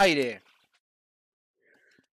Aire.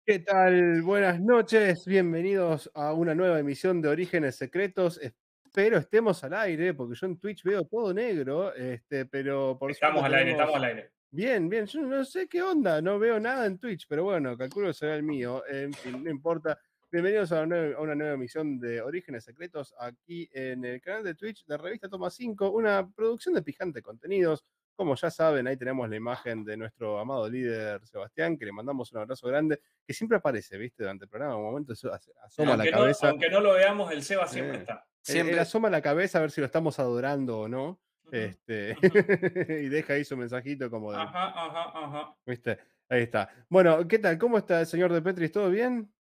¿Qué tal? Buenas noches, bienvenidos a una nueva emisión de Orígenes Secretos. Espero estemos al aire, porque yo en Twitch veo todo negro, este, pero por Estamos al aire, estamos al aire. Bien, bien, yo no sé qué onda, no veo nada en Twitch, pero bueno, calculo que será el mío, en fin, no importa. Bienvenidos a una, nueva, a una nueva emisión de Orígenes Secretos aquí en el canal de Twitch de Revista Toma 5, una producción de pijante contenidos. Como ya saben, ahí tenemos la imagen de nuestro amado líder Sebastián, que le mandamos un abrazo grande, que siempre aparece, ¿viste? Durante el programa, en un momento asoma aunque, la no, cabeza. aunque no lo veamos, el Seba siempre Eh. está. Él- Siempre. él asoma la cabeza a ver si lo estamos adorando o no. Este, y deja ahí su mensajito como de, Ajá, ajá, ajá. ¿Viste? Ahí está. Bueno, ¿qué tal? ¿Cómo está el señor de Petris? ¿Todo bien?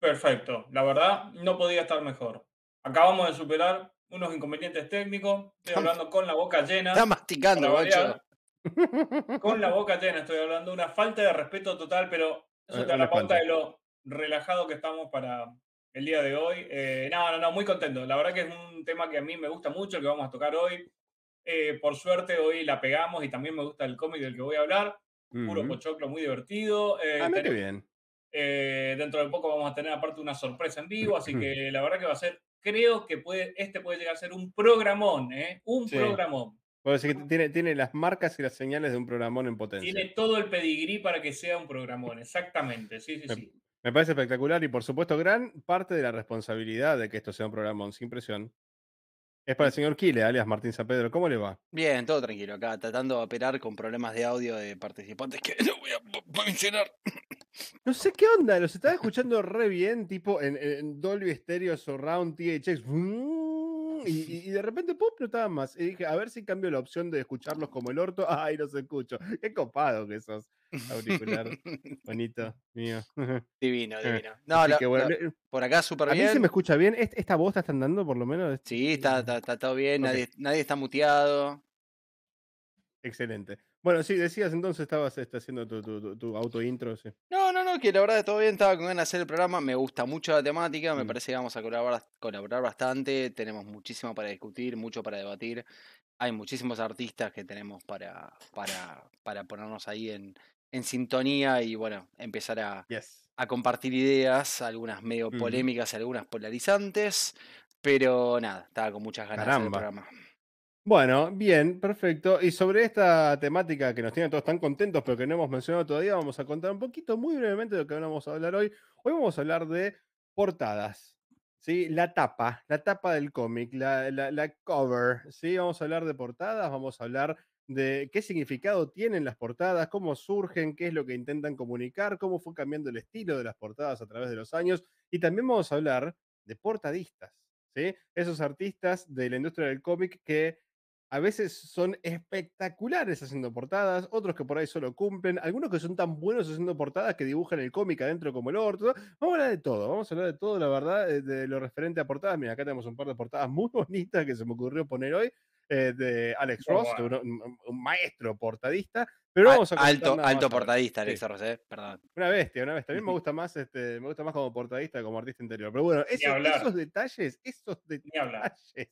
Perfecto. La verdad, no podía estar mejor. Acabamos de superar unos inconvenientes técnicos. Estoy hablando con la boca llena. Está masticando, variar. Con la boca llena estoy hablando. Una falta de respeto total, pero eso Eh, te da una la pauta de lo relajado que estamos para el día de hoy. Eh, no, no, no, muy contento. La verdad que es un tema que a mí me gusta mucho, el que vamos a tocar hoy. Eh, por suerte hoy la pegamos y también me gusta el cómic del que voy a hablar. Puro pochoclo, muy divertido. Eh, Ah, tenemos- bien. eh, dentro de poco vamos a tener aparte una sorpresa en vivo, así que la verdad que va a ser, creo que puede, este puede llegar a ser un programón, ¿eh? Un Sí. programón. Puedo decir que tiene, tiene las marcas y las señales de un programón en potencia. Tiene todo el pedigrí para que sea un programón, exactamente, sí, sí, Me- sí. Me parece espectacular y por supuesto gran parte de la responsabilidad de que esto sea un programón sin presión es para el señor Kile, alias Martín Pedro. ¿Cómo le va? Bien, todo tranquilo acá, tratando de operar con problemas de audio de participantes que no voy a mencionar. No sé qué onda, los estaba escuchando re bien, tipo en, en Dolby Stereo Surround THX. Y, y- de repente, ¡pum! no estaban más. Y dije, a ver si cambio la opción de escucharlos como el orto. ¡Ay, los escucho! ¡Qué copado que sos! Auricular, bonito, mío. Divino, Eh, divino. No, bueno, la- le- por acá súper a mí bien. se me escucha bien. ¿Est- ¿Esta voz la están dando por lo menos? Sí, está, está, está todo bien, nadie, nadie está muteado. Excelente. Bueno, sí, decías entonces, estabas este, haciendo tu, tu, tu- auto intro. Sí. No, no, no, que la verdad todo bien, estaba con ganas de hacer el programa, me gusta mucho la temática, me Mm. parece que vamos a colaborar, colaborar bastante, tenemos muchísimo para discutir, mucho para debatir, hay muchísimos artistas que tenemos para, para, para ponernos ahí en, en sintonía y bueno, empezar a, Yes. a compartir ideas, algunas medio Ujú. polémicas, algunas polarizantes, pero nada, estaba con muchas ganas de hacer el Caramba. programa. Bueno, bien, perfecto. Y sobre esta temática que nos tiene todos tan contentos, pero que no hemos mencionado todavía, vamos a contar un poquito, muy brevemente, de lo que vamos a hablar hoy. Hoy vamos a hablar de portadas, ¿sí? La tapa, la tapa del cómic, la, la- la cover, ¿sí? Vamos a hablar de portadas, vamos a hablar de qué significado tienen las portadas, cómo surgen, qué es lo que intentan comunicar, cómo fue cambiando el estilo de las portadas a través de los años. Y también vamos a hablar de portadistas, ¿sí? Esos artistas de la industria del cómic que a veces son espectaculares haciendo portadas, otros que por ahí solo cumplen, algunos que son tan buenos haciendo portadas que dibujan el cómic adentro como el orto. Vamos a hablar de todo, vamos a hablar de todo, la verdad, eh, de lo referente a portadas. Mira, acá tenemos un par de portadas muy bonitas que se me ocurrió poner hoy, eh, de Alex Ross, bueno. un, un maestro portadista. Pero vamos a alto alto portadista, Sí. Alex Rosé, perdón. Una bestia, una bestia. A mí me gusta más, este, me gusta más como portadista que como artista interior. Pero bueno, esos, detalles, esos detalles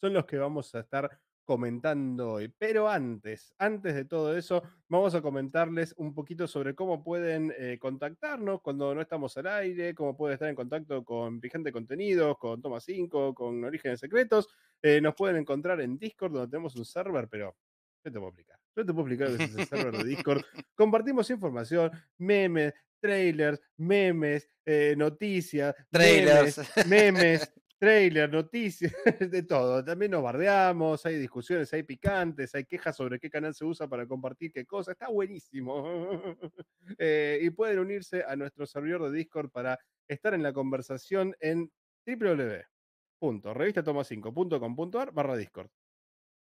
son los que vamos a estar comentando hoy. Pero antes, antes de todo eso, vamos a comentarles un poquito sobre cómo pueden eh, contactarnos cuando no estamos al aire, cómo pueden estar en contacto con Vigente Contenidos, con Toma 5, con Orígenes Secretos. Eh, nos pueden encontrar en Discord, donde tenemos un server, pero yo te puedo explicar. Yo te puedo explicar que es ese server de Discord. Compartimos información, memes, trailers, memes, eh, noticias, Trailers. memes, memes, trailers, noticias, de todo. También nos bardeamos, hay discusiones, hay picantes, hay quejas sobre qué canal se usa para compartir qué cosa. Está buenísimo. Eh, y pueden unirse a nuestro servidor de Discord para estar en la conversación en www.revistatoma5.com.ar barra Discord.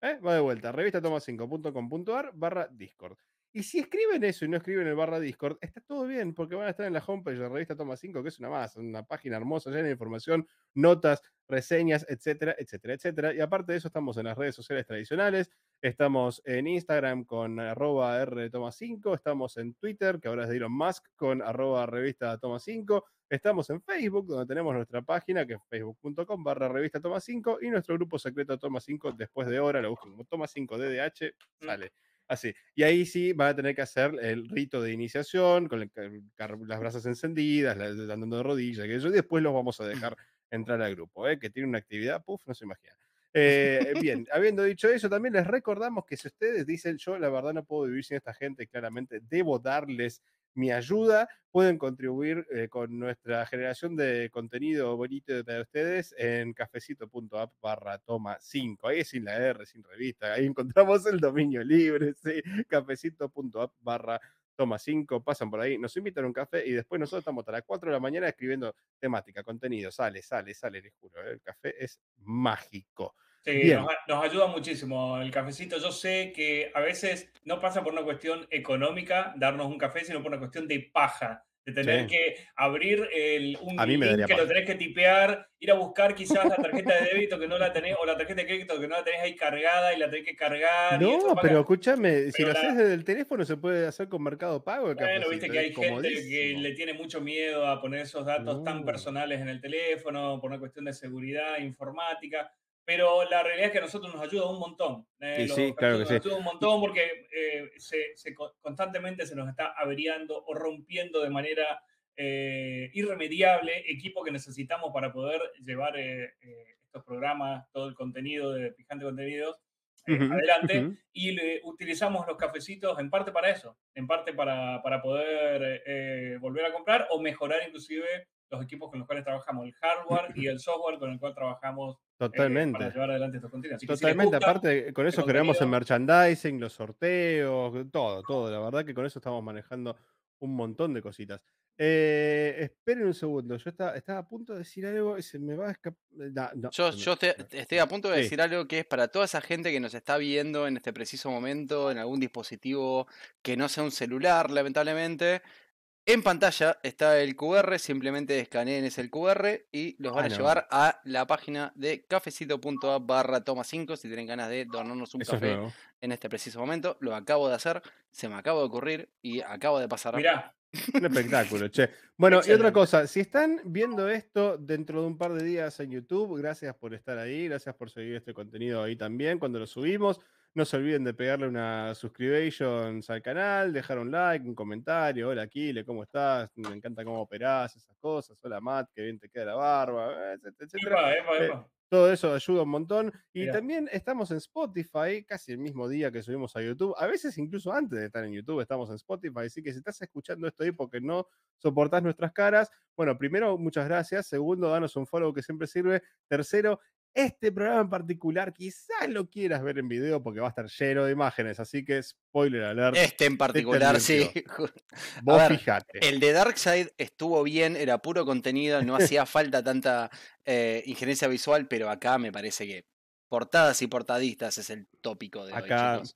¿Eh? Va de vuelta, revistatoma5.com.ar barra Discord. Y si escriben eso y no escriben el barra Discord, está todo bien, porque van a estar en la homepage de Revista Toma 5, que es una más, una página hermosa, llena de información, notas, reseñas, etcétera, etcétera, etcétera. Y aparte de eso, estamos en las redes sociales tradicionales. Estamos en Instagram con arroba rtoma5, estamos en Twitter, que ahora es de Elon Musk, con arroba revista toma 5. Estamos en Facebook, donde tenemos nuestra página, que es facebook.com barra revista toma 5, y nuestro grupo secreto Toma 5 después de hora, lo buscan como Toma 5 DDH, Mm. Así. Y ahí sí van a tener que hacer el rito de iniciación, con el las brasas encendidas, andando de rodillas, que eso, y después los vamos a dejar entrar al grupo, ¿eh? que tiene una actividad, puff, no se imagina. Eh, bien, habiendo dicho eso, también les recordamos que si ustedes dicen, yo la verdad no puedo vivir sin esta gente, claramente debo darles mi ayuda, pueden contribuir eh, con nuestra generación de contenido bonito para ustedes en cafecito.app barra toma 5. Ahí sin la R, sin revista. Ahí encontramos el dominio libre, sí, cafecito.app barra toma 5. Pasan por ahí, nos invitan a un café y después nosotros estamos hasta las 4 de la mañana escribiendo temática, contenido. Sale, sale, sale, les juro. ¿eh? El café es mágico. Sí, nos, nos ayuda muchísimo el cafecito. Yo sé que a veces no pasa por una cuestión económica darnos un café, sino por una cuestión de paja. De tener Sí. que abrir el, un A mí me link que lo tenés que tipear, ir a buscar quizás la tarjeta de débito que no la tenés, o la tarjeta de crédito que no la tenés ahí cargada y la tenés que cargar. No, pero escúchame, si lo haces desde el teléfono se puede hacer con Mercado Pago. El Bueno, viste que hay gente que le tiene mucho miedo a poner esos datos tan personales en el teléfono por una cuestión de seguridad informática, pero la realidad es que a nosotros nos ayuda un montón. eh, los sí, claro que cafecitos sí. Nos ayuda un montón porque eh, se, se co- constantemente se nos está averiando o rompiendo de manera eh, irremediable equipo que necesitamos para poder llevar eh, eh, estos programas, todo el contenido de Pijante Contenidos eh, Ujú, adelante ujú. y le- utilizamos los cafecitos en parte para eso, en parte para, para poder volver a comprar o mejorar inclusive los equipos con los cuales trabajamos, el hardware y el software con el cual trabajamos eh, para llevar adelante estos contenidos. Así si Totalmente. Aparte, con eso este creamos el merchandising, los sorteos, todo, todo. La verdad que con eso estamos manejando un montón de cositas. Eh, esperen un segundo. Yo estaba, estaba a punto de decir algo y se me va a escapar. Yo, yo estoy, estoy a punto de Sí. decir algo que es para toda esa gente que nos está viendo en este preciso momento, en algún dispositivo que no sea un celular, lamentablemente. En pantalla está el QR, simplemente escaneen ese el QR y los van Ah, a no. llevar a la página de cafecito.app barra toma 5 si tienen ganas de donarnos un Eso café en este preciso momento. Lo acabo de hacer, se me acaba de ocurrir y acabo de pasar. Mirá, Un espectáculo, che. Bueno, y otra cosa, si están viendo esto dentro de un par de días en YouTube, gracias por estar ahí, gracias por seguir este contenido ahí también cuando lo subimos. No se olviden de pegarle una subscription al canal, dejar un like, un comentario. Hola, Kile, ¿cómo estás? Me encanta cómo operás, esas cosas. Hola, Matt, que bien te queda la barba, etcétera, etcétera. epa, epa, Eh, epa. Todo eso ayuda un montón. Y también estamos en Spotify, casi el mismo día que subimos a YouTube. A veces incluso antes de estar en YouTube estamos en Spotify. Así que si estás escuchando esto ahí porque no soportás nuestras caras, bueno, primero, muchas gracias. Segundo, danos un follow que siempre sirve. Tercero, este programa en particular quizás lo quieras ver en video porque va a estar lleno de imágenes. Así que spoiler alert. Este en particular, sí. Vos ver, fijate. El de Darkseid estuvo bien, era puro contenido, no hacía falta tanta eh, injerencia visual, pero acá me parece que portadas y portadistas es el tópico de Acá- hoy, chicos.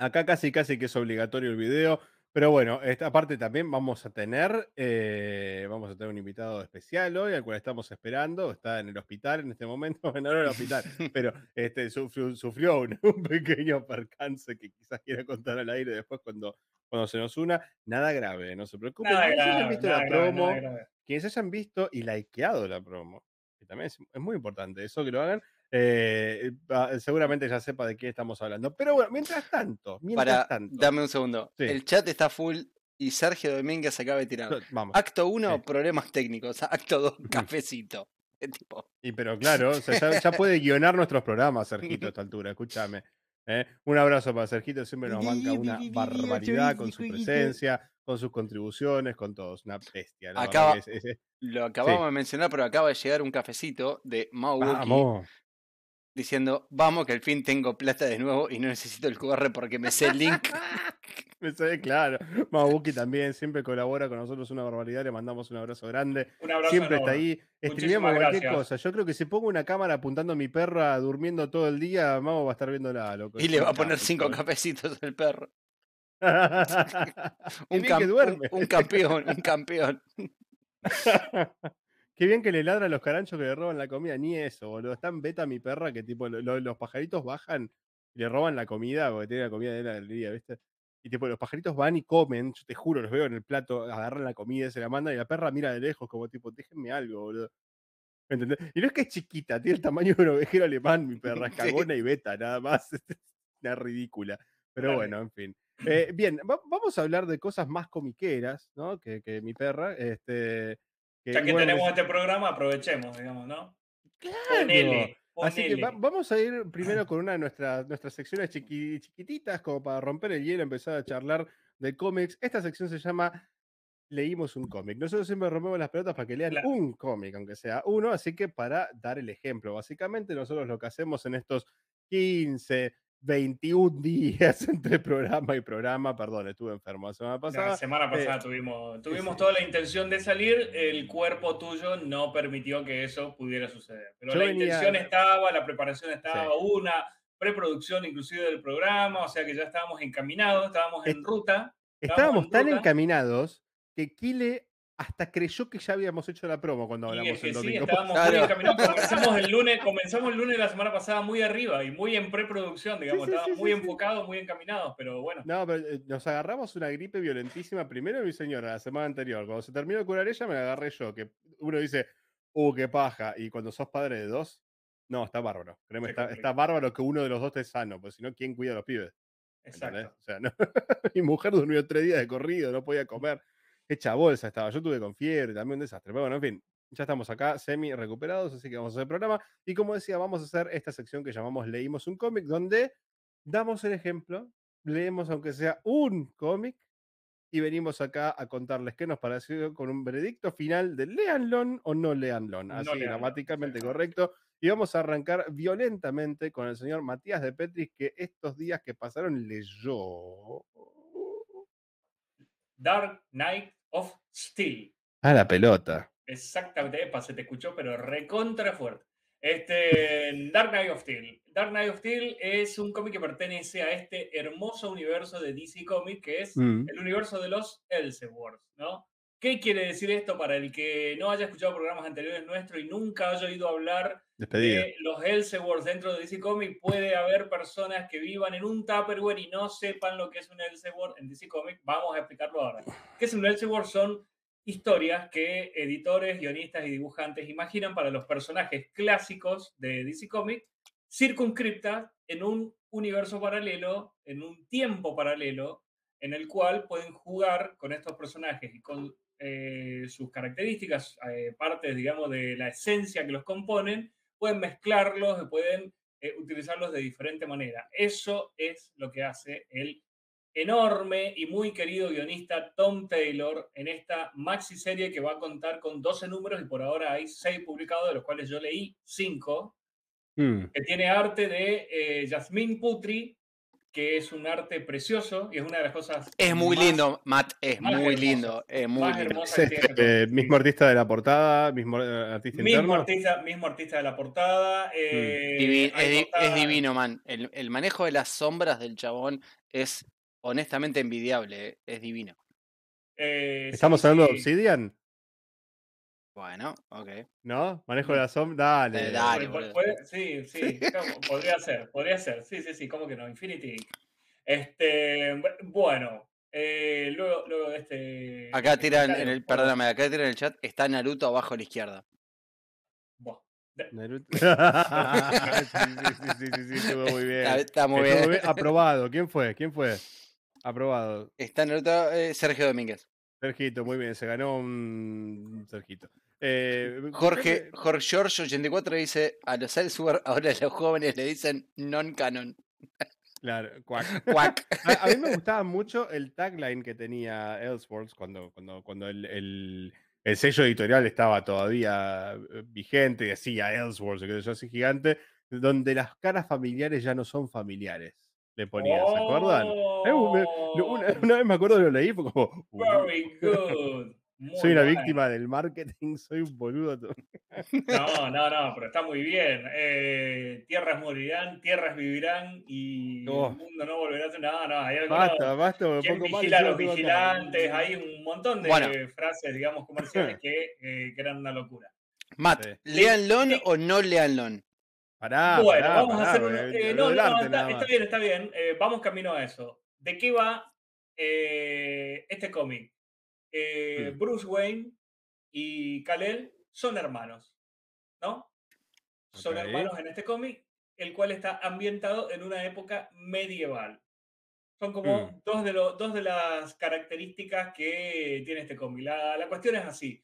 Acá casi casi que es obligatorio el video. Pero bueno, esta parte también vamos a tener, eh, vamos a tener un invitado especial hoy, al cual estamos esperando. Está en el hospital en este momento, bueno, no en el hospital, pero este, sufrió, sufrió un, un pequeño percance que quizás quiera contar al aire después cuando, cuando se nos una. Nada grave, no se preocupen. Nada Quienes hayan visto la grave, promo, quienes hayan visto y likeado la promo, que también es, es muy importante eso que lo hagan, eh, seguramente ya sepa de qué estamos hablando. Pero bueno, mientras tanto, mientras Para, tanto, dame un segundo. Sí. El chat está full y Sergio Domínguez acaba de tirar. vamos. Acto 1, Sí. problemas técnicos. Acto 2, cafecito. Tipo, Y pero claro, o sea, ya, ya puede guionar nuestros programas, Sergito, a esta altura, escúchame. ¿eh? Un abrazo para Sergito, siempre nos banca una barbaridad con su presencia, con sus contribuciones, con todos. Una bestia. La Acaba- verdad que es- es- es- lo acabamos de mencionar, pero acaba de llegar un cafecito de Vamos. Diciendo, vamos que al fin tengo plata de nuevo y no necesito el QR porque me sé el link. Me sale claro. Mabuki también siempre colabora con nosotros una barbaridad. Le mandamos un abrazo grande. Un abrazo Siempre está ahí. Muchísimas cualquier gracias. cosa. Yo creo que si pongo una cámara apuntando a mi perra durmiendo todo el día, Mago va a estar viéndola, loco. Y le va a poner cinco cafecitos al perro. Qué Un, bien que cam- duerme. un- un campeón, un campeón. Qué bien que le ladran a los caranchos que le roban la comida. Ni eso, boludo. Está en beta mi perra que tipo lo- lo- los pajaritos bajan y le roban la comida porque tiene la comida de la galería, ¿viste? Y tipo los pajaritos van y comen, yo te juro, los veo en el plato, agarran la comida, se la mandan y la perra mira de lejos como tipo, déjenme algo, boludo. ¿Me entendés? Y no es que es chiquita, tiene el tamaño de un ovejero alemán, mi perra, es cagona y beta, nada más. Una ridícula. Pero bueno, en fin. Eh, bien, va- vamos a hablar de cosas más comiqueras, ¿no? Que, que mi perra. Este, que Ya que tenemos este programa, aprovechemos, digamos, ¿no? Claro. Ponele, Así que va- vamos a ir primero con una de nuestras, nuestras secciones chiqui- chiquititas, como para romper el hielo, empezar a charlar de cómics. Esta sección se llama Leímos un cómic. Nosotros siempre rompemos las pelotas para que lean Claro. un cómic, aunque sea uno, así que para dar el ejemplo, básicamente nosotros lo que hacemos en estos 15, 21 días entre programa y programa, perdón, estuve enfermo la semana La pasada. semana pasada eh, tuvimos, tuvimos sí. toda la intención de salir, el cuerpo tuyo no permitió que eso pudiera suceder. Pero Yo la venía- intención estaba, la preparación estaba, Sí. una preproducción inclusive del programa, o sea que ya estábamos encaminados, estábamos en Est- ruta. Estábamos en tan ruta. encaminados que Kile hasta creyó que ya habíamos hecho la promo cuando Y hablamos es que el sí, domingo. estábamos Claro. muy encaminados. Comenzamos el lunes, comenzamos el lunes de la semana pasada muy arriba y muy en preproducción, digamos, sí, estábamos sí, muy sí, sí. enfocados, muy encaminados, pero bueno. No, pero eh, nos agarramos una gripe violentísima primero mi señora la semana anterior. Cuando se terminó de curar ella, me la agarré yo. Que uno dice, uh, qué paja. Y cuando sos padre de dos, no, está bárbaro. Créeme, está, está bárbaro que uno de los dos esté sano, porque si no, ¿quién cuida a los pibes? Exacto. O sea, no. mi mujer durmió tres días de corrido, no podía comer. Hecha bolsa estaba. Yo tuve con fiebre, también un desastre. Pero bueno, en fin, ya estamos acá semi recuperados, así que vamos a hacer el programa. Y como decía, vamos a hacer esta sección que llamamos Leímos un cómic, donde damos el ejemplo, leemos aunque sea un cómic y venimos acá a contarles qué nos pareció con un veredicto final de leanlo o no leanlo. No Así léanlo, gramáticamente correcto. Y vamos a arrancar violentamente con el señor Matías de Petris, que estos días que pasaron leyó. Dark Knight of Steel. A la pelota. Exactamente, epa, se te escuchó, pero recontra fuerte. Este, Dark Knight of Steel. Dark Knight of Steel es un cómic que pertenece a este hermoso universo de DC Comics, que es Mm. el universo de los Elseworlds, ¿no? ¿Qué quiere decir esto para el que no haya escuchado programas anteriores nuestros y nunca haya oído hablar Despedida. de los Elseworlds dentro de DC Comics? Puede haber personas que vivan en un Tupperware y no sepan lo que es un Elseworld en DC Comics. Vamos a explicarlo ahora. ¿Qué es un Elseworld? Son historias que editores, guionistas y dibujantes imaginan para los personajes clásicos de DC Comics, circunscriptas en un universo paralelo, en un tiempo paralelo, en el cual pueden jugar con estos personajes y con eh, sus características, eh, partes, digamos, de la esencia que los componen, pueden mezclarlos pueden eh, utilizarlos de diferente manera. Eso es lo que hace el enorme y muy querido guionista Tom Taylor en esta maxi serie que va a contar con 12 números y por ahora hay 6 publicados, de los cuales yo leí 5, Mm. que tiene arte de eh, Yasmín Putri, que es un arte precioso y es una de las cosas. Es muy más- lindo, Matt, es más muy lindo, es muy más lindo. Es que este, mismo artista de la portada, mismo eh, artista Mismo interno. artista, mismo artista de la portada. eh, Divi- hay es, di- portada- es divino, man. El, el manejo de las sombras del chabón es honestamente envidiable, eh, es divino. eh, sí, Estamos hablando de. Obsidian, Bueno, ok. ¿no? Manejo de la sombra. Dale. Eh, dale. Puede- sí, sí, podría ser, podría ser. Sí, sí, sí, ¿cómo que no? Infinity. Este, bu- bueno, eh, luego, luego de este. Acá este tiran en el, perdóname, acá tiran en el chat, está Naruto abajo a la izquierda. Naruto. sí, sí, sí, sí, sí, sí, estuvo muy bien. Está, está muy Estuvo bien. Aprobado. ¿Quién fue? ¿Quién fue? Aprobado. Está Naruto, eh, Sergio Domínguez. Sergito, muy bien. Se ganó un Sergito. Eh, Jorge, Jorge George 84 dice, a los Elsewhere ahora los jóvenes le dicen non-canon. Claro, cuac. Cuac. A, a mí me gustaba mucho el tagline que tenía Elseworlds cuando, cuando, cuando el, el- el sello editorial estaba todavía eh, vigente y decía Elseworlds, que yo así gigante, donde las caras familiares ya no son familiares. Le ponía, ¿se acuerdan? Eh, una, Oh, una vez me acuerdo lo leí, fue como. uh, Very good. Muy soy una víctima del marketing, soy un boludo. No, no, no, pero está muy bien. Eh, tierras morirán, tierras vivirán y Oh. el mundo no volverá a ser. No, no, hay algunos. Basta, basta, me ¿Quién pongo mal. vigila a los vigilantes? Hay un montón de Bueno. frases, digamos, comerciales que, eh, que eran una locura. Matt, Sí. ¿leanlo Sí. o no leanlo? Pará, bueno, pará, vamos a hacer un. eh, no, no, está, nada bien, está bien. eh, vamos camino a eso. ¿De qué va eh, este cómic? Eh, Mm. Bruce Wayne y Kal-El son hermanos, ¿no? Son hermanos en este cómic, el cual está ambientado en una época medieval. Son como Mm. dos, de lo- dos de las características que tiene este cómic. La, la cuestión es así.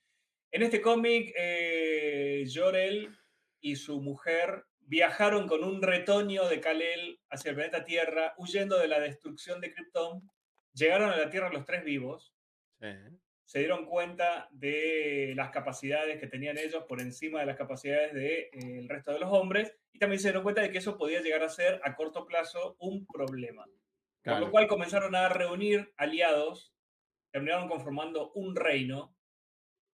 En este cómic, eh, Jor-El y su mujer viajaron con un retoño de Kal-El hacia el planeta Tierra, huyendo de la destrucción de Krypton. Llegaron a la Tierra los tres vivos. Se dieron cuenta de las capacidades que tenían ellos por encima de las capacidades del resto de los hombres. Y también se dieron cuenta de que eso podía llegar a ser a corto plazo un problema. Por Claro. lo cual comenzaron a reunir aliados, terminaron conformando un reino.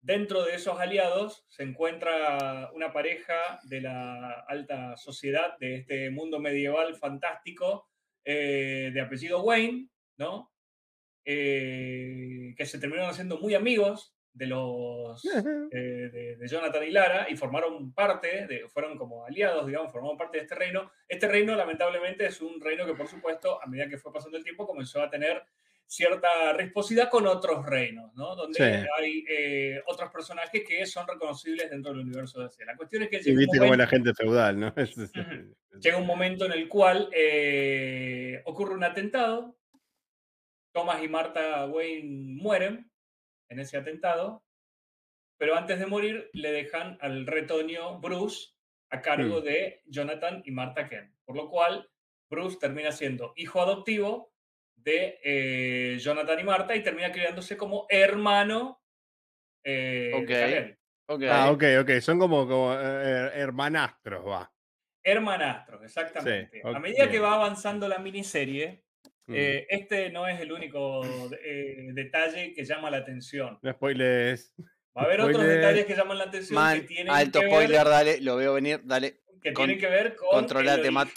Dentro de esos aliados se encuentra una pareja de la alta sociedad de este mundo medieval fantástico eh, de apellido Wayne, ¿no? Eh, que se terminaron haciendo muy amigos de los eh, de, de Jonathan y Lara y formaron parte, de, fueron como aliados, digamos, formaron parte de este reino. Este reino, lamentablemente, es un reino que, por supuesto, a medida que fue pasando el tiempo, comenzó a tener cierta risposidad con otros reinos, ¿no? Donde Sí. hay eh, otros personajes que son reconocibles dentro del universo de DC. La cuestión es que Y llega un viste cómo es la momento- gente feudal, ¿no? Llega un momento en el cual eh, ocurre un atentado. Thomas y Martha Wayne mueren en ese atentado, pero antes de morir le dejan al retoño Bruce a cargo de Jonathan y Martha Kent, por lo cual Bruce termina siendo hijo adoptivo de eh, Jonathan y Martha y termina criándose como hermano eh, de Ok. Kal-El. Ok. Ah, ok, ok. Son como, como eh, hermanastros, va. Hermanastros, exactamente. ok, a medida que va avanzando la miniserie, Mm. eh, este no es el único eh, detalle que llama la atención. No spoilers. Va a haber otros detalles que llaman la atención Man, que tienen alto que spoiler, ver, dale, lo veo venir, dale. que con- tienen que ver con Controlate, el, ori- Matt.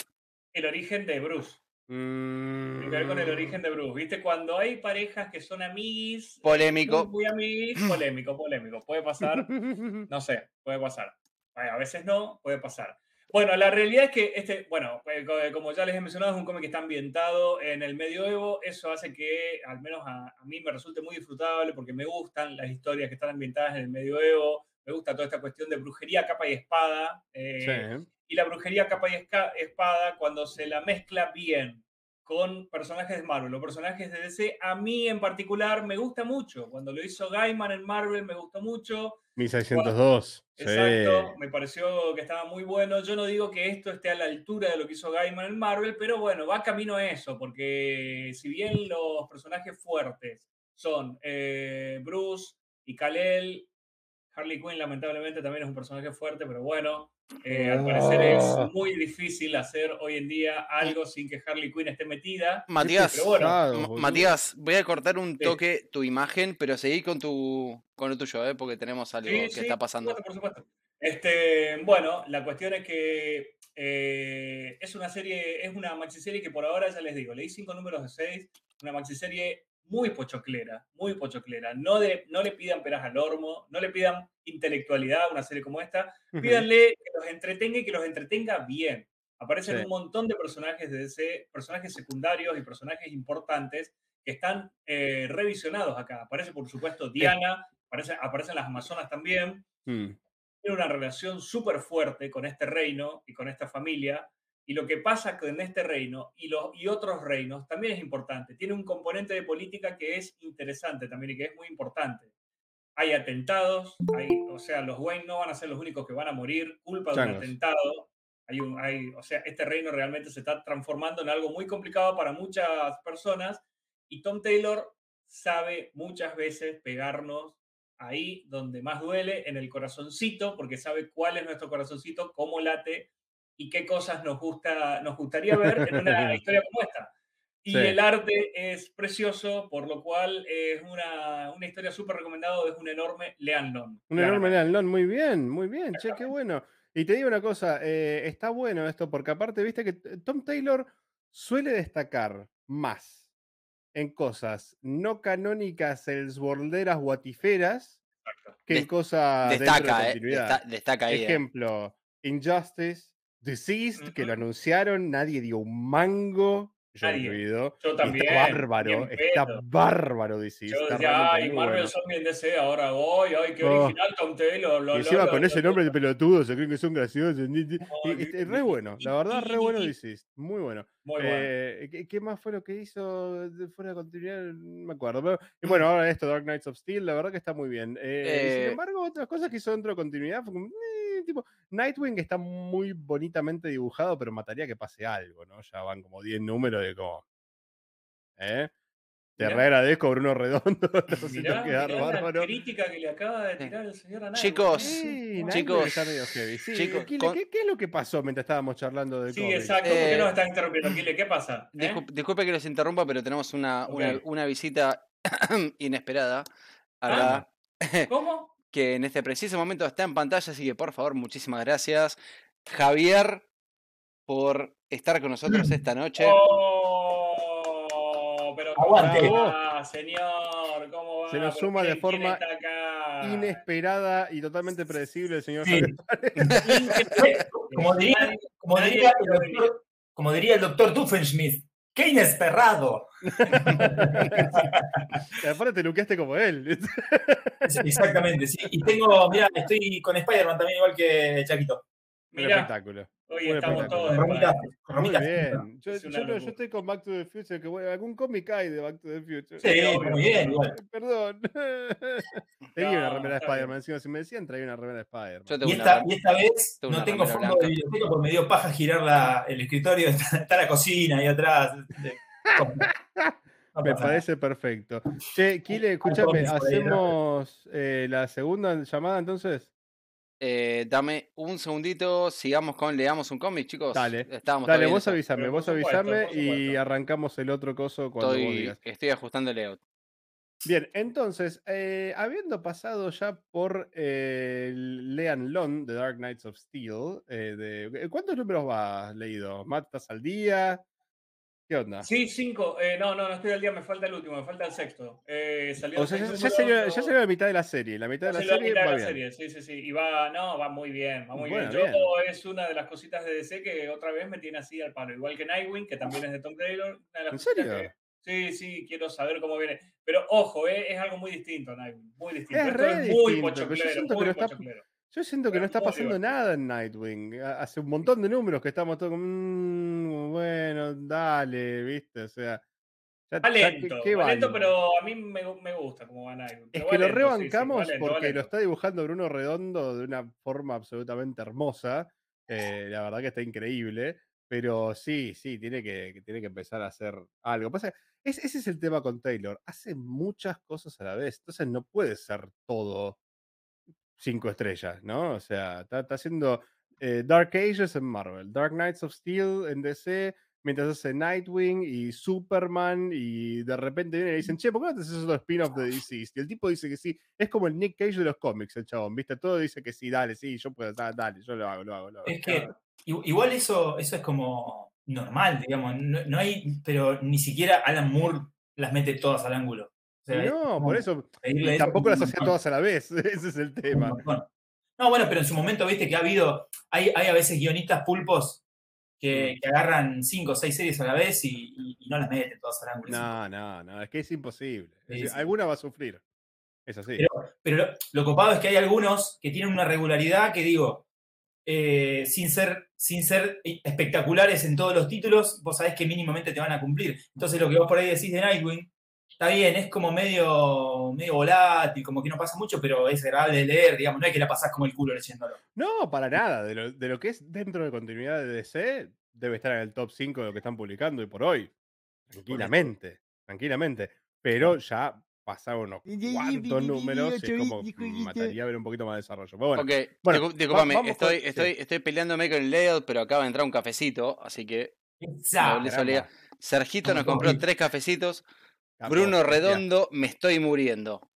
el origen de Bruce. Mm. Tiene que ver con el origen de Bruce. ¿Viste? Cuando hay parejas que son amiguis, Polémico. muy, amiguis, polémico, polémico. Puede pasar, no sé, puede pasar. A veces no, puede pasar. Bueno, la realidad es que este, bueno, eh, co- como ya les he mencionado, es un cómic que está ambientado en el medioevo. Eso hace que, al menos a, a mí, me resulte muy disfrutable porque me gustan las historias que están ambientadas en el medioevo. Me gusta toda esta cuestión de brujería, capa y espada. eh, Sí. y la brujería capa y esca- espada cuando se la mezcla bien con personajes de Marvel o personajes de DC, a mí en particular me gusta mucho. Cuando lo hizo Gaiman en Marvel me gustó mucho. 1602. Sí. Exacto, me pareció que estaba muy bueno. Yo no digo que esto esté a la altura de lo que hizo Gaiman en Marvel, pero bueno, va camino a eso, porque si bien los personajes fuertes son eh, Bruce y Kal-El, Harley Quinn lamentablemente también es un personaje fuerte, pero bueno, eh, al parecer es muy difícil hacer hoy en día algo sin que Harley Quinn esté metida. Matías, Pero bueno. Matías, voy a cortar un Sí. toque tu imagen, pero seguí con tu con lo tuyo, ¿eh? porque tenemos algo Sí, que sí, está por pasando. supuesto, por supuesto. Este, bueno, la cuestión es que eh, es una serie, es una maxiserie que por ahora ya les digo, leí cinco números de seis, una maxiserie muy pochoclera, muy pochoclera. No, de, no le pidan peras al hormo, no le pidan intelectualidad a una serie como esta, pídanle que los entretenga y que los entretenga bien. Aparecen Sí. un montón de personajes de DC, personajes secundarios y personajes importantes que están eh, revisionados acá. Aparece, por supuesto, Diana, aparece, aparecen las Amazonas también. Mm. Tiene una relación súper fuerte con este reino y con esta familia. Y lo que pasa con este reino y, los, y otros reinos también es importante. Tiene un componente de política que es interesante también y que es muy importante. Hay atentados, hay, o sea, los Wayne no van a ser los únicos que van a morir culpa de un atentado. Hay un, hay, o sea, este reino realmente se está transformando en algo muy complicado para muchas personas y Tom Taylor sabe muchas veces pegarnos ahí donde más duele, en el corazoncito, porque sabe cuál es nuestro corazoncito, cómo late y qué cosas nos, gusta, nos gustaría ver en una historia como esta. Y Sí. el arte es precioso, por lo cual es una, una historia súper recomendada, es un enorme leanlo. Un enorme Leandlón, muy bien, muy bien, che, qué bueno. Y te digo una cosa, eh, está bueno esto, porque aparte, viste que t- Tom Taylor suele destacar más en cosas no canónicas, elsborderas, guatiferas, que en cosas dentro de Destaca, ¿eh? continuidad. Desta- destaca ahí. ¿eh? Ejemplo, Injustice, Deceased, que lo anunciaron, nadie dio un mango, yo incluido. Yo también, está bárbaro, está bárbaro Deceased. Yo decía, ay, Marvel bueno. son bien DC, ahora voy, ay, qué Oh. original Tom Taylor. lo- Y lo- encima lo- con ese ese nombre de pelotudo se creen que son graciosos. y- y- Es re bueno, la verdad, re bueno Deceased. Muy bueno. Muy bueno. Eh, ¿qué, qué más fue lo que hizo fuera de continuidad? No me acuerdo. Pero, y bueno, ahora esto, Dark Knights of Steel, la verdad que está muy bien. Eh, sin Eh, embargo, otras cosas que hizo dentro de continuidad fue como, eh, tipo, Nightwing está muy bonitamente dibujado, pero mataría que pase algo, ¿no? Ya van como 10 números de como. ¿Eh? Te Mirá. re agradezco, Bruno Redondo. Mirá, mirá la crítica que le acaba de Sí. tirar el señor Anay. Chicos, Sí, chicos, está medio heavy. Sí, chicos, con- ¿qué, qué es lo que pasó mientras estábamos charlando de Sí, exacto. ¿Por qué Eh, nos están interrumpiendo, Kile? ¿Qué pasa? ¿Eh? Discul- Disculpe que los interrumpa, pero tenemos una, una, visita inesperada acá, ¿Cómo? que en este preciso momento está en pantalla, así que por favor, muchísimas gracias. Javier, por estar con nosotros esta noche. Oh, pero ¿cómo Aguante. va, señor? ¿Cómo va? Se nos ¿Pero suma de forma? Inesperada y totalmente predecible el señor Sí. Como diría, como diría el doctor, como diría el doctor Duffenschmidt, ¡qué inesperado! Y aparte te luqueaste como él. Exactamente, sí. Y tengo, mira, estoy con Spider-Man también, igual que Chaquito. Un Mirá, espectáculo. hoy un estamos espectáculo. todos Muy bien. Yo, Es yo no- yo locura. estoy con Back to the Future, que bueno, algún cómic hay de Back to the Future. Sí, obvio. muy bien, igual. Perdón. Tenía una remera de Spider-Man. Encima, si me decían, traía una remera de Spider-Man. Y esta, y esta vez tengo no tengo fondo blanca. de biblioteca porque me dio paja girar la- el escritorio, está, está la cocina ahí atrás. este, Me parece perfecto. Che, Kile, escúchame. ¿hacemos eh, la segunda llamada entonces? Eh, dame un segundito, sigamos con Leamos un cómic, chicos. Dale. Estábamos Dale, vos avísame, vos por y supuesto. arrancamos el otro coso cuando vos Estoy, digas. estoy ajustando el layout. Bien, entonces, eh, habiendo pasado ya por eh, Lean Lon de Dark Knights of Steel, eh, de, ¿cuántos números vas leído? ¿Matt, estás al día? ¿Qué onda? Sí, cinco. Eh, no, no, no estoy al día, me falta el último, me falta el sexto. Eh, salió O sea, ya, sexto ya salió, ya salió la mitad de la serie. La mitad de la salió serie mitad de la bien. serie, sí, sí, sí. Y va, no, va muy bien, va muy Bueno, bien. Yo es una de las cositas de DC que otra vez me tiene así al palo. Igual que Nightwing, que también es de Tom Taylor. una de las ¿En serio? que- sí, sí, quiero saber cómo viene. Pero ojo, eh, es algo muy distinto, Nightwing. Muy distinto. Es Esto es muy distinto, pochoclero, muy no está- pochoclero. Yo siento que no está pasando nada en Nightwing. Ha- Hace un montón de números que estamos todos como, "Mm, bueno, dale, ¿viste? O sea, ya, Va ya, lento, ¿qué- qué va lento, pero a mí me, me gusta cómo va Nightwing. Es que lo lento, sí, sí, va rebancamos lento, porque lo está dibujando Bruno Redondo de una forma absolutamente hermosa. eh, la verdad que está increíble. Pero sí, sí, tiene que, que tiene que empezar a hacer algo. Pasa, es, ese es el tema con Taylor. Hace muchas cosas a la vez. Entonces no puede ser todo cinco estrellas, ¿no? O sea, está, está haciendo eh, Dark Ages en Marvel, Dark Knights of Steel en DC, mientras hace Nightwing y Superman, y de repente vienen y dicen, che, ¿por qué no te haces otro spin-off de DC? Y el tipo dice que sí. Es como el Nick Cage de los cómics, el chabón, ¿viste? Todo dice que sí, dale, sí, yo puedo, da- dale, yo lo hago, lo hago, lo hago. Es que igual eso, eso es como normal, digamos. No, no hay, pero ni siquiera Alan Moore las mete todas al ángulo. O sea, no, como por eso, y tampoco las hacía todas a la vez, ese es el tema. No, bueno, pero en su momento, viste que ha habido, hay, hay a veces guionistas pulpos que, que agarran cinco o seis series a la vez y, y- y no las meten todas al ángulo. No, no, no, es que es imposible. Es decir. Alguna va a sufrir. Es así. Pero, pero lo, lo copado es que hay algunos que tienen una regularidad que digo, eh, sin, ser, sin ser espectaculares en todos los títulos, vos sabés que mínimamente te van a cumplir. Entonces lo que vos por ahí decís de Nightwing, está bien, es como medio, medio volátil, como que no pasa mucho, pero es agradable de leer, digamos, no es que la pasás como el culo leyéndolo. No, para nada. De lo, de lo que es dentro de continuidad de DC, debe estar en el top 5 de lo que están publicando y por hoy. Tranquilamente, tranquilamente. Pero ya pasaron unos cuantos números y es como mm, mataría ver un poquito más de desarrollo. Pero bueno, ok, bueno, discul- discúlpame, va- vamos con- estoy, sí. estoy, estoy peleándome con el layout, pero acaba de entrar un cafecito, así que Exacto. Sergito nos compró tres cafecitos. Bruno. Redondo, me estoy muriendo.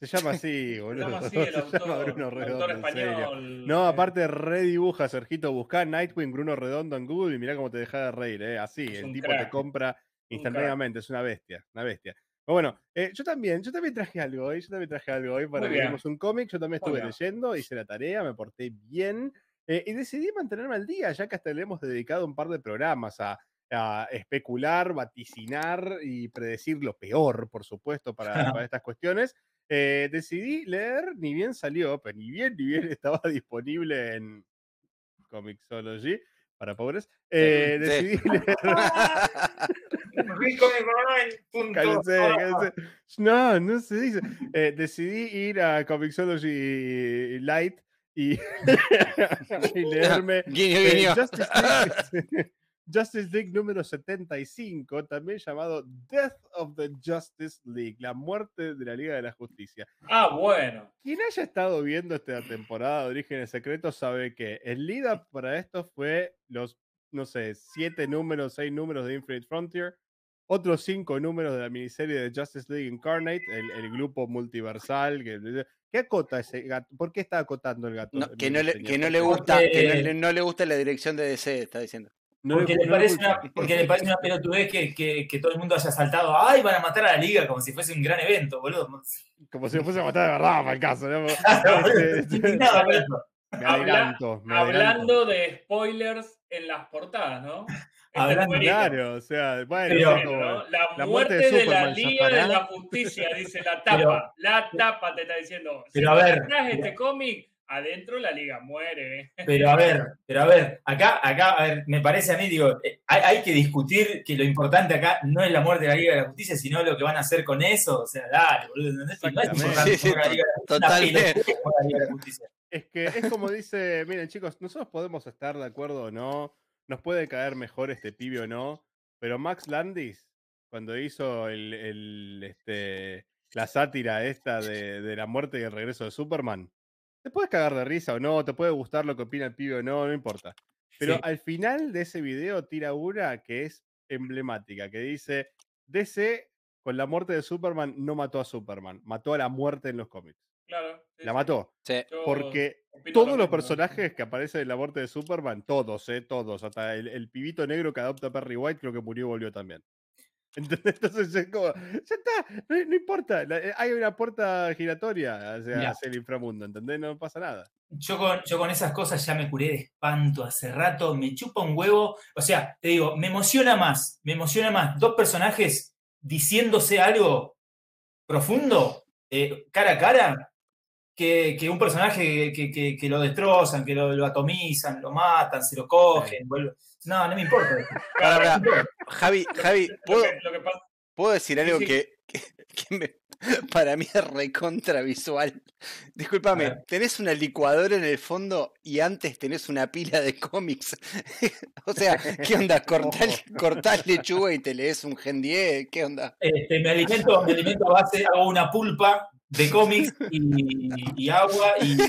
Se llama así, Se boludo. llama así el Se llama autor, Bruno el Redondo, autor en serio. español. No, eh, aparte redibuja, Sergito. Buscá Nightwing, Bruno Redondo en Google y mirá cómo te deja de reír, ¿eh? Así, Es el tipo crack, te compra instantáneamente, es una bestia, una bestia. Pero bueno, eh, yo también, yo también traje algo hoy, yo también traje algo hoy para que bien. leamos un cómic, yo también estuve leyendo, hice la tarea, me porté bien eh, y decidí mantenerme al día, ya que hasta le hemos dedicado un par de programas a, a especular, vaticinar y predecir lo peor, por supuesto, para, para estas cuestiones. Eh, decidí leer, ni bien salió, pero ni bien, ni bien estaba disponible en Comixology para pobres, eh, Sí. decidí leer. Cállense, cállense. No, no se dice. Eh, decidí ir a Comixology Light y, y leerme Guiño, eh, guiño. Justice, League, Justice League número 75, también llamado Death of the Justice League, la muerte de la Liga de la Justicia. Ah, bueno. Quien haya estado viendo esta temporada de Orígenes Secretos sabe que el lead up para esto fue los, no sé, siete números, seis números de Infinite Frontier, otros cinco números de la miniserie de Justice League Incarnate, el, el grupo multiversal. Que, ¿Qué acota ese gato? ¿Por qué está acotando el gato? No, que, no le, que no le gusta, que no le gusta la dirección de DC, está diciendo. No porque, le parece una, porque le parece una pelotudez que, que, que todo el mundo haya saltado. ¡Ay, van a matar a la liga! Como si fuese un gran evento, boludo. Como si me fuese a matar de verdad para el caso. ¿no? Me adelanto. me adelanto. Hablando de spoilers en las portadas, ¿no? Hablando. Claro, o sea, bueno, Pero- sí, como- ¿no? La, la muerte, muerte de de, la Liga de la Justicia, dice la tapa. Pero- la tapa te está diciendo. Pero a ver, pero- este cómic, adentro la Liga muere. Pero a ver, pero a ver, acá, acá, a ver, me parece a mí, digo, eh, hay, hay que discutir que lo importante acá no es la muerte de la Liga de la Justicia, sino lo que van a hacer con eso. O sea, dale, boludo, ¿entendés? No es importante Sí, la Liga de la Justicia. Que es como dice, miren chicos, nosotros podemos estar de acuerdo o no, nos puede caer mejor este pibe o no, pero Max Landis, cuando hizo el, el, este, la sátira esta de, de la muerte y el regreso de Superman, te puedes cagar de risa o no, te puede gustar lo que opina el pibe o no, no importa. Pero Sí. al final de ese video tira una que es emblemática, que dice, DC con la muerte de Superman no mató a Superman, mató a la muerte en los cómics. Claro. sí, La mató. Sí. Porque todos lo los personajes que aparecen en la muerte de Superman, todos, ¿eh? Todos. Hasta el, el pibito negro que adopta a Perry White, creo que murió y volvió también. ¿Entendés? Entonces es como, ya está, no, no importa. la- eh, hay una puerta giratoria hacia, Mirá. hacia el inframundo, ¿entendés? No pasa nada. Yo con, yo con esas cosas ya me curé de espanto hace rato, me chupa un huevo. O sea, te digo, me emociona más, me emociona más dos personajes diciéndose algo profundo, eh, cara a cara, que, que un personaje que, que- que lo destrozan, que lo, lo atomizan, lo matan, se lo cogen. vuelve- No, no me importa. Javi, Javi, ¿puedo, lo pasa, puedo decir algo sí. que, que- que me- para mí es recontra visual? Discúlpame, tenés una licuadora en el fondo y antes tenés una pila de cómics. o sea, ¿qué onda? ¿Cortás, cortás lechuga y te lees un Gen 10? ¿Qué onda? Este, me, alimento, me alimento a base, hago una pulpa de cómics y, y agua y eh,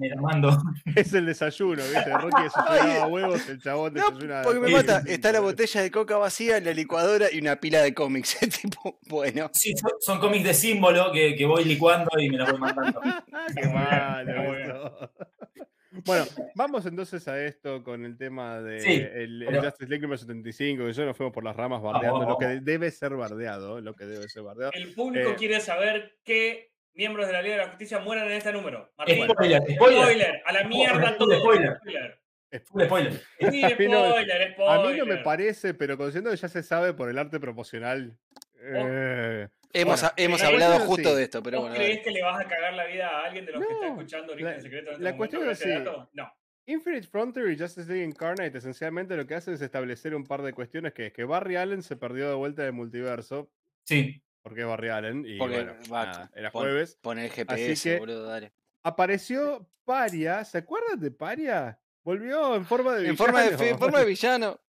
me la mando. Es el desayuno, ¿viste? Rocky desayunaba huevos, el chabón No, desayuna. porque me mata. Está la botella de coca vacía, la licuadora y una pila de cómics. tipo, bueno. Sí, son, son cómics de símbolo que, que voy licuando y me la voy mandando. Qué malo está muy bien. eso. Bueno, vamos entonces a esto con el tema de Sí, el, el pero- Justice League número 75, que yo nos fuimos por las ramas bardeando vamos, lo que debe ser bardeado, lo que debe ser bardeado. el público Eh. quiere saber qué miembros de la Liga de la Justicia mueran en este número. Martín, Spoiler, spoiler. spoiler, a la mierda todo. spoiler. spoiler. Spoiler. Sí, A mí no- spoiler, spoiler. A mí no me parece, pero considerando que ya se sabe por el arte promocional. eh, Hemos, Bueno, hemos la hablado justo así. de esto, pero ¿Vos bueno. dale. que le vas a cagar la vida a alguien de los que está escuchando Origen la- Secreto en este la cuestión es este así. No. Infinite Frontier y Justice League Incarnate esencialmente lo que hacen es establecer un par de cuestiones que es que Barry Allen se perdió de vuelta del multiverso, Sí. porque es Barry Allen, y Porque, bueno, va, nada, era pon- jueves. Pon el GPS, que- boludo, dale. Apareció Paria, ¿se acuerdan de Paria? Volvió en forma de En forma de, villano. en forma de villano.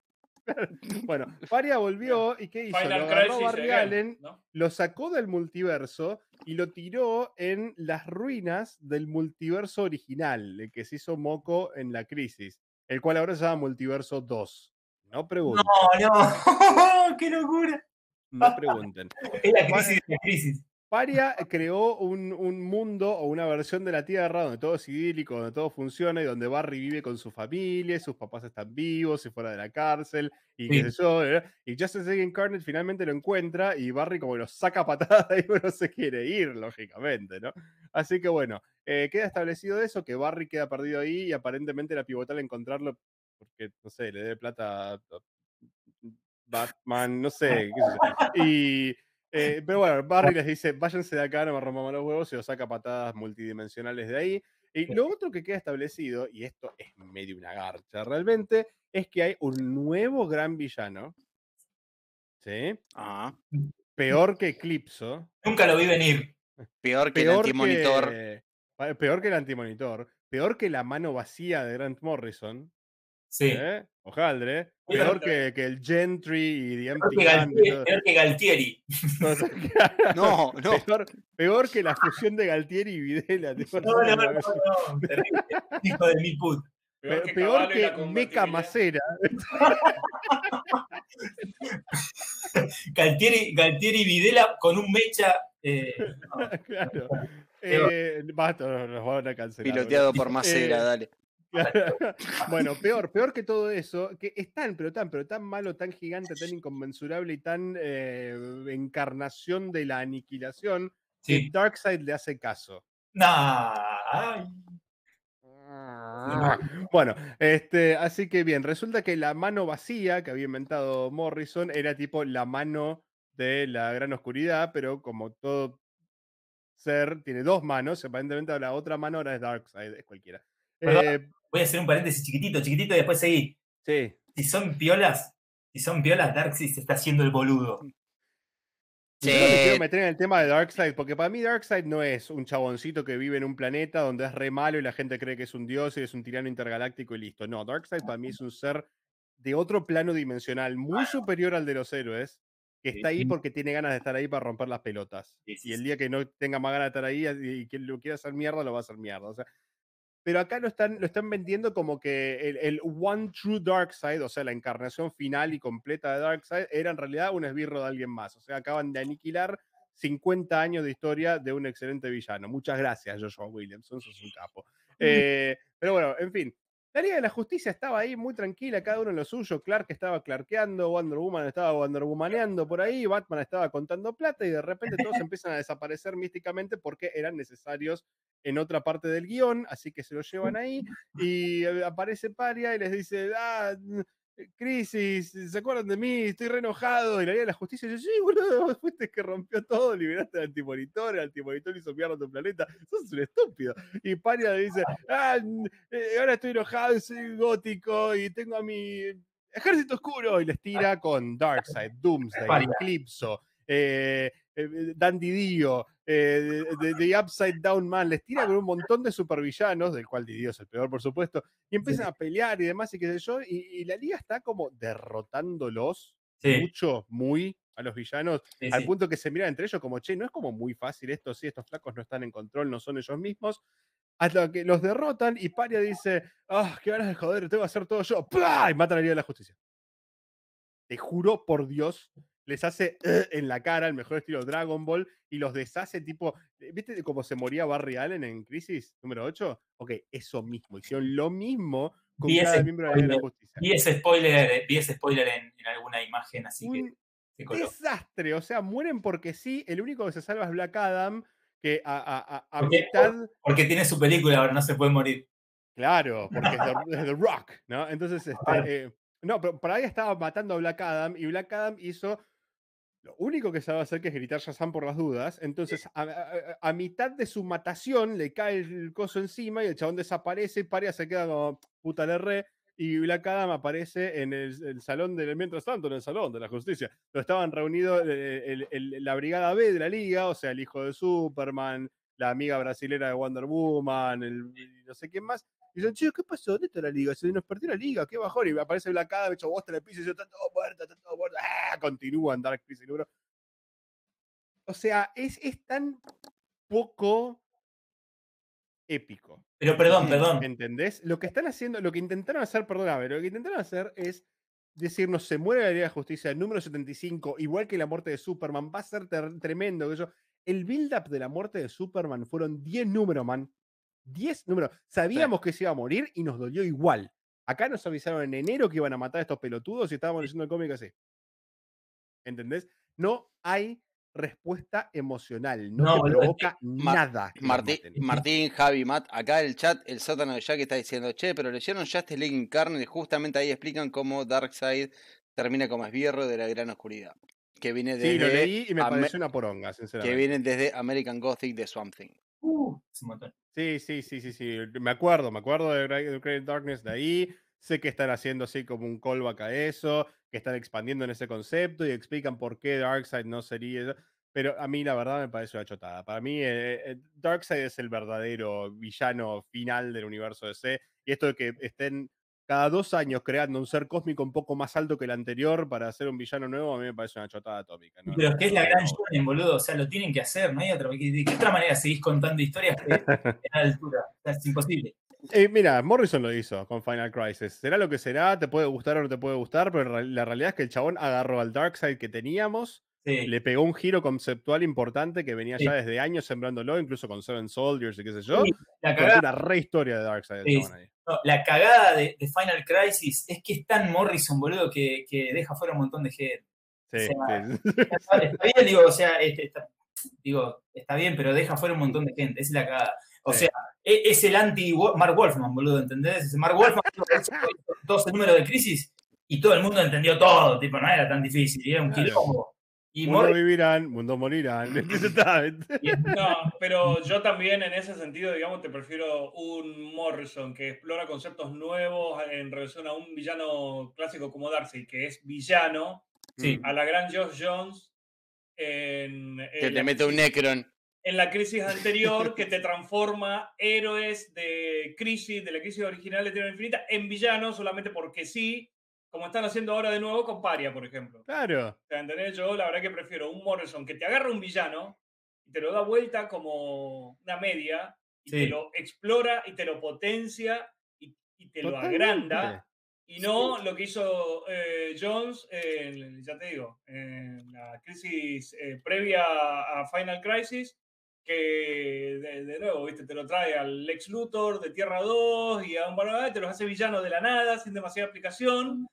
Bueno, Paria volvió y ¿qué hizo? Final lo agarró Crisis Barry again, Allen, ¿no? lo sacó del multiverso y lo tiró en las ruinas del multiverso original, el que se hizo moco en la crisis, el cual ahora se llama Multiverso 2. No pregunten, No, no. ¡Qué locura! no pregunten. Es la crisis de la crisis. Paria creó un, un mundo o una versión de la Tierra donde todo es idílico, donde todo funciona y donde Barry vive con su familia, sus papás están vivos y fuera de la cárcel y qué Sí. sé yo. ¿verdad? Y Justice League Incarnate finalmente lo encuentra y Barry como lo saca a patadas y no se quiere ir, lógicamente, ¿no? Así que bueno, eh, queda establecido eso, que Barry queda perdido ahí y aparentemente la pivotal encontrarlo porque, no sé, le dé plata a a Batman, no sé. qué sé yo. Y... Eh, pero bueno, Barry les dice, váyanse de acá, no me rompan los huevos, y los saca patadas multidimensionales de ahí. Y lo otro que queda establecido, y esto es medio una garcha realmente, es que hay un nuevo gran villano. ¿Sí? Ajá. Peor que Eclipso. Nunca lo vi venir. Peor que el antimonitor. que, peor que el antimonitor. Peor que la mano vacía de Grant Morrison. Sí. ¿eh? Ojaldre. Sí, Peor que, que el Gentry y The Peor Empty que, Galtieri, peor que. No, no. Peor, peor que la fusión de Galtieri y Videla. No, no, no, no, terrible. Hijo de mi put. Que Peor que Meca. Macera. Galtieri, Galtieri y Videla con un mecha. eh, no. claro. Eh, basta, nos- nos van a cancelar. Piloteado por Macera, Eh, dale. Claro. Bueno, peor, peor que todo eso, que es tan, pero tan, pero tan malo, tan gigante, tan inconmensurable y tan eh, encarnación de la aniquilación, que. Darkseid le hace caso. Nah, ay. Bueno, este, así que bien, resulta que la mano vacía que había inventado Morrison era tipo la mano de la gran oscuridad, pero como todo ser tiene dos manos, aparentemente la otra mano ahora es Darkseid, es cualquiera. Eh, Voy a hacer un paréntesis chiquitito, chiquitito y después seguí. sí, Si son piolas, si son piolas, Darkseid se está haciendo el boludo. Yo no me quiero Sí. meter en el tema de Darkseid, porque para mí Darkseid no es un chaboncito que vive en un planeta donde es re malo y la gente cree que es un dios y es un tirano intergaláctico y listo. No, Darkseid para mí es un ser de otro plano dimensional, muy superior al de los héroes, que Sí, está ahí sí. porque tiene ganas de estar ahí para romper las pelotas. Sí, sí, Y el sí. día que no tenga más ganas de estar ahí y y que lo quiera hacer mierda, lo va a hacer mierda. O sea, pero acá lo están, lo están vendiendo como que el, el One True Darkseid, o sea, la encarnación final y completa de Darkseid, era en realidad un esbirro de alguien más. O sea, acaban de aniquilar 50 años de historia de un excelente villano. Muchas gracias, Joshua Williamson, sos un capo. Eh, pero bueno, en fin. La Liga de la Justicia estaba ahí muy tranquila, cada uno en lo suyo. Clark estaba clarkeando, Wonder Woman estaba Wonder Womaneando por ahí, Batman estaba contando plata y de repente todos empiezan a desaparecer místicamente porque eran necesarios en otra parte del guion, así que se lo llevan ahí y eh, aparece Paria y les dice, ah, crisis, ¿se acuerdan de mí? Estoy re enojado. Y la Liga de la Justicia dice, sí, boludo, fuiste que rompió todo, liberaste al antimonitor, el antimonitor hizo mierda a tu planeta, sos un estúpido. Y Paria le dice, ah, eh, ahora estoy enojado y soy gótico y tengo a mi ejército oscuro y les tira con Darkseid, Doomsday. Eclipso, eh, eh, Dandy Dio, eh, de, de- de Upside Down Man, les tira con un montón de supervillanos, del cual Dio es el peor, por supuesto, y empiezan a pelear y demás, y qué sé yo, y, y la liga está como derrotándolos Sí, mucho, muy a los villanos, sí, al punto que se miran entre ellos como, che, no es como muy fácil esto, sí, estos flacos no están en control, no son ellos mismos, hasta que los derrotan y Paria dice, ah, qué ganas de joder, tengo que hacer todo yo, ¡Plah! y mata a la Liga de la Justicia. Te juro por Dios, les hace "Ugh", en la cara, el mejor estilo Dragon Ball, y los deshace tipo, eh, ¿viste cómo se moría Barry Allen en Crisis número 8? Ok, eso mismo, hicieron lo mismo con Vi cada ese miembro de la Liga de la Justicia. Vi ese spoiler, vi ese spoiler en, en alguna imagen, así que Un coló. desastre, o sea, mueren porque sí, el único que se salva es Black Adam, que a, a- a- a Porque- mitad... Porque tiene su película, ahora no se puede morir. Claro, porque es The, Rock, ¿no? Entonces, este, eh, no, pero por ahí estaba matando a Black Adam y Black Adam hizo lo único que sabe hacer que es gritar Shazam por las dudas. Entonces, a, a- a mitad de su matación le cae el coso encima y el chabón desaparece y Paria se queda como puta le re. Y Black Adam aparece en el, el salón del mientras tanto, en el salón de la justicia. Lo estaban reunidos eh, el- el- la brigada B de la liga, o sea, el hijo de Superman, la amiga brasilera de Wonder Woman, el, no sé quién más. Y dicen, che, ¿qué pasó? ¿Dónde está la liga? Se nos perdió la liga, qué bajón. Y aparece Black Adam, hecho bosta en el piso y dice, está todo muerto, está todo muerto. ¡Ah! Continúan Dark Crisis número. O sea, es, es tan poco épico. Pero perdón, perdón. ¿Entendés? Lo que están haciendo, lo que intentaron hacer, perdóname, lo que intentaron hacer es decirnos, se muere la Liga de Justicia, el número 75, igual que la muerte de Superman, va a ser tremendo. Que yo. El build-up de la muerte de Superman fueron 10 números, man. 10 números. Sabíamos que se iba a morir y nos dolió igual. Acá nos avisaron en enero que iban a matar a estos pelotudos y estábamos leyendo el cómic así. ¿Entendés? No hay respuesta emocional. No, te provoca nada. que Martín. Martín, Javi, Matt, acá el chat, el sótano de Jack está diciendo, che, pero leyeron Justice League Incarnate, justamente ahí explican cómo Darkseid termina como esbierro de la gran oscuridad. Que viene desde, Sí, lo leí y me Ame- pareció una poronga, que sinceramente. viene desde American Gothic de Swamp Thing. Uh, es un montón. Sí, sí, sí, sí, sí. Me acuerdo, me acuerdo de Great Darkness de ahí. Sé que están haciendo así como un callback a eso, que están expandiendo en ese concepto y explican por qué Darkseid no sería. Pero a mí la verdad me parece una chotada. Para mí eh, eh, Darkseid es el verdadero villano final del universo DC. Y esto de que estén cada dos años creando un ser cósmico un poco más alto que el anterior para hacer un villano nuevo, a mí me parece una chotada atómica. ¿no? Pero es que es la gran shonen, boludo. O sea, lo tienen que hacer, no hay otra. ¿De qué otra manera seguís contando historias que a la altura? O sea, es imposible. Eh, mira, Morrison lo hizo con Final Crisis. Será lo que será, te puede gustar o no te puede gustar, pero la realidad es que el chabón agarró al Darkseid que teníamos, Sí. le pegó un giro conceptual importante que venía Sí. ya desde años sembrándolo, incluso con Seven Soldiers y qué sé yo. Sí, La una re historia de Darkseid el chabón ahí. No, la cagada de, de Final Crisis es que es tan Morrison, boludo, que, que deja fuera un montón de gente. Sí, sea, sí. Está, está bien, digo, o sea, este, está, digo, está bien, pero deja fuera un montón de gente. Esa es la cagada. O Sí. sea, e- es el anti-Mark Wolfman, boludo, ¿entendés? Ese Mark Wolfman hizo 12 números de crisis y todo el mundo entendió todo, tipo, no era tan difícil, era un Claro. quilombo. Y Mundo vivirán, mundo morirán. Exactamente. No, pero yo también en ese sentido, digamos, te prefiero un Morrison que explora conceptos nuevos en relación a un villano clásico como Darcy, que es villano, sí, a la gran Josh Jones en, Que te la mete un crisis- Necron. en la crisis anterior que te transforma héroes de crisis, de la crisis original de Tierra Infinita, en villanos solamente porque sí, como están haciendo ahora de nuevo con Paria, por ejemplo. Claro. O sea, ¿entendés? Yo la verdad que prefiero un Morrison que te agarra un villano y te lo da vuelta como una media y te Sí. lo explora y te lo potencia y, y te lo Totalmente. agranda. Y no lo que hizo eh, Jones, en, ya te digo, en la crisis eh, previa a Final Crisis, que de, de nuevo, ¿viste? te lo trae al Lex Luthor de Tierra 2 y a un Barbará, te los hace villano de la nada, sin demasiada explicación,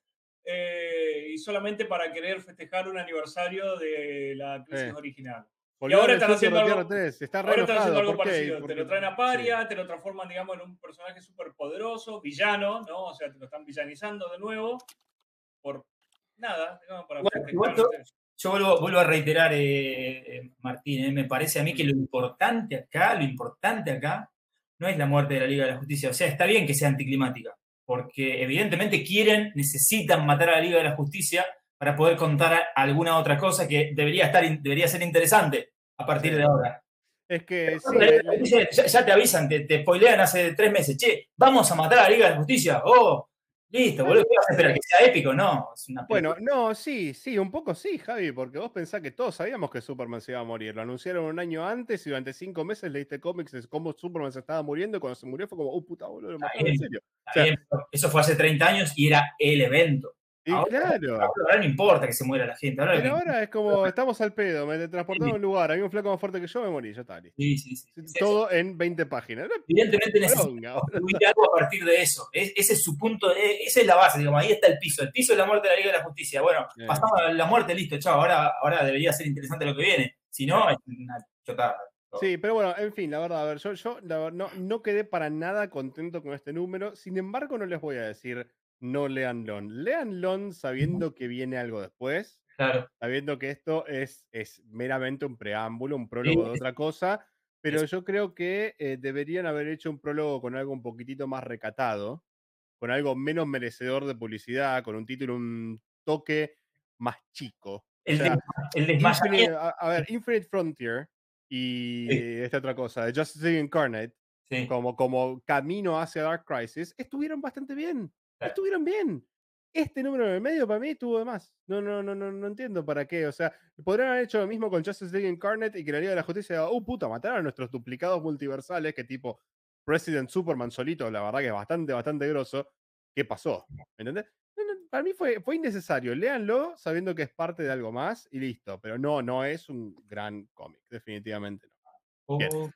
eh, y solamente para querer festejar un aniversario de la crisis Sí. original. Volvió ahora están haciendo algo- Tierra 3. Está re Ahora están haciendo enojado. algo ¿Por qué? parecido. Te lo traen a sí. Paria, te lo transforman, digamos, en un personaje súper poderoso, villano, ¿no? O sea, te lo están villanizando de nuevo por nada, digamos, para Igual- festejar, igual no to- sé. Yo vuelvo, vuelvo a reiterar, eh, eh, Martín, eh, me parece a mí que lo importante acá, lo importante acá, no es la muerte de la Liga de la Justicia. O sea, está bien que sea anticlimática, porque evidentemente quieren, necesitan matar a la Liga de la Justicia para poder contar alguna otra cosa que debería, estar, debería ser interesante a partir de ahora. Es que sí, Justicia, ya, ya te avisan, te, te spoilean hace tres meses. Che, vamos a matar a la Liga de la Justicia. Oh, listo, boludo. ¿Qué vas a esperar? ¿Que sea épico? No, es una Bueno, no, sí, sí, un poco sí, Javi, porque vos pensás que todos sabíamos que Superman se iba a morir. Lo anunciaron un año antes y durante cinco meses leíste cómics de cómo Superman se estaba muriendo y cuando se murió fue como, oh puta boludo, lo mataron en serio. Sea- bien, eso fue hace 30 años y era el evento. Y Ahora- claro, Ahora no importa que se muera la gente. Ahora pero es como, estamos al pedo, me transportaron a un lugar, había un flaco más fuerte que yo, me morí, ya está. Sí, sí, sí. Todo en 20 páginas. Evidentemente necesita poronga, boludo. construir algo a partir de eso. Es- ese es su punto, eh, esa es la base, digamos, ahí está el piso. El piso es la muerte de la Liga de la Justicia. Bueno, Bien. pasamos a la muerte, listo, chao. Ahora, ahora debería ser interesante lo que viene. Si no, es una chotada. Sí, pero bueno, en fin, la verdad, a ver, yo, yo la ver- no, no quedé para nada contento con este número. Sin embargo, no les voy a decir no leanlo. Leanlo sabiendo que viene algo después, Claro. sabiendo que esto es, es meramente un preámbulo, un prólogo de otra cosa. Pero yo creo que eh, deberían haber hecho un prólogo con algo un poquitito más recatado, con algo menos merecedor de publicidad, con un título un toque más chico. El, sea, el desmayamiento. Infinite- a, a ver, Infinite Frontier y Sí. esta otra cosa, Justice Incarnate, Sí. como, como camino hacia Dark Crisis, estuvieron bastante bien. Estuvieron bien. Este número en el medio para mí estuvo de más. No, no, no, no, no entiendo para qué. O sea, podrían haber hecho lo mismo con Justice League Incarnate y que la Liga de la Justicia diga, oh puta, mataron a nuestros duplicados multiversales, que tipo President Superman solito, la verdad que es bastante, bastante grosso. ¿Qué pasó? ¿Me entendés? Para mí fue, fue innecesario. Léanlo sabiendo que es parte de algo más y listo. Pero no, no es un gran cómic, definitivamente no. Oh,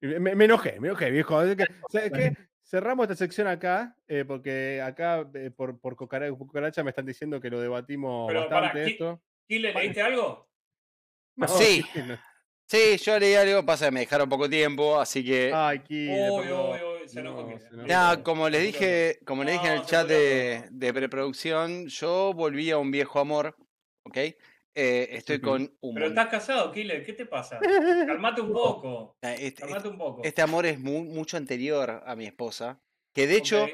Me, me enojé, me enojé, viejo. Es que, ¿sabes qué? Cerramos esta sección acá, eh, porque acá eh, por, por cucara- cucaracha me están diciendo que lo debatimos Pero bastante ¿qui- esto. ¿Kile, Vale. leíste algo? No, Sí. sí, no. Sí, yo leí algo, pasa que me dejaron poco tiempo, así que. Ay, Kile, se No, se como les dije, como les dije en el chat de, de preproducción, yo volví a un viejo amor, ¿ok? Eh, estoy con un Pero estás casado, Kile, ¿qué te pasa? Calmate un poco. Ah, Este, Calmate un poco. este amor es mu- mucho anterior a mi esposa. Que de hecho,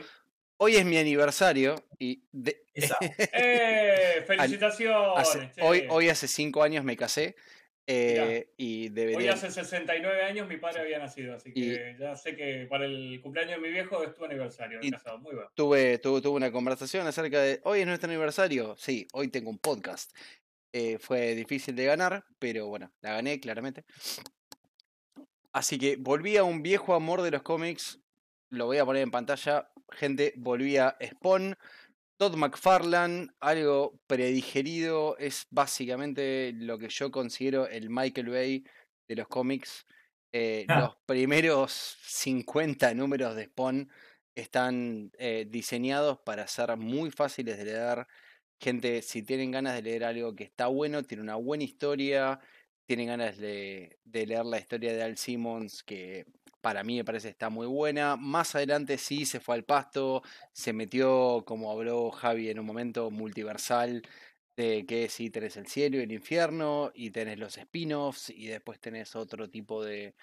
hoy es mi aniversario y de-. ¡Eh! ¡Felicitaciones! hace- hoy, hoy hace cinco años me casé. eh, y Hoy hace 69 años mi padre había nacido, así Y- que ya sé que para el cumpleaños de mi viejo es tu aniversario Y- casado. Muy bueno. Tuve, tuve, tuve una conversación acerca de. Hoy es nuestro aniversario. Sí, hoy tengo un podcast. Eh, fue difícil de ganar, pero bueno, la gané claramente. Así que volví a un viejo amor de los cómics. Lo voy a poner en pantalla. Gente, volví a Spawn. Todd McFarlane, algo predigerido, es básicamente lo que yo considero el Michael Bay de los cómics. Eh, Ah. Los primeros 50 números de Spawn están eh, diseñados para ser muy fáciles de leer. Gente, si tienen ganas de leer algo que está bueno, tiene una buena historia, tienen ganas de, leer la historia de Al Simmons, que para mí me parece está muy buena. Más adelante sí se fue al pasto, se metió, como habló Javi en un momento, multiversal, de que sí tenés el cielo y el infierno, y tenés los spin-offs, y después tenés otro tipo de,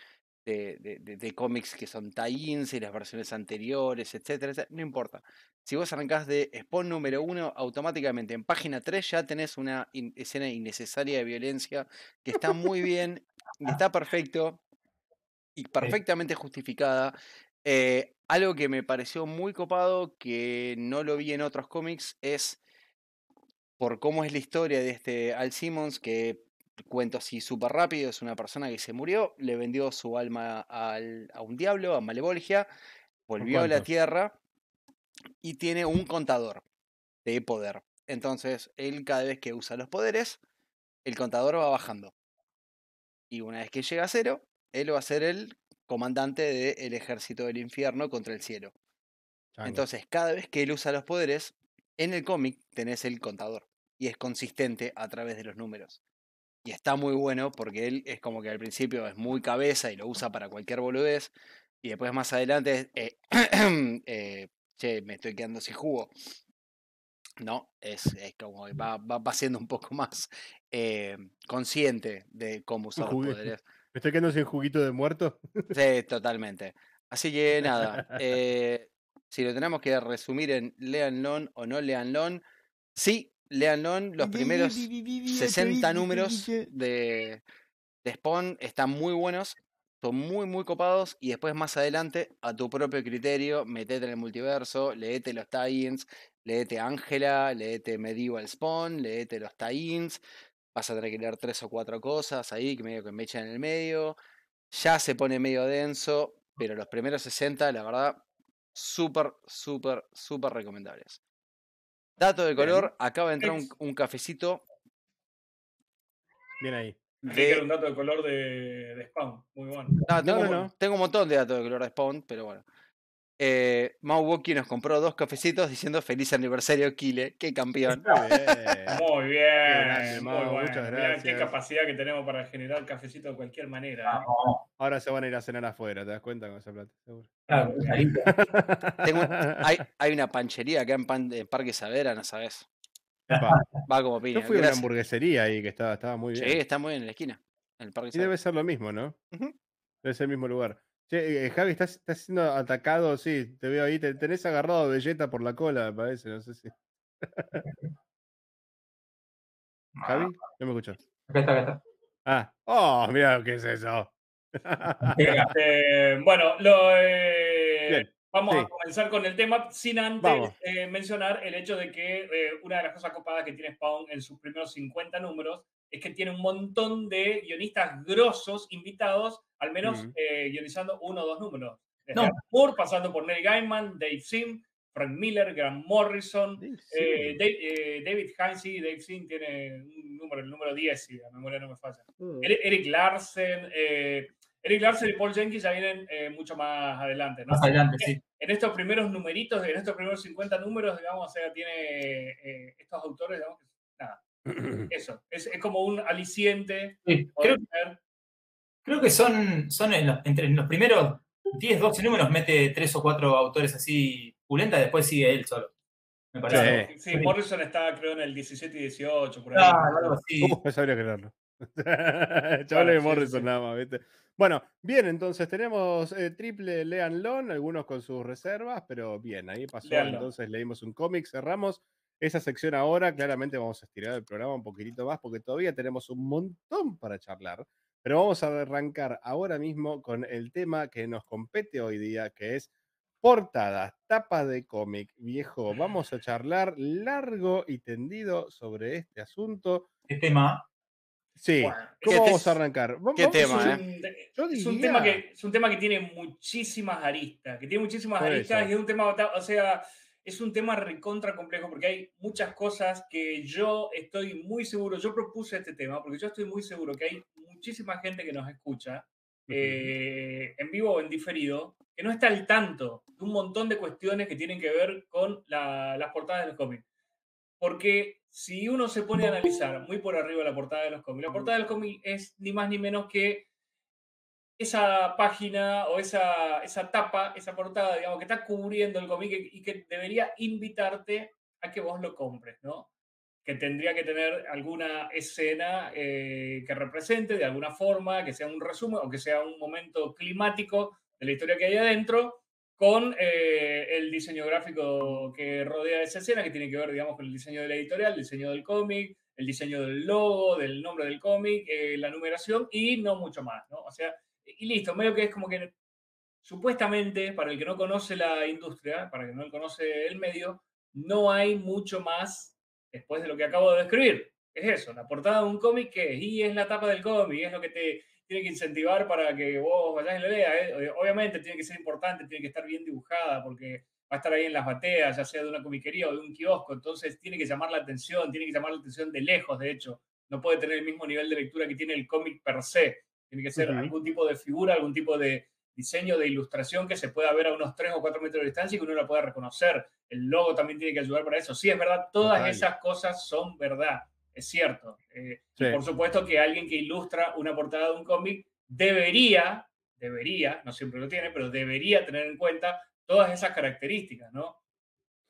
de, de- de- cómics que son tie-ins y las versiones anteriores, etcétera, etcétera, No importa. Si vos arrancás de Spawn número uno, automáticamente en página 3 ya tenés una in- escena innecesaria de violencia que está muy bien y está perfecto y perfectamente justificada. Eh, algo que me pareció muy copado, que no lo vi en otros cómics, es por cómo es la historia de este Al Simmons, que cuento así súper rápido, es una persona que se murió, le vendió su alma al- a un diablo, a Malevolgia, volvió a la? Tierra y tiene un contador de poder. Entonces, él cada vez que usa los poderes, el contador va bajando. Y una vez que llega a cero, él va a ser el comandante del ejército del infierno contra el cielo. Chango. Entonces, cada vez que él usa los poderes, en el cómic tenés el contador. Y es consistente a través de los números. Y está muy bueno porque él es como que al principio es muy cabeza y lo usa para cualquier boludez. Y después más adelante, eh, eh, che, me estoy quedando sin jugo. No, es, es como que va, va, va siendo un poco más eh, consciente de cómo usar los poderes. ¿Me estoy quedando sin juguito de muerto? Sí, totalmente. Así que nada, eh, si lo tenemos que resumir en leanlo o no leanlo, sí, leanlo, los primeros 60 números de, de Spawn están muy buenos, son muy, muy copados, y después más adelante, a tu propio criterio, metete en el multiverso, leete los tie-ins, leete Ángela, leete Medieval Spawn, leete los tie-ins, vas a tener que leer tres o cuatro cosas ahí que medio que me echan en el medio, ya se pone medio denso, pero los primeros 60, la verdad, súper, súper, súper recomendables. Dato de Bien. color, acaba de entrar un, cafecito Bien ahí. Que de... un dato de color de, de Spawn. Muy bueno. No, tengo, no. tengo un montón de datos de color de Spawn, pero bueno. Eh, Mau Woki nos compró dos cafecitos diciendo feliz aniversario, Kile, qué campeón. Muy bien. Muy grande, bueno. muchas Mirá qué gracias. capacidad que tenemos para generar cafecito de cualquier manera. ¿eh? Ahora se van a ir a cenar afuera, ¿te das cuenta con esa plata? Seguro. claro. Tengo hay, hay una panchería acá en, Pan- en Parque Savera, no sabes. Epa, Va como piña. Yo fui a una gracias. hamburguesería ahí que estaba, estaba muy Sí, bien. está muy bien en la esquina. En el Parque Y Savera. debe ser lo mismo, ¿no? Ujú. Debe ser el mismo lugar. Che, eh, Javi, estás, estás siendo atacado, sí, te veo ahí, te, tenés agarrado a Belleta por la cola, me parece, no sé si. Javi, no me escuchó. Acá está, acá está. Ah, oh, mira qué es eso. Este, bueno, lo, eh, vamos sí. a comenzar con el tema sin antes eh, mencionar el hecho de que una de las cosas copadas que tiene Spawn en sus primeros 50 números es que tiene un montón de guionistas grosos invitados, al menos eh, guionizando uno o dos números. Desde No. Moore, pasando por Neil Gaiman, Dave Sim, Frank Miller, Grant Morrison, Sí, eh. Dave- eh, David Heinze, Dave Sim tiene un número, el número 10, si la memoria no me falla. Mm. Eric Larsen, eh, Eric Larsen y Paul Jenkins ya vienen eh, mucho más adelante, ¿no? más adelante, sí. En estos primeros numeritos, en estos primeros 50 números, digamos, o sea, tiene eh, estos autores, digamos, nada, eso, es, es como un aliciente. Sí, Creo, creo que son, son en los- entre los primeros 10, 12 números, mete tres o cuatro autores así pulentas, después sigue él solo. me parece. sí, Morrison está creo en el 17 y 18, por ahí. Claro, algo así. Uh, no sabría creerlo. Chavales Claro, de sí, Morrison sí. nada más, ¿viste? Bueno, bien, entonces tenemos eh, triple Leanlo, algunos con sus reservas, pero bien, ahí pasó. Léanlo. Entonces leímos un cómic, cerramos esa sección ahora. Claramente vamos a estirar el programa un poquitito más porque todavía tenemos un montón para charlar. Pero vamos a arrancar ahora mismo con el tema que nos compete hoy día, que es portadas, tapa de cómic. Viejo, vamos a charlar largo y tendido sobre este asunto. Este tema. Sí, Bueno, ¿cómo ¿qué vamos te- a arrancar? Qué vamos- tema, es, eh? es un tema que es un tema que tiene muchísimas aristas, que tiene muchísimas Por aristas eso. y es un tema, o sea, es un tema recontra complejo porque hay muchas cosas que yo estoy muy seguro, yo propuse este tema porque yo estoy muy seguro que hay muchísima gente que nos escucha eh, en vivo o en diferido que no está al tanto de un montón de cuestiones que tienen que ver con la- las portadas de los cómics. Porque si uno se pone a analizar muy por arriba la portada de los cómics, la portada del cómic es ni más ni menos que esa página o esa, esa tapa, esa portada, digamos, que está cubriendo el cómic y que debería invitarte a que vos lo compres, ¿no? Que tendría que tener alguna escena eh, que represente de alguna forma, que sea un resumen o que sea un momento climático de la historia que hay adentro, con eh, el diseño gráfico que rodea esa escena, que tiene que ver, digamos, con el diseño de la editorial, el diseño del cómic, el diseño del logo, del nombre del cómic, eh, la numeración y no mucho más, ¿no? O sea, y listo, medio que es como que supuestamente, para el que no conoce la industria, para el que no conoce el medio, no hay mucho más después de lo que acabo de describir. Es eso, la portada de un cómic que es, y es la tapa del cómic, es lo que te tiene que incentivar para que vos vayas y lo leas. ¿eh? Obviamente tiene que ser importante, tiene que estar bien dibujada, porque va a estar ahí en las bateas, ya sea de una comiquería o de un kiosco, entonces tiene que llamar la atención, tiene que llamar la atención de lejos, de hecho. No puede tener el mismo nivel de lectura que tiene el cómic per se. Tiene que ser algún tipo de figura, algún tipo de diseño de ilustración que se pueda ver a unos 3 o 4 metros de distancia y que uno la pueda reconocer. El logo también tiene que ayudar para eso. Sí, es verdad, todas esas cosas son verdad, es cierto. Eh, Sí. por supuesto que alguien que ilustra una portada de un cómic debería, debería, no siempre lo tiene, pero debería tener en cuenta todas esas características, ¿no?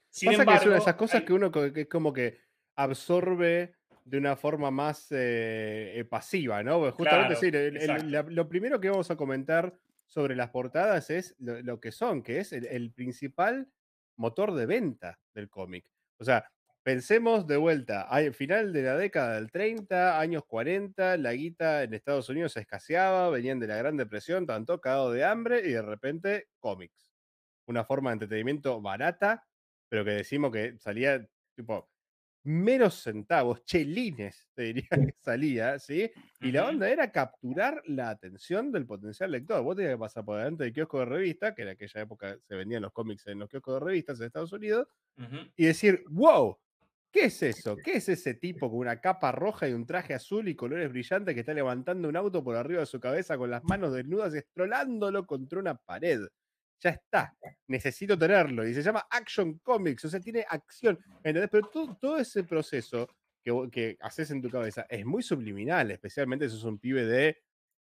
Sin Pasa que embargo, esas cosas hay- que uno que es como que absorbe de una forma más eh, eh, pasiva, ¿no? Porque justamente Claro, sí, el- el- exacto. la- lo primero que vamos a comentar sobre las portadas es lo, lo que son, que es el, el principal motor de venta del cómic. O sea, pensemos de vuelta, al final de la década del 30, años 40, la guita en Estados Unidos escaseaba, venían de la Gran Depresión, estaban todos cagados de hambre y de repente cómics. Una forma de entretenimiento barata, pero que decimos que salía tipo meros centavos, chelines, te diría que salía, ¿sí? Y la onda era capturar la atención del potencial lector. Vos tenías que pasar por delante del kiosco de revista, que en aquella época se vendían los cómics en los kioscos de revistas en Estados Unidos, y decir, wow, ¿qué es eso? ¿Qué es ese tipo con una capa roja y un traje azul y colores brillantes que está levantando un auto por arriba de su cabeza con las manos desnudas y estrolándolo contra una pared? Ya está, necesito tenerlo. Y se llama Action Comics, o sea, tiene acción. ¿entendés? Pero todo, todo ese proceso que, que haces en tu cabeza es muy subliminal, especialmente si sos un pibe de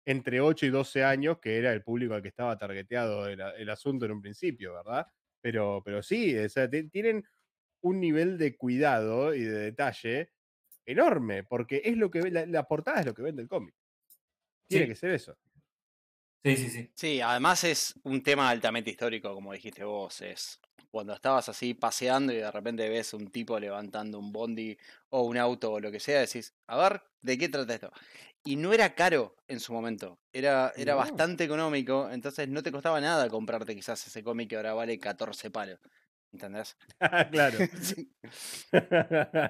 entre 8 y 12 años, que era el público al que estaba targeteado el, el asunto en un principio, ¿verdad? Pero, pero sí, o sea, ti- tienen un nivel de cuidado y de detalle enorme, porque es lo que la, la portada es lo que vende el cómic. Tiene Sí. que ser eso. Sí, sí, sí. Sí, además es un tema altamente histórico, como dijiste vos. Es cuando estabas así paseando y de repente ves un tipo levantando un bondi o un auto o lo que sea, decís, a ver, ¿de qué trata esto? Y no era caro en su momento, era, era No. bastante económico, entonces no te costaba nada comprarte quizás ese cómic que ahora vale 14 palos. ¿Entendés? claro. Sí.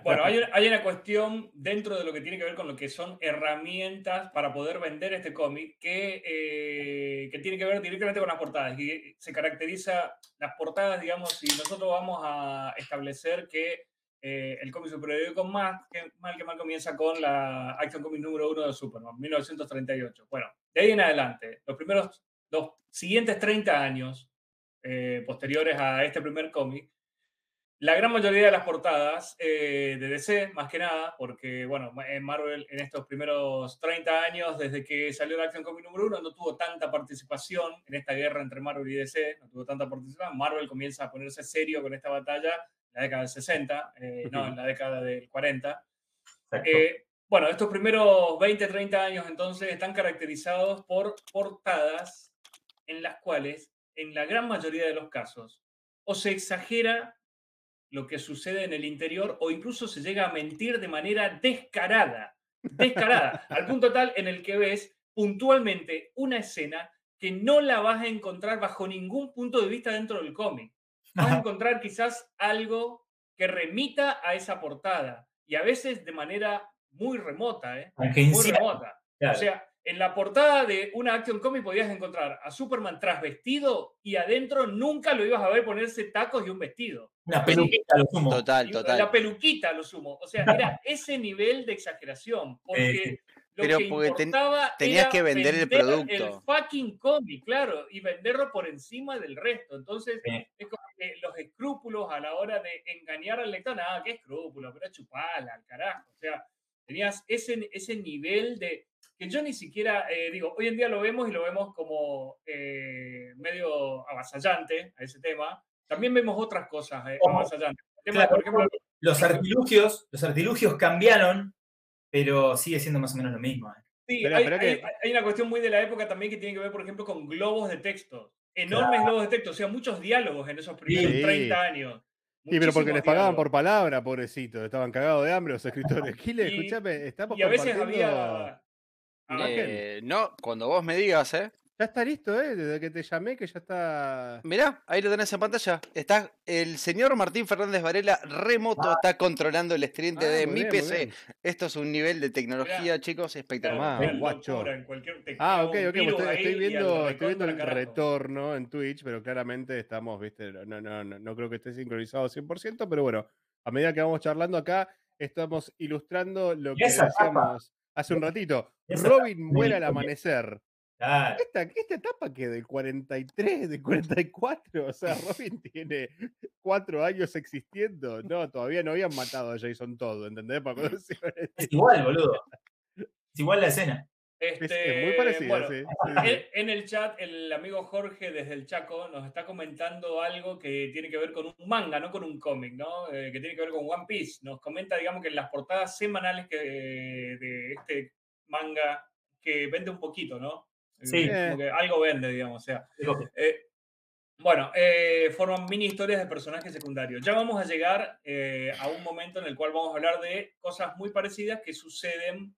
Bueno, hay, una- hay una cuestión dentro de lo que tiene que ver con lo que son herramientas para poder vender este cómic que, eh, que tiene que ver directamente con las portadas. Y se caracteriza las portadas, digamos, si nosotros vamos a establecer que eh, el cómic superhéroe con más que mal que mal comienza con la Action Comic número uno de Superman, 1938. Bueno, de ahí en adelante, los primeros, los siguientes 30 años eh, posteriores a este primer cómic, la gran mayoría de las portadas eh, de DC, más que nada, porque, bueno, en Marvel en estos primeros 30 años, desde que salió la Action Comic número uno, no tuvo tanta participación en esta guerra entre Marvel y DC, no tuvo tanta participación. Marvel comienza a ponerse serio con esta batalla la década del 60, eh, no, en la década del 40. Exacto. Eh, bueno, estos primeros 20, 30 años entonces están caracterizados por portadas en las cuales, en la gran mayoría de los casos, o se exagera lo que sucede en el interior o incluso se llega a mentir de manera descarada, descarada, al punto tal en el que ves puntualmente una escena que no la vas a encontrar bajo ningún punto de vista dentro del cómic. Vas a encontrar quizás algo que remita a esa portada y a veces de manera muy remota, ¿eh? muy remota. claro. O sea, en la portada de una Action Comic podías encontrar a Superman tras vestido y adentro nunca lo ibas a ver ponerse tacos y un vestido. una peluquita, lo sumo. Total, total. La peluquita, lo sumo. O sea, era ese nivel de exageración. Porque lo Pero que porque ten- importaba tenías era que vender el producto. El fucking cómic, claro, y venderlo por encima del resto. Entonces, Sí. es como que los escrúpulos a la hora de engañar al lector, nada, qué escrúpulos, pero chupala, al carajo. O sea, tenías ese, ese nivel de que yo ni siquiera, eh, digo, hoy en día lo vemos y lo vemos como eh, medio avasallante a ese tema. También vemos otras cosas eh, avasallantes. El tema, Claro, por ejemplo, los artilugios, los artilugios cambiaron, pero sigue siendo más o menos lo mismo. ¿eh? Sí, Pero- hay, pero hay- que- hay una cuestión muy de la época también que tiene que ver, por ejemplo, con globos de texto. Enormes globos de texto, o sea, muchos diálogos en esos primeros Sí. 30 años. Sí, pero porque les pagaban por palabra, pobrecitos. Estaban cagados de hambre los escritores. Gile, Y- escúchame, estamos Y a veces compartiendo- había... Eh, no, cuando vos me digas, ¿eh? Ya está listo, ¿eh? Desde que te llamé, que ya está. Mirá, ahí lo tenés en pantalla. Está el señor Martín Fernández Varela remoto, está controlando el stream Ah, de muy mi bien, PC. Esto es un nivel de tecnología, chicos, espectacular. Un guacho. en cualquier- Ah, ok, ok. pues Estoy, viendo, estoy viendo el carajo. retorno en Twitch, pero claramente estamos, viste, no, no, no, no creo que esté sincronizado 100%, pero bueno, a medida que vamos charlando acá, estamos ilustrando lo que esa tapa. decíamos hace un ratito. Robin muere al amanecer. Claro. Esta, esta etapa que del 43, del 44, o sea, Robin tiene cuatro años existiendo. No, todavía no habían matado a Jason todo, ¿entendés? Para cuando se iban a Es igual, boludo. Es igual la escena. Es, Este, es muy parecido, bueno, sí, sí, sí. En, en el chat, el amigo Jorge desde el Chaco nos está comentando algo que tiene que ver con un manga, no con un cómic, ¿no? Eh, que tiene que ver con One Piece. Nos comenta, digamos, que en las portadas semanales que, de este manga que vende un poquito, ¿no? Sí. Como que algo vende, digamos. O sea, eh, bueno, eh, forman mini historias de personajes secundarios. Ya vamos a llegar eh, a un momento en el cual vamos a hablar de cosas muy parecidas que suceden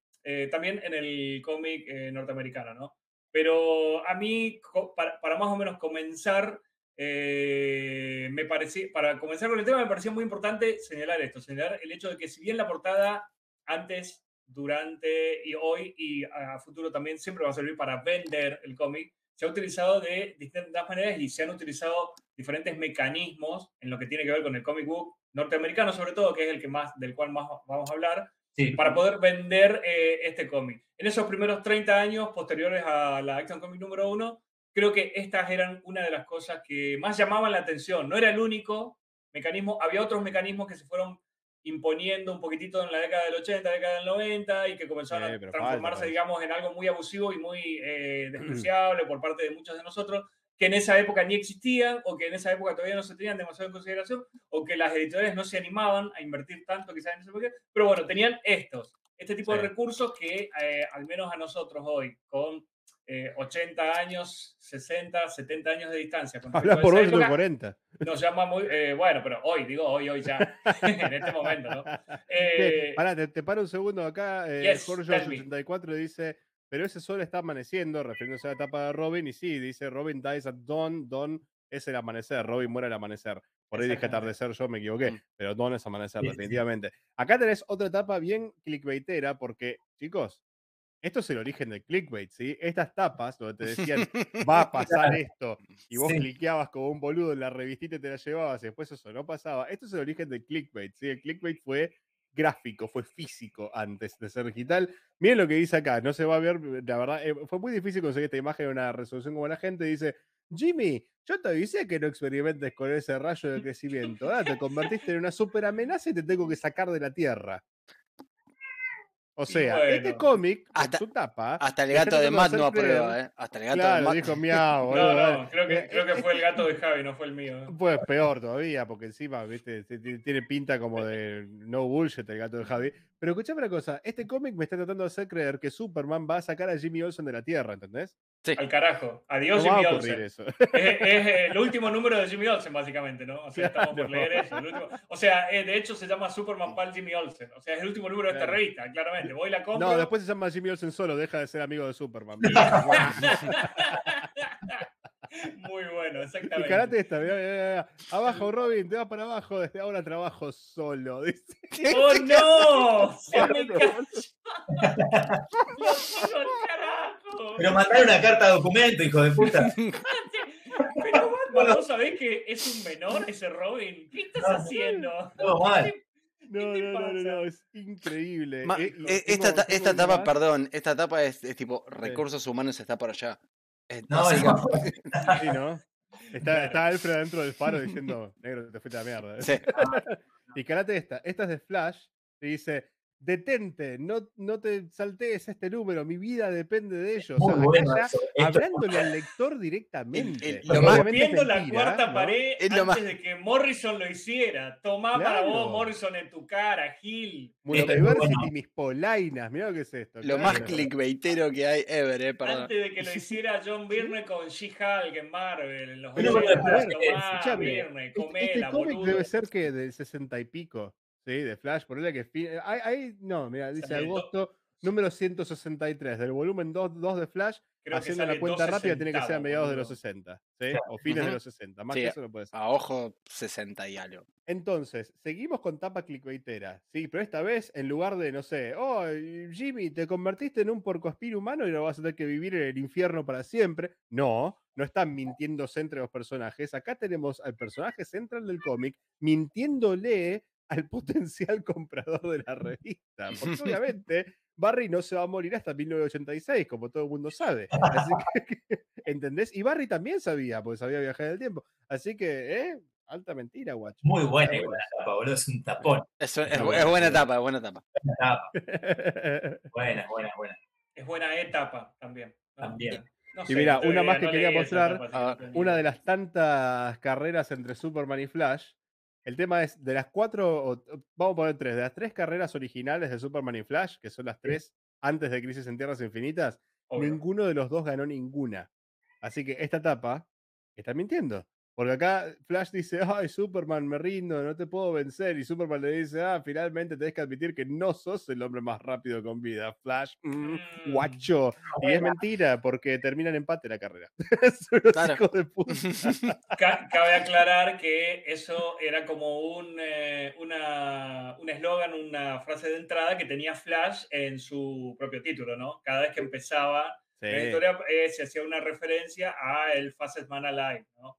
también en el cómic norteamericano, ¿no? Pero a mí, para, para más o menos comenzar, me parecía, para comenzar con el tema, me parecía muy importante señalar esto, señalar el hecho de que si bien la portada antes, durante y hoy y a futuro también siempre va a servir para vender el cómic, se ha utilizado de distintas maneras y se han utilizado diferentes mecanismos en lo que tiene que ver con el comic book norteamericano, sobre todo, que es el que más, del cual más vamos a hablar, sí. para poder vender eh, este cómic. En esos primeros 30 años posteriores a la Action Comic número uno, creo que estas eran una de las cosas que más llamaban la atención. No era el único mecanismo, había otros mecanismos que se fueron imponiendo un poquitito en la década del 80, década del 90 y que comenzaron Sí, a transformarse, falta, digamos, en algo muy abusivo y muy eh, despreciable por parte de muchos de nosotros que en esa época ni existían o que en esa época todavía no se tenían demasiado en consideración o que las editoriales no se animaban a invertir tanto quizás en ese época, pero bueno, tenían estos, este tipo de Sí. recursos que eh, al menos a nosotros hoy, con eh, 80 años, 60, 70 años de distancia, Hablas por época, 40. nos llama muy, eh, bueno, pero hoy, digo hoy, hoy ya, en este momento, ¿no? Eh, pará, te, te paro un segundo acá. Eh, yes, Jorge tell me. 84 dice, pero ese sol está amaneciendo, refiriéndose a la etapa de Robin, y sí, dice Robin dies at dawn, dawn es el amanecer, Robin muere al amanecer. Por ahí dije atardecer, yo me equivoqué, Mm. pero dawn es amanecer, Sí, sí, sí. definitivamente. Acá tenés otra etapa bien clickbaitera, porque, chicos, esto es el origen del clickbait, ¿sí? Estas tapas, donde te decían, va a pasar esto, y vos Sí. cliqueabas como un boludo en la revistita y te la llevabas, y después eso no pasaba. Esto es el origen del clickbait, ¿sí? El clickbait fue gráfico, fue físico antes de ser digital. Miren lo que dice acá, no se va a ver, la verdad, eh, fue muy difícil conseguir esta imagen en una resolución como la gente. Dice, Jimmy, yo te avisé que no experimentes con ese rayo de crecimiento. Ahora te convertiste en una super amenaza y te tengo que sacar de la Tierra. O sea, este bueno. cómic, por Hasta- su tapa, Hasta el gato de Matt no aprueba, ¿eh? Hasta el gato de Claro, Matt. dijo miau, boludo. No, dale. no, creo que, Eh, creo que eh, fue el gato de Javi, no fue el mío. ¿eh? Pues peor todavía, porque encima, viste, tiene pinta como de no bullshit el gato de Javi. Pero escuchame una cosa, este cómic me está tratando de hacer creer que Superman va a sacar a Jimmy Olsen de la Tierra, ¿entendés? Al carajo. Adiós, no va Jimmy a ocurrir Olsen. eso. Es, es el último número de Jimmy Olsen, básicamente, ¿no? O sea, estamos por leer eso. el último- O sea, eh, de hecho se llama Superman Pal Jimmy Olsen. O sea, es el último número de esta Claro. revista, claramente. Voy y la compro. No, después se llama Jimmy Olsen solo, deja de ser amigo de Superman. Muy bueno, exactamente. carate esta, mirá, mirá, mirá. abajo Robin, te vas para abajo, desde ahora trabajo solo. dice. ¡Oh, no! ¡Se me cayó! ¡Lo tiro al carajo! Pero mandar una carta de documento, hijo de puta. Pero Batman, ¿vos sabés que es un menor ese Robin? ¿Qué estás haciendo? Todo mal. No, no, no, no, no, es increíble. Ma- Eh, eh, tengo- esta, tengo esta etapa, perdón, esta etapa es, es tipo recursos humanos está por allá. Es No, no. Sí, ¿no? Está, está Alfred adentro del faro diciendo, negro, te fuiste a la mierda. Sí. Y carate esta, esta es de Flash, y dice, detente, no, no te saltees este número, mi vida depende de ello. O sea, bueno hablándole al lector directamente. el- Y lo más- Rompiendo la cuarta ¿no? pared Es antes más- de que Morrison lo hiciera. Tomá para vos, Morrison, en tu cara, Gil. Multiversity, bueno. mis polainas, mirá lo que es esto. Lo más claro. clickbaitero que hay ever, eh, perdón. Antes de que lo hiciera John Byrne con She-Hulk en Marvel, en los Pero, 80. a ver, Tomá, escuchame, Byrne, Este, este cómic debe ser que del 60 y pico, ¿sí? De Flash, ponele que... fi- Ahí, no, mira, dice agosto número 163, del volumen 2, 2 de Flash, Creo haciendo la cuenta rápida tiene que ser a mediados de los 60, ¿sí? O fines de los 60, más Sí, que eso no puede ser. A ojo, 60 y algo. Entonces, seguimos con tapa clickbaitera, ¿sí? Pero esta vez, en lugar de, no sé, oh, Jimmy, te convertiste en un porcoespín humano y ahora vas a tener que vivir en el infierno para siempre. No, no están mintiéndose entre los personajes. Acá tenemos al personaje central del cómic mintiéndole al potencial comprador de la revista. Porque obviamente Barry no se va a morir hasta 1986, como todo el mundo sabe. Así que, ¿entendés? Y Barry también sabía, porque sabía viajar en el tiempo. Así que, ¿eh? Alta mentira, guacho. Muy buena igual la tapa, boludo. Es un tapón. Es, buena etapa, es buena etapa. Buena. Buena, buena, buena. Es buena etapa también. ¿no? También. No Y mira, una más que no quería mostrar, etapa, así a que ver, no tengo una de las tantas carreras entre Superman y Flash. El tema es, de las cuatro, vamos a poner tres, de las tres carreras originales de Superman y Flash, que son las tres antes de Crisis en Tierras Infinitas, Obvio. ninguno de los dos ganó ninguna. Así que esta etapa está mintiendo. Porque acá Flash dice, ay, Superman, me rindo, no te puedo vencer. Y Superman le dice, ah, finalmente tenés que admitir que no sos el hombre más rápido con vida. Flash, mm, Mm. guacho. Y es mentira, porque termina en empate la carrera. Claro. de puta. Ca- Cabe aclarar que eso era como un eh, una- un eslogan, una frase de entrada que tenía Flash en su propio título, ¿no? Cada vez que empezaba Sí. la historia eh, se hacía una referencia a el Fastest Man Alive, ¿no?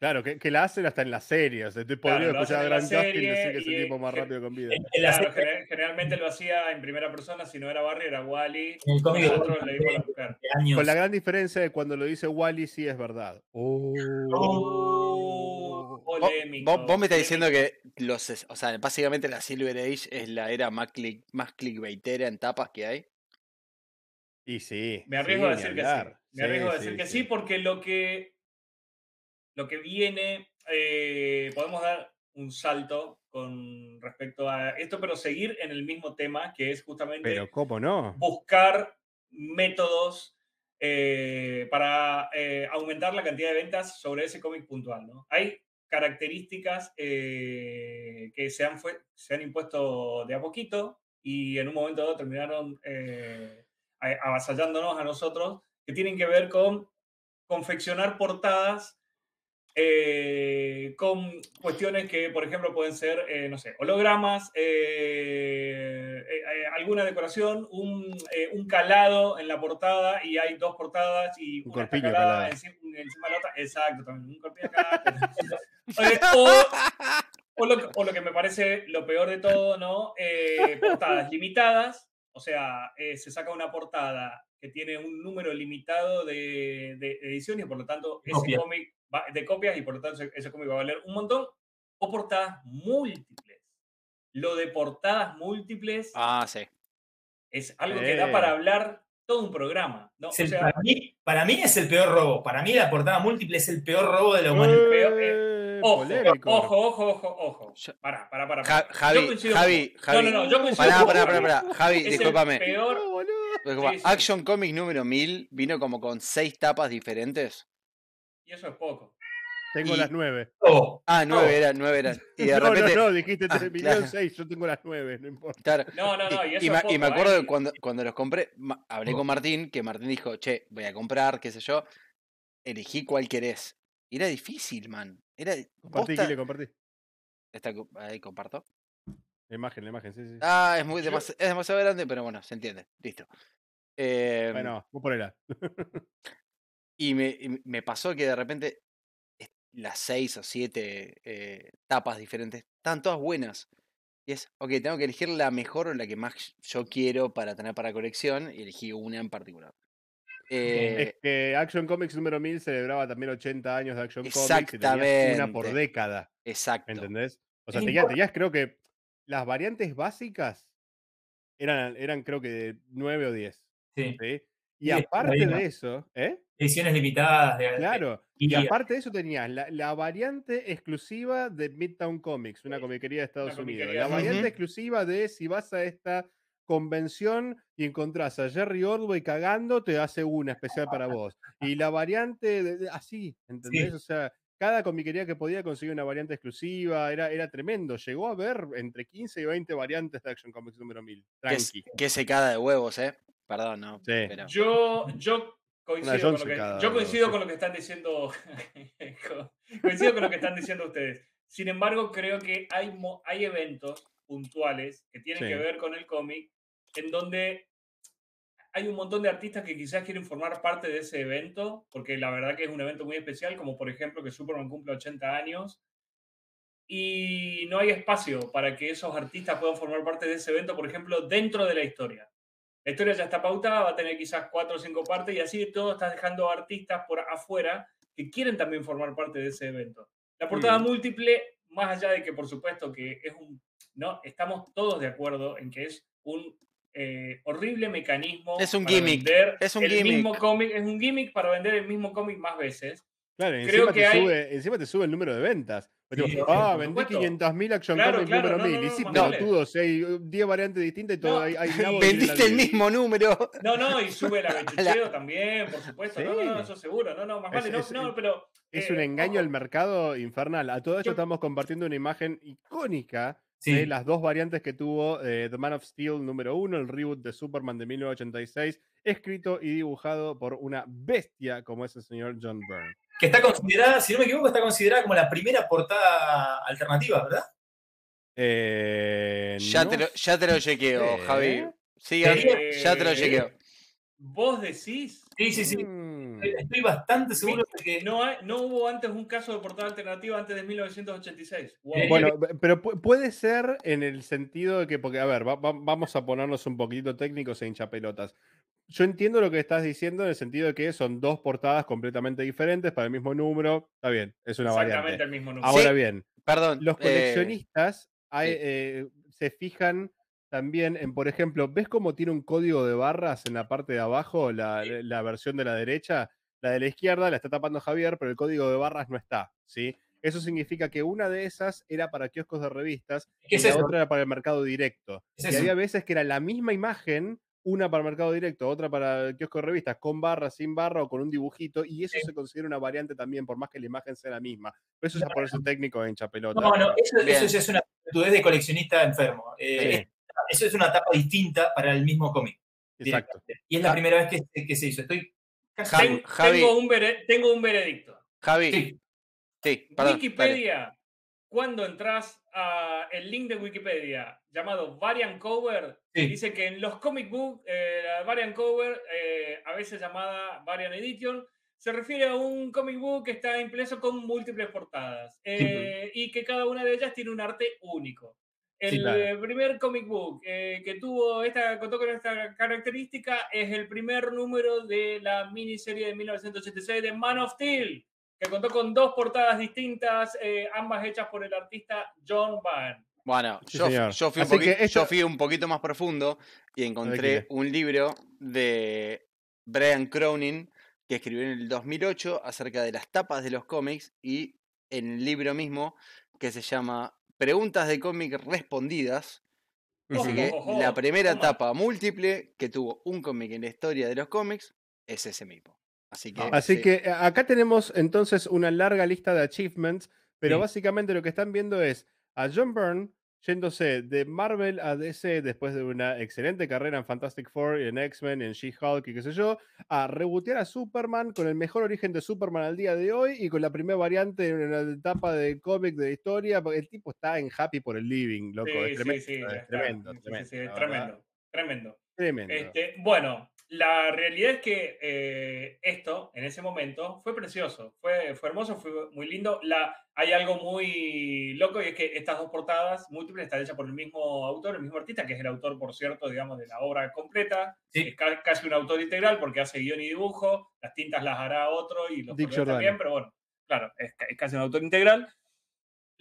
Claro, que, que la hacen hasta en la serie. O sea, te podría Claro, escuchar a Grant Gustin decir que es el tipo más rápido con vida. En, en la Claro, generalmente lo hacía en primera persona, si no era Barry, era Wally. en el cómic. Con la gran diferencia de cuando lo dice Wally, sí es verdad. Oh. Oh, Vos, polémico, vos- vos me estás diciendo que los, o sea, básicamente la Silver Age es la era más, click, más clickbaitera en tapas que hay. Y sí. Me arriesgo sí, a decir que sí. Me arriesgo a decir sí, que sí. sí, porque lo que, lo que viene, eh, podemos dar un salto con respecto a esto, pero seguir en el mismo tema, que es justamente Pero ¿cómo no? buscar métodos eh, para eh, aumentar la cantidad de ventas sobre ese cómic puntual. ¿no? Hay características eh, que se han, fue- se han impuesto de a poquito y en un momento dado terminaron avasallándonos a nosotros, que tienen que ver con confeccionar portadas eh, con cuestiones que, por ejemplo, pueden ser, eh, no sé, hologramas, eh, eh, eh, alguna decoración, un, eh, un calado en la portada y hay dos portadas y Un una corpiño calada calado. encima, encima de la otra. Exacto, también. Un corpiño calado. Eh, o, o lo, que- o lo que me parece lo peor de todo, ¿no? Eh, portadas limitadas, o sea, eh, se saca una portada que tiene un número limitado de, de ediciones y por lo tanto ese cómic va- de copias y por lo tanto ese- ese cómic va a valer un montón, o portadas múltiples. Lo de portadas múltiples Ah, sí. es algo que da para hablar todo un programa. ¿no? O Es el- sea, para, mí, para mí es el peor robo. Para mí la portada múltiple es el peor robo de la humanidad. Eh, ojo, polémico. ojo, ojo, ojo, ojo. Pará, pará, pará. Ja- pará. Javi, Yo Javi, con- Javi. No, no, no, yo coincido Pará, con pará, Javi. pará, pará. Javi, Es el discúlpame. peor- Sí, sí. Action Comics número 1000 vino como con seis tapas diferentes. Y eso es poco. Tengo Y- las nueve. Robo. Ah, nueve eran, nueve eran. Y de no, repente. no, no, dijiste Ah, 3 claro. seis, yo tengo las nueve, no importa. claro, No, no, no, y, y, eso y es me, poco. y me ¿eh? acuerdo que cuando, cuando los compré, hablé con Martín, que Martín dijo, che, voy a comprar, qué sé yo. Elegí cuál querés. Y era difícil, man. Era. Compartí, posta- Kile, compartí. Esta co- ahí comparto. La imagen, la imagen, sí, sí. Ah, es muy Yo- demasi- es demasiado grande, pero bueno, se entiende. Listo. Eh, bueno, vos ponela. Y me, me pasó que de repente las seis o siete eh, tapas diferentes están todas buenas. Y es, ok, tengo que elegir la mejor o la que más yo quiero para tener para colección. Y elegí una en particular. Eh, Es que Action Comics número 1000 celebraba también 80 años de Action Comics y tenías una por década, exacto. ¿entendés? O sea, tenías, tenías creo que las variantes básicas eran, eran creo que 9 o 10, Sí. ¿sí? Y aparte de eso, ¿eh? Ediciones limitadas. de- Claro. y- Y aparte de eso tenías la, la variante exclusiva de Midtown Comics, una comiquería de Estados Unidos. La de- variante exclusiva de si vas a esta convención y encontrás a Jerry Ordway cagando, te hace una especial para vos. Y la variante de, de- así, ¿entendés? Sí. O sea, cada comiquería que podía conseguir una variante exclusiva, era, era tremendo. Llegó a haber entre 15 y 20 variantes de Action Comics número 1000. Que, es- Tranqui. que secada de huevos, ¿eh? Perdón, no. Sí. Pero, Yo, yo coincido, John con lo, que, secada, yo coincido sí. con lo que están diciendo. co- coincido con lo que están diciendo ustedes. Sin embargo, creo que hay, hay eventos puntuales que tienen Sí. que ver con el cómic en donde hay un montón de artistas que quizás quieren formar parte de ese evento, porque la verdad que es un evento muy especial, como por ejemplo que Superman cumple 80 años. Y no hay espacio para que esos artistas puedan formar parte de ese evento, por ejemplo, dentro de la historia. La historia ya está pautada, va a tener quizás cuatro o cinco partes y así de todo estás dejando artistas por afuera que quieren también formar parte de ese evento. La portada Mm. múltiple, más allá de que por supuesto que es un, no, estamos todos de acuerdo en que es un eh, horrible mecanismo. Es un para gimmick, vender es un el mismo gimmick. cómic, es un gimmick para vender el mismo cómic más veces. Claro, Creo encima, que te hay- sube, encima te sube el número de ventas. Sí, tipo, sí, ah, vendí supuesto. 500.000 Action Claro, Comics claro, número no, 1000. no, y no, sí, hay uh, 10 variantes distintas y todo, No. hay, Vendiste el la mismo número. No, no, y sube el abechucheo también, por supuesto. No, no, no, eso seguro. No, no, más Es- vale. No, es- no, pero. Es eh, un engaño al mercado infernal. A todo esto Yo- estamos compartiendo una imagen icónica Sí. de las dos variantes que tuvo eh, The Man of Steel número uno, el reboot de Superman de 1986, escrito y dibujado por una bestia como es el señor John Byrne. Que está considerada, si no me equivoco, está considerada como la primera portada alternativa, ¿verdad? Eh, Ya, no te lo, ya te lo chequeo, sé. Javi. Sigan, Eh, ya te lo chequeo. Vos decís. Sí, sí, sí. Mm. Estoy bastante seguro de que. No, hay- no hubo antes un caso de portada alternativa antes de 1986. Wow. Eh, Bueno, pero pu- puede ser en el sentido de que, porque, a ver, va- va- vamos a ponernos un poquito técnicos e hinchapelotas. Yo entiendo lo que estás diciendo en el sentido de que son dos portadas completamente diferentes para el mismo número. Está bien, es una Exactamente variante. el mismo número. Ahora Sí. bien, Perdón. los eh, coleccionistas hay, eh, se fijan también en, por ejemplo, ¿ves cómo tiene un código de barras en la parte de abajo, la, Sí. la versión de la derecha? La de la izquierda la está tapando Javier, pero el código de barras no está, ¿sí? Eso significa que una de esas era para kioscos de revistas ¿Qué y es la eso? otra era para el mercado directo. ¿Qué es y eso? había veces que era la misma imagen, una para el mercado directo, otra para el kiosco de revistas, con barra, sin barra o con un dibujito, y eso Sí. se considera una variante también, por más que la imagen sea la misma. Pero eso ya por eso técnico de hincha pelota. No, no, eso, ya es una actitud de coleccionista enfermo. Eh, Sí. eso es una tapa distinta para el mismo cómic. Exacto. Y es la Ja- primera vez que, que se hizo. Estoy casi Javi, Ten- Javi. tengo, un tengo un veredicto. Javi. Sí. Sí, perdón. dale. Wikipedia, cuando entras a el link de Wikipedia llamado Variant Cover, Sí. dice que en los comic book, eh, la Variant Cover, eh, a veces llamada Variant Edition, se refiere a un comic book que está impreso con múltiples portadas eh, y que cada una de ellas tiene un arte único. El Sí, claro. eh, primer comic book que tuvo esta, contó con esta característica es el primer número de la miniserie de 1986 de Man of Steel, que contó con dos portadas distintas, eh, ambas hechas por el artista John Byrne. Bueno, Sí, yo, fui un Así yo fui poquito más profundo y encontré un libro de Brian Cronin que escribió en el 2008 acerca de las tapas de los cómics y en el libro mismo que se llama Preguntas de cómic respondidas. Dice Ujú. que la primera toma. tapa múltiple que tuvo un cómic en la historia de los cómics es ese mismo. Así que, Así sí. que eh, acá tenemos entonces una larga lista de achievements, pero Sí. básicamente lo que están viendo es a John Byrne yéndose de Marvel a DC después de una excelente carrera en Fantastic Four, y en X-Men, en She-Hulk y qué sé yo, a rebotear a Superman con el mejor origen de Superman al día de hoy y con la primera variante en la etapa de cómic de historia. porque El tipo está en happy por el living, loco. Sí, es sí, tremendo, sí, es tremendo, Sí, sí, tremendo, tremendo, tremendo. tremendo. Este, bueno, la realidad es que eh, esto, en ese momento, fue precioso, fue, fue hermoso, fue muy lindo. La, hay algo muy loco y es que estas dos portadas múltiples están hechas por el mismo autor, el mismo artista, que es el autor, por cierto, digamos, de la obra completa. Sí. Es ca- casi un autor integral porque hace guion y dibujo, las tintas las hará otro y los colores también, pero bueno, claro, es, es casi un autor integral.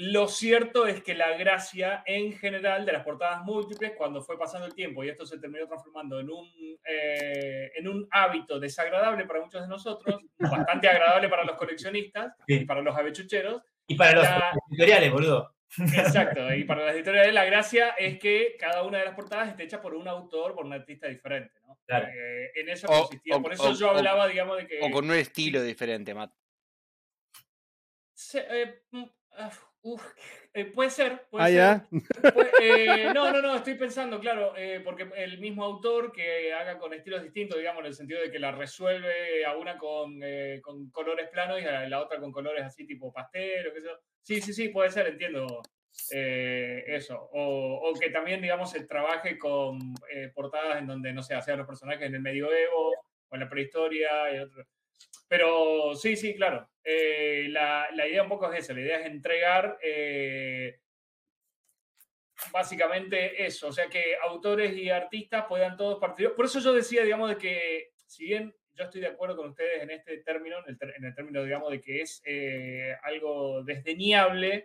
Lo cierto es que la gracia en general de las portadas múltiples, cuando fue pasando el tiempo y esto se terminó transformando en un, eh, en un hábito desagradable para muchos de nosotros, bastante agradable para los coleccionistas Sí. y para los avechucheros. Y para los La- editoriales, boludo. Exacto, y para las editoriales la gracia es que cada una de las portadas esté hecha por un autor, por un artista diferente. ¿no? Claro. Eh, en eso O- consistía. o- por eso o- yo o- hablaba, digamos, de que... O con un estilo diferente, Matt. Se- eh, mm, ah, uf, eh, puede ser, puede Ah, ser. ya. Eh, no, no, no, estoy pensando, claro, eh, porque el mismo autor que haga con estilos distintos, digamos, en el sentido de que la resuelve a una con, eh, con colores planos y a la otra con colores así tipo pastel o qué sé yo. Sí, sí, sí, puede ser, entiendo eh, eso. O, o que también, digamos, se trabaje con portadas en donde, no sé, sean los personajes en el medioevo o en la prehistoria y otro. Pero sí, sí, claro. Eh, la, la idea un poco es esa, la idea es entregar eh, básicamente eso, o sea que autores y artistas puedan todos participar. Por eso yo decía, digamos, de que si bien yo estoy de acuerdo con ustedes en este término, en el, ter- en el término, digamos, de que es eh, algo desdeñable,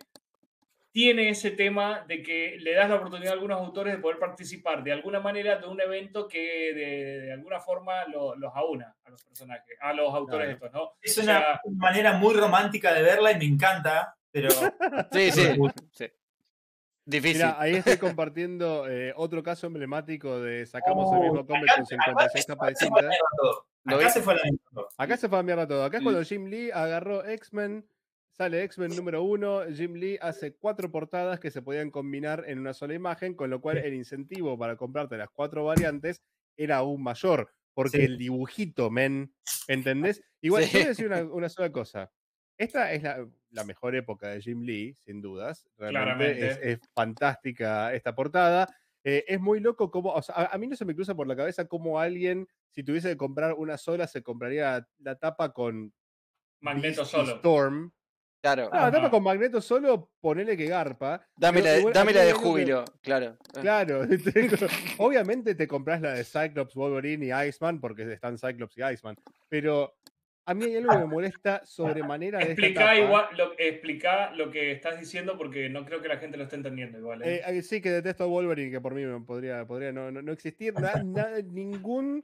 tiene ese tema de que le das la oportunidad a algunos autores de poder participar de alguna manera de un evento que de, de alguna forma lo- los aúna a los personajes, a los autores Claro. estos, ¿no? Es O una sea, manera muy romántica de verla y me encanta, pero Sí, sí. sí. Difícil. Mira, ahí estoy compartiendo eh, otro caso emblemático de sacamos el Oh, mismo cómic con 56 tapas acá se fue a la distintas. mierda todo. ¿Lo Acá se fue a la mierda todo. Acá se fue a mierda todo. Acá es cuando Jim Lee agarró X-Men, sale X-Men número uno, Jim Lee hace cuatro portadas que se podían combinar en una sola imagen, con lo cual el incentivo para comprarte las cuatro variantes era aún mayor, porque Sí. el dibujito, men, ¿entendés? Igual, Sí. yo voy a decir una, una sola cosa. Esta es la, la mejor época de Jim Lee, sin dudas. Realmente es, Claramente. es fantástica esta portada. Eh, es muy loco como, o sea, a, a mí no se me cruza por la cabeza cómo alguien, si tuviese que comprar una sola, se compraría la tapa con Magneto Beast solo. Storm. Claro. No, tapa Ajá. con Magneto solo, ponele que garpa. Dame pero la, igual dame aquí la hay de que- júbilo, claro. Claro, obviamente te compras la de Cyclops, Wolverine y Iceman porque están Cyclops y Iceman, pero a mí hay algo que me molesta sobremanera de esta Explica tapa. igual, lo, explica lo que estás diciendo porque no creo que la gente lo esté entendiendo igual. ¿eh? Eh, eh, sí, que detesto a Wolverine, que por mí me podría, podría no, no, no existir na- na- ningún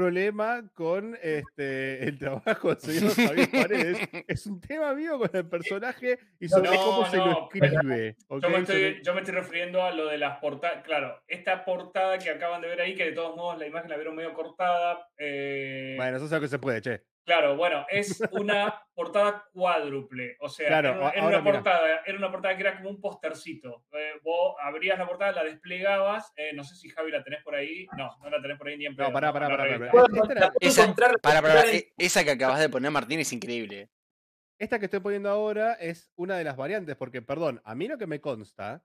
problema con este, el trabajo del señor Javier Paredes. Es un tema mío con el personaje y sobre No, cómo se lo escribe. ¿ok? yo, me Sobre- estoy, yo me estoy refiriendo a lo de las portadas. Claro, esta portada que acaban de ver ahí, que de todos modos la imagen la vieron medio cortada. eh, Bueno, eso es lo que se puede, che. Claro, bueno, es una portada cuádruple. O sea, Claro, era, una, a- era ahora una mira. portada, era una portada que era como un postercito. Eh, vos abrías la portada, la desplegabas. eh, no sé si Javi la tenés por ahí. No, no la tenés por ahí ni en pedo. No, pará, pará, pará. pará. Esa, en- e- esa que acabas de poner, Martín, es increíble. esta que estoy poniendo ahora es una de las variantes, porque, perdón, a mí lo que me consta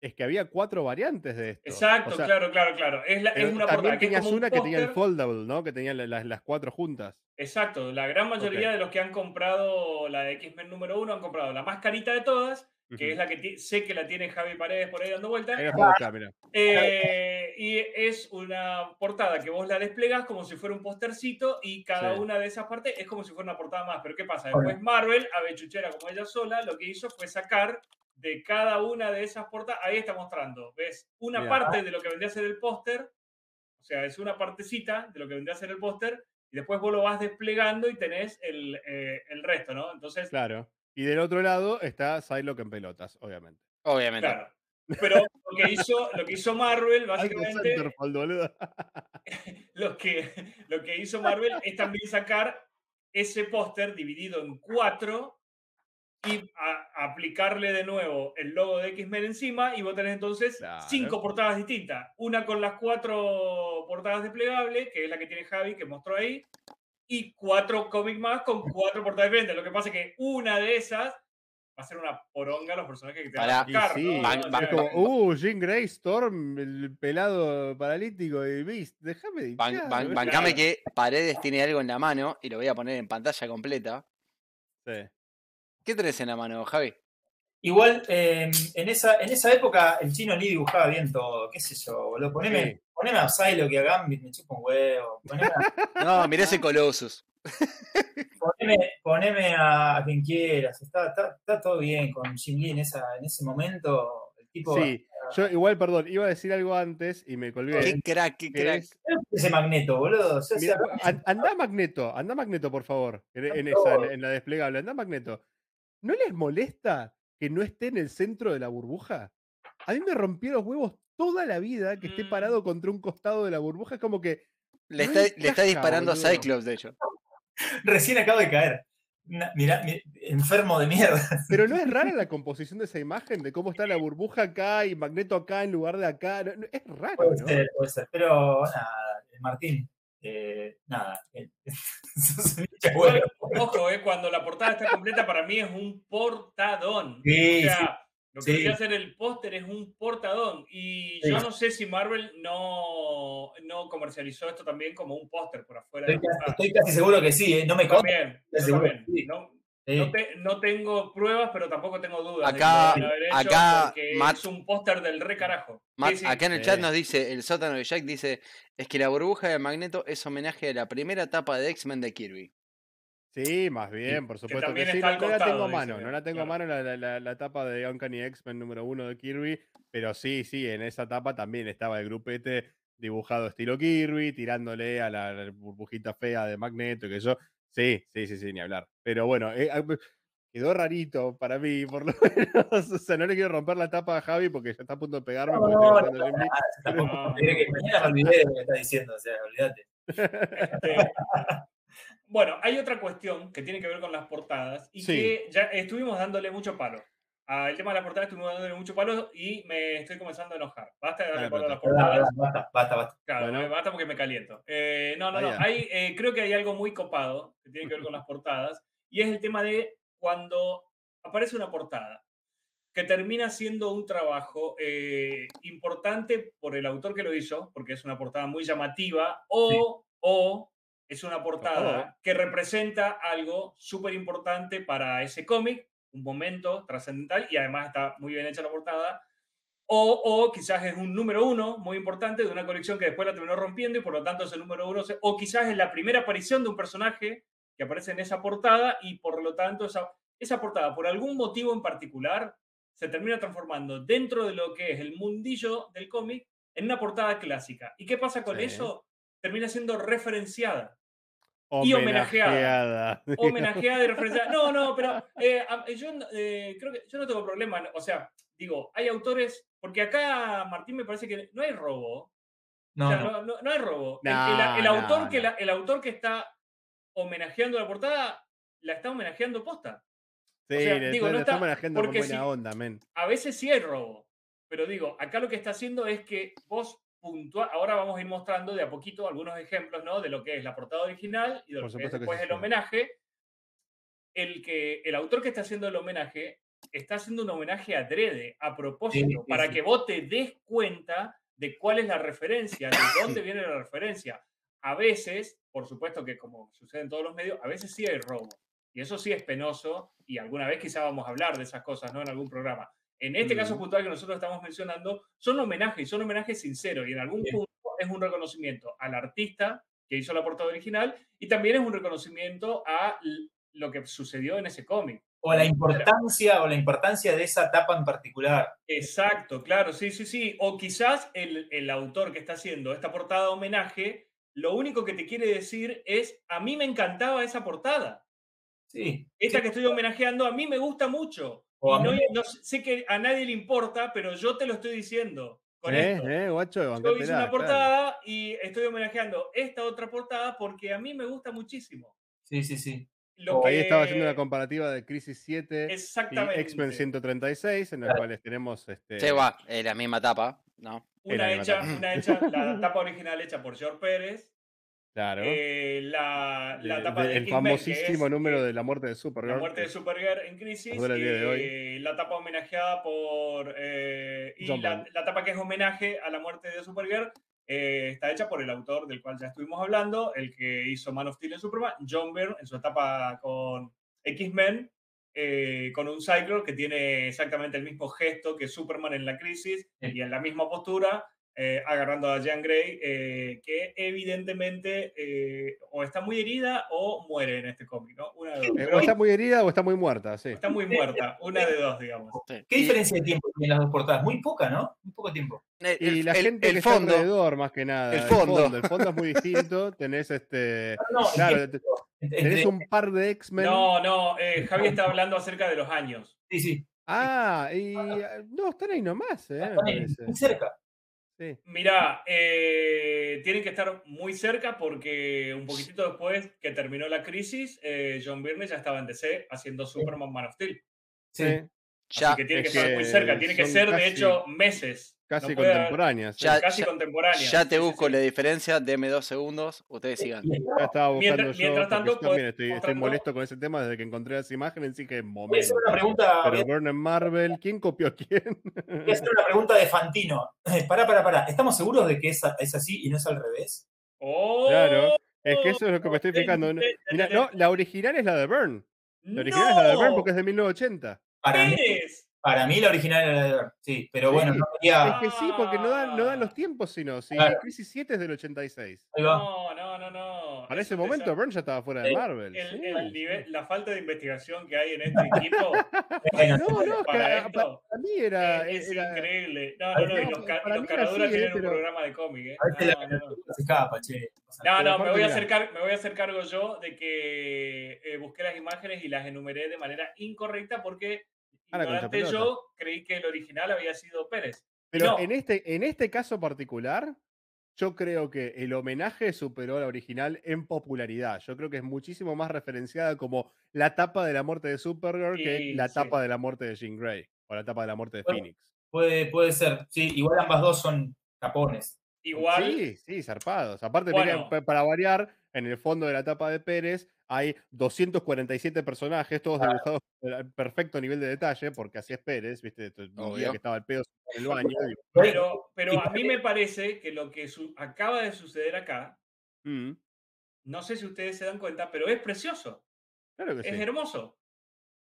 es que había cuatro variantes de esto. Exacto, O sea, claro, claro, claro. Es, la- es una también que tenías un una que tenía el foldable, ¿no? Que tenía la- las- las cuatro juntas. Exacto, la gran mayoría de los que han comprado la de X-Men número uno han comprado la más carita de todas, que es la que sé que la tiene Javi Paredes por ahí dando vueltas. Mirá. Eh, y es una portada que vos la desplegas como si fuera un postercito y cada Sí. una de esas partes es como si fuera una portada más. Pero ¿qué pasa? Después Marvel, avechuchera como ella sola, lo que hizo fue sacar de cada una de esas portadas. Ahí está mostrando, ¿ves? Una Mirá. parte de lo que vendría a ser el póster, o sea, es una partecita de lo que vendría a ser el póster, y después vos lo vas desplegando y tenés el, eh, el resto, ¿no? Entonces, Claro. Y del otro lado está Psylocke en pelotas, obviamente. Obviamente. claro. Pero lo que hizo, lo que hizo Marvel, básicamente, lo que, lo que hizo Marvel es también sacar ese póster dividido en cuatro y a- aplicarle de nuevo el logo de X-Men encima y vos tenés entonces Claro. cinco portadas distintas. Una con las cuatro portadas desplegables, que es la que tiene Javi, que mostró ahí, y cuatro cómics más con cuatro portadas diferentes. Lo que pasa es que una de esas va a ser una poronga a los personajes que te van a buscar, Y ¿no? sí, O Van- van Es como, uh, Jean Grey, Storm, el pelado paralítico y Beast. Déjame de Ban- ban- bancame Claro. que Paredes tiene algo en la mano y lo voy a poner en pantalla completa. Sí. ¿Qué tenés en la mano, Javi? Igual, eh, en, esa, en esa época el chino Lee dibujaba bien todo, qué sé yo, boludo. Poneme, Sí. poneme a Psylocke y a Gambit, me chupa un huevo. Poneme a, No, mirá ese Colossus. poneme, poneme a, a quien quieras. Está, está, está todo bien con Jim Lee en, esa, en ese momento. El tipo. Sí, yo igual, perdón, iba a decir algo antes y me colgué. Qué crack, qué que crack. es- Ese magneto, boludo. O sea, Mira, o sea, an- anda Magneto, anda Magneto, por favor, en, esa, en, en la desplegable, anda Magneto. ¿No les molesta que no esté en el centro de la burbuja? A mí me rompió los huevos toda la vida que esté Mm. parado contra un costado de la burbuja. Es como que Le no está, le está encaja, disparando boludo. a Cyclops, de hecho. recién acabo de caer. Mirá, mi- enfermo de mierda. Pero no es rara la composición de esa imagen, de cómo está la burbuja acá y Magneto acá en lugar de acá. no- no- es raro, Puede ¿no? ser, puede ser. Pero nada, Martín, eh, nada. eh, ojo, eh, cuando la portada está completa, para mí es un portadón. Sí, o sea, lo que sí. ser el póster es un portadón. Y yo no sé si Marvel no, no comercializó esto también como un póster por afuera. de Estoy, la estoy casi seguro que sí, eh, no me Yo consta. también, yo seguro también. que sí. No, Sí. no te- no tengo pruebas, pero tampoco tengo dudas. Acá- de que lo deben haber hecho acá porque Matt- es un póster del re carajo. Matt, Sí, sí. acá en el Sí. chat nos dice, el sótano de Jack dice, es que la burbuja de Magneto es homenaje a la primera etapa de X-Men de Kirby. Sí, más bien, por supuesto que, sí. No, la tengo a mano, no la tengo a claro. mano la, la, la- la etapa de Uncanny X-Men número uno de Kirby, pero sí, sí, en esa etapa también estaba el grupete dibujado estilo Kirby, tirándole a la, burbujita fea de Magneto, que yo, sí, sí, sí, sí, ni hablar. Pero bueno, eh, ah, quedó rarito para mí, por lo menos. O sea, no le quiero romper la tapa a Javi porque ya está a punto de pegarme. No, no, no. No, que mañana me olvidé de lo que estás diciendo, o sea, olvídate. Este, bueno, hay otra cuestión que tiene que ver con las portadas y Sí. que ya estuvimos dándole mucho palo. Al tema de las portadas estuvimos dándole mucho palo y me estoy comenzando a enojar. Basta de darle Ah, palo a las portadas. basta, basta, basta. Claro, Bueno. me basta porque me caliento. Eh, no, no, no. Vaya. Hay, eh, creo que hay algo muy copado que tiene que ver con las portadas y es el tema de cuando aparece una portada que termina siendo un trabajo eh, importante por el autor que lo hizo, porque es una portada muy llamativa, o, o es una portada que representa algo súper importante para ese cómic, un momento trascendental y además está muy bien hecha la portada, o, o quizás es un número uno muy importante de una colección que después la terminó rompiendo y por lo tanto ese número uno, o quizás es la primera aparición de un personaje que aparece en esa portada y por lo tanto esa, esa portada, por algún motivo en particular, se termina transformando dentro de lo que es el mundillo del cómic en una portada clásica. ¿Y qué pasa con Sí. eso? Termina siendo referenciada. Y homenajeada. Homenajeada. y referenciada. No, no, pero eh, a- yo no- eh, creo que yo no tengo problema. O sea, digo, hay autores, porque acá, Martín, me parece que no hay robo. No, o sea, no. no, no- no hay robo. El- No, el, el autor no, que la- el autor que está homenajeando la portada, la está homenajeando posta. Sí, sea, le, digo, le no está está- homenajeando con porque buena si- onda, men. A veces sí hay robo, pero digo, acá lo que está haciendo es que vos puntual, ahora vamos a ir mostrando de a poquito algunos ejemplos, ¿no? De lo que es la portada original y de lo que es que después sí, el homenaje. El, que, el autor que está haciendo el homenaje está haciendo un homenaje adrede, a propósito, Sí, sí, para que vos te des cuenta de cuál es la referencia, de dónde viene la referencia. A veces, por supuesto que como sucede en todos los medios, a veces sí hay robo. Y eso sí es penoso y alguna vez quizá vamos a hablar de esas cosas, ¿no? En algún programa. En este caso Ujú. puntual que nosotros estamos mencionando, son homenajes son homenajes sinceros y en algún Bien. punto es un reconocimiento al artista que hizo la portada original y también es un reconocimiento a lo que sucedió en ese cómic. o la importancia o la importancia de esa etapa en particular. Exacto, claro, sí, sí, sí. O quizás el, el autor que está haciendo esta portada de homenaje, lo único que te quiere decir es, a mí me encantaba esa portada. Sí. Esta sí. que estoy homenajeando a mí me gusta mucho. O no, sé que a nadie le importa, pero yo te lo estoy diciendo con Eh, esto. eh, guacho, Yo hice una claro. portada y estoy homenajeando esta otra portada porque a mí me gusta muchísimo. Sí, sí, sí. Lo Ahí estaba haciendo una que- comparativa de Crisis 7 y. X-Men 136, en los Claro. cuales tenemos este. Se va, es la misma tapa, ¿no? Una hecha, una hecha, la tapa original hecha por George Pérez. Claro. eh, la, la de- tapa de- de el famosísimo es, número eh, de la muerte de Supergirl. La muerte de Supergirl en crisis. duele el día de hoy. eh, la tapa homenajeada por. eh, y la, la tapa que es homenaje a la muerte de Supergirl eh, está hecha por el autor del cual ya estuvimos hablando, el que hizo Man of Steel en Superman, John Byrne, en su etapa con X-Men, eh, con un Cyclone que tiene exactamente el mismo gesto que Superman en la crisis Sí. y en la misma postura. Eh, agarrando a Jean Grey, eh, que evidentemente eh, o está muy herida o muere en este cómic, ¿no? Una de dos. O está muy herida o está muy muerta, sí. Está muy muerta, una de dos, digamos. ¿Qué Y diferencia de tiempo tienen las dos portadas? Muy poca, ¿no? Muy poco tiempo. el- Y el- la el- gente el que fondo, está alrededor, más que nada. el fondo. El fondo es muy distinto. Tenés este. No, no, Claro, tenés un par de X-Men. No, no, eh, Javi está hablando acerca de los años. Sí, sí. Ah, y. ah, No, están ahí nomás, eh, me Están ahí, parece. muy cerca. Sí. Mirá, eh, tienen que estar muy cerca porque un poquitito después que terminó la crisis, eh, John Byrne ya estaba en DC haciendo Superman Man of Steel. Sí. Sí, ya, Así que tiene que es estar muy cerca, tiene que ser de hecho meses. Casi No haber- contemporáneas. Ya- ya te sí, busco sí. la diferencia, deme dos segundos, ustedes sigan. Ya estaba buscando Mientras- yo, mientras tanto, yo también estoy, estoy molesto con ese tema desde que encontré las imágenes, Voy a momento. hacer una pregunta, voy Pero a- Burn en Marvel, ¿quién copió a quién? voy a hacer una pregunta de Fantino. Pará, pará, pará. ¿Estamos seguros de que es, es así y no es al revés? ¡Oh! Claro, es que eso es lo que me estoy fijando. Mira, no, la original es la de Burn. La original es la de Burn porque es de 1980. Para. Para mí la original era la de. Sí, pero bueno, Sí, no Es quería. que sí, porque no dan, no dan los tiempos, sino. Si Claro. Crisis 7 es del 86. Ahí va. No, no, no, no. Para Es ese momento, desastre. Burn ya estaba fuera de Marvel. El, sí. el nivel, la falta de investigación que hay en este equipo No, no, para esto para mí era. es, es era- increíble. No, no, no, y los, ca- caraduras tienen un programa de cómic, ¿eh? a veces No, la no, no. se escapa, che. O sea, No, no, me voy, a hacer car- me voy a hacer cargo yo de que eh, busqué las imágenes y las enumeré de manera incorrecta porque ignorante pelota. yo creí que el original había sido Pérez. Pero No. en, este, en este caso particular, yo creo que el homenaje superó a la original en popularidad. Yo creo que es muchísimo más referenciada como la tapa de la muerte de Supergirl que la sí. tapa de la muerte de Jean Grey o la tapa de la muerte de Bueno, Phoenix. puede, puede ser. Sí, igual ambas dos son capones. Igual, Sí, sí, zarpados. Aparte, Bueno. para variar, en el fondo de la tapa de Pérez hay 247 personajes, todos dibujados al perfecto nivel de detalle, porque así es Pérez, ¿viste? Un día que estaba el pedo en el baño. pero, a mí me parece que lo que su- acaba de suceder acá, "Mm, no sé si ustedes se dan cuenta, pero es precioso. claro que Es sí. hermoso.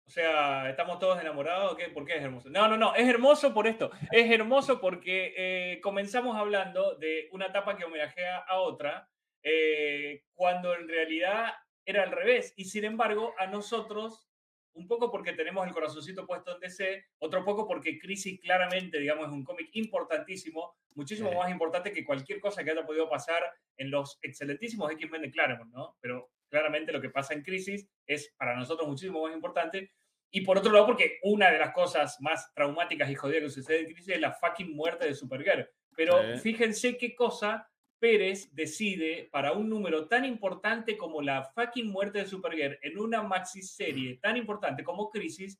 O sea, estamos todos enamorados. ¿qué? ¿Por qué es hermoso? No, no, no. Es hermoso por esto. Es hermoso porque eh, comenzamos hablando de una etapa que homenajea a otra, eh, cuando en realidad era al revés. Y sin embargo, a nosotros, un poco porque tenemos el corazoncito puesto en DC, otro poco porque Crisis claramente, digamos, es un cómic importantísimo, muchísimo Sí. más importante que cualquier cosa que haya podido pasar en los excelentísimos X-Men de Claremont, ¿no? Pero claramente lo que pasa en Crisis es para nosotros muchísimo más importante. Y por otro lado, porque una de las cosas más traumáticas y jodidas que sucede en Crisis es la fucking muerte de Supergirl. Pero Sí. fíjense qué cosa Pérez decide para un número tan importante como la fucking muerte de Supergirl en una maxi serie tan importante como Crisis,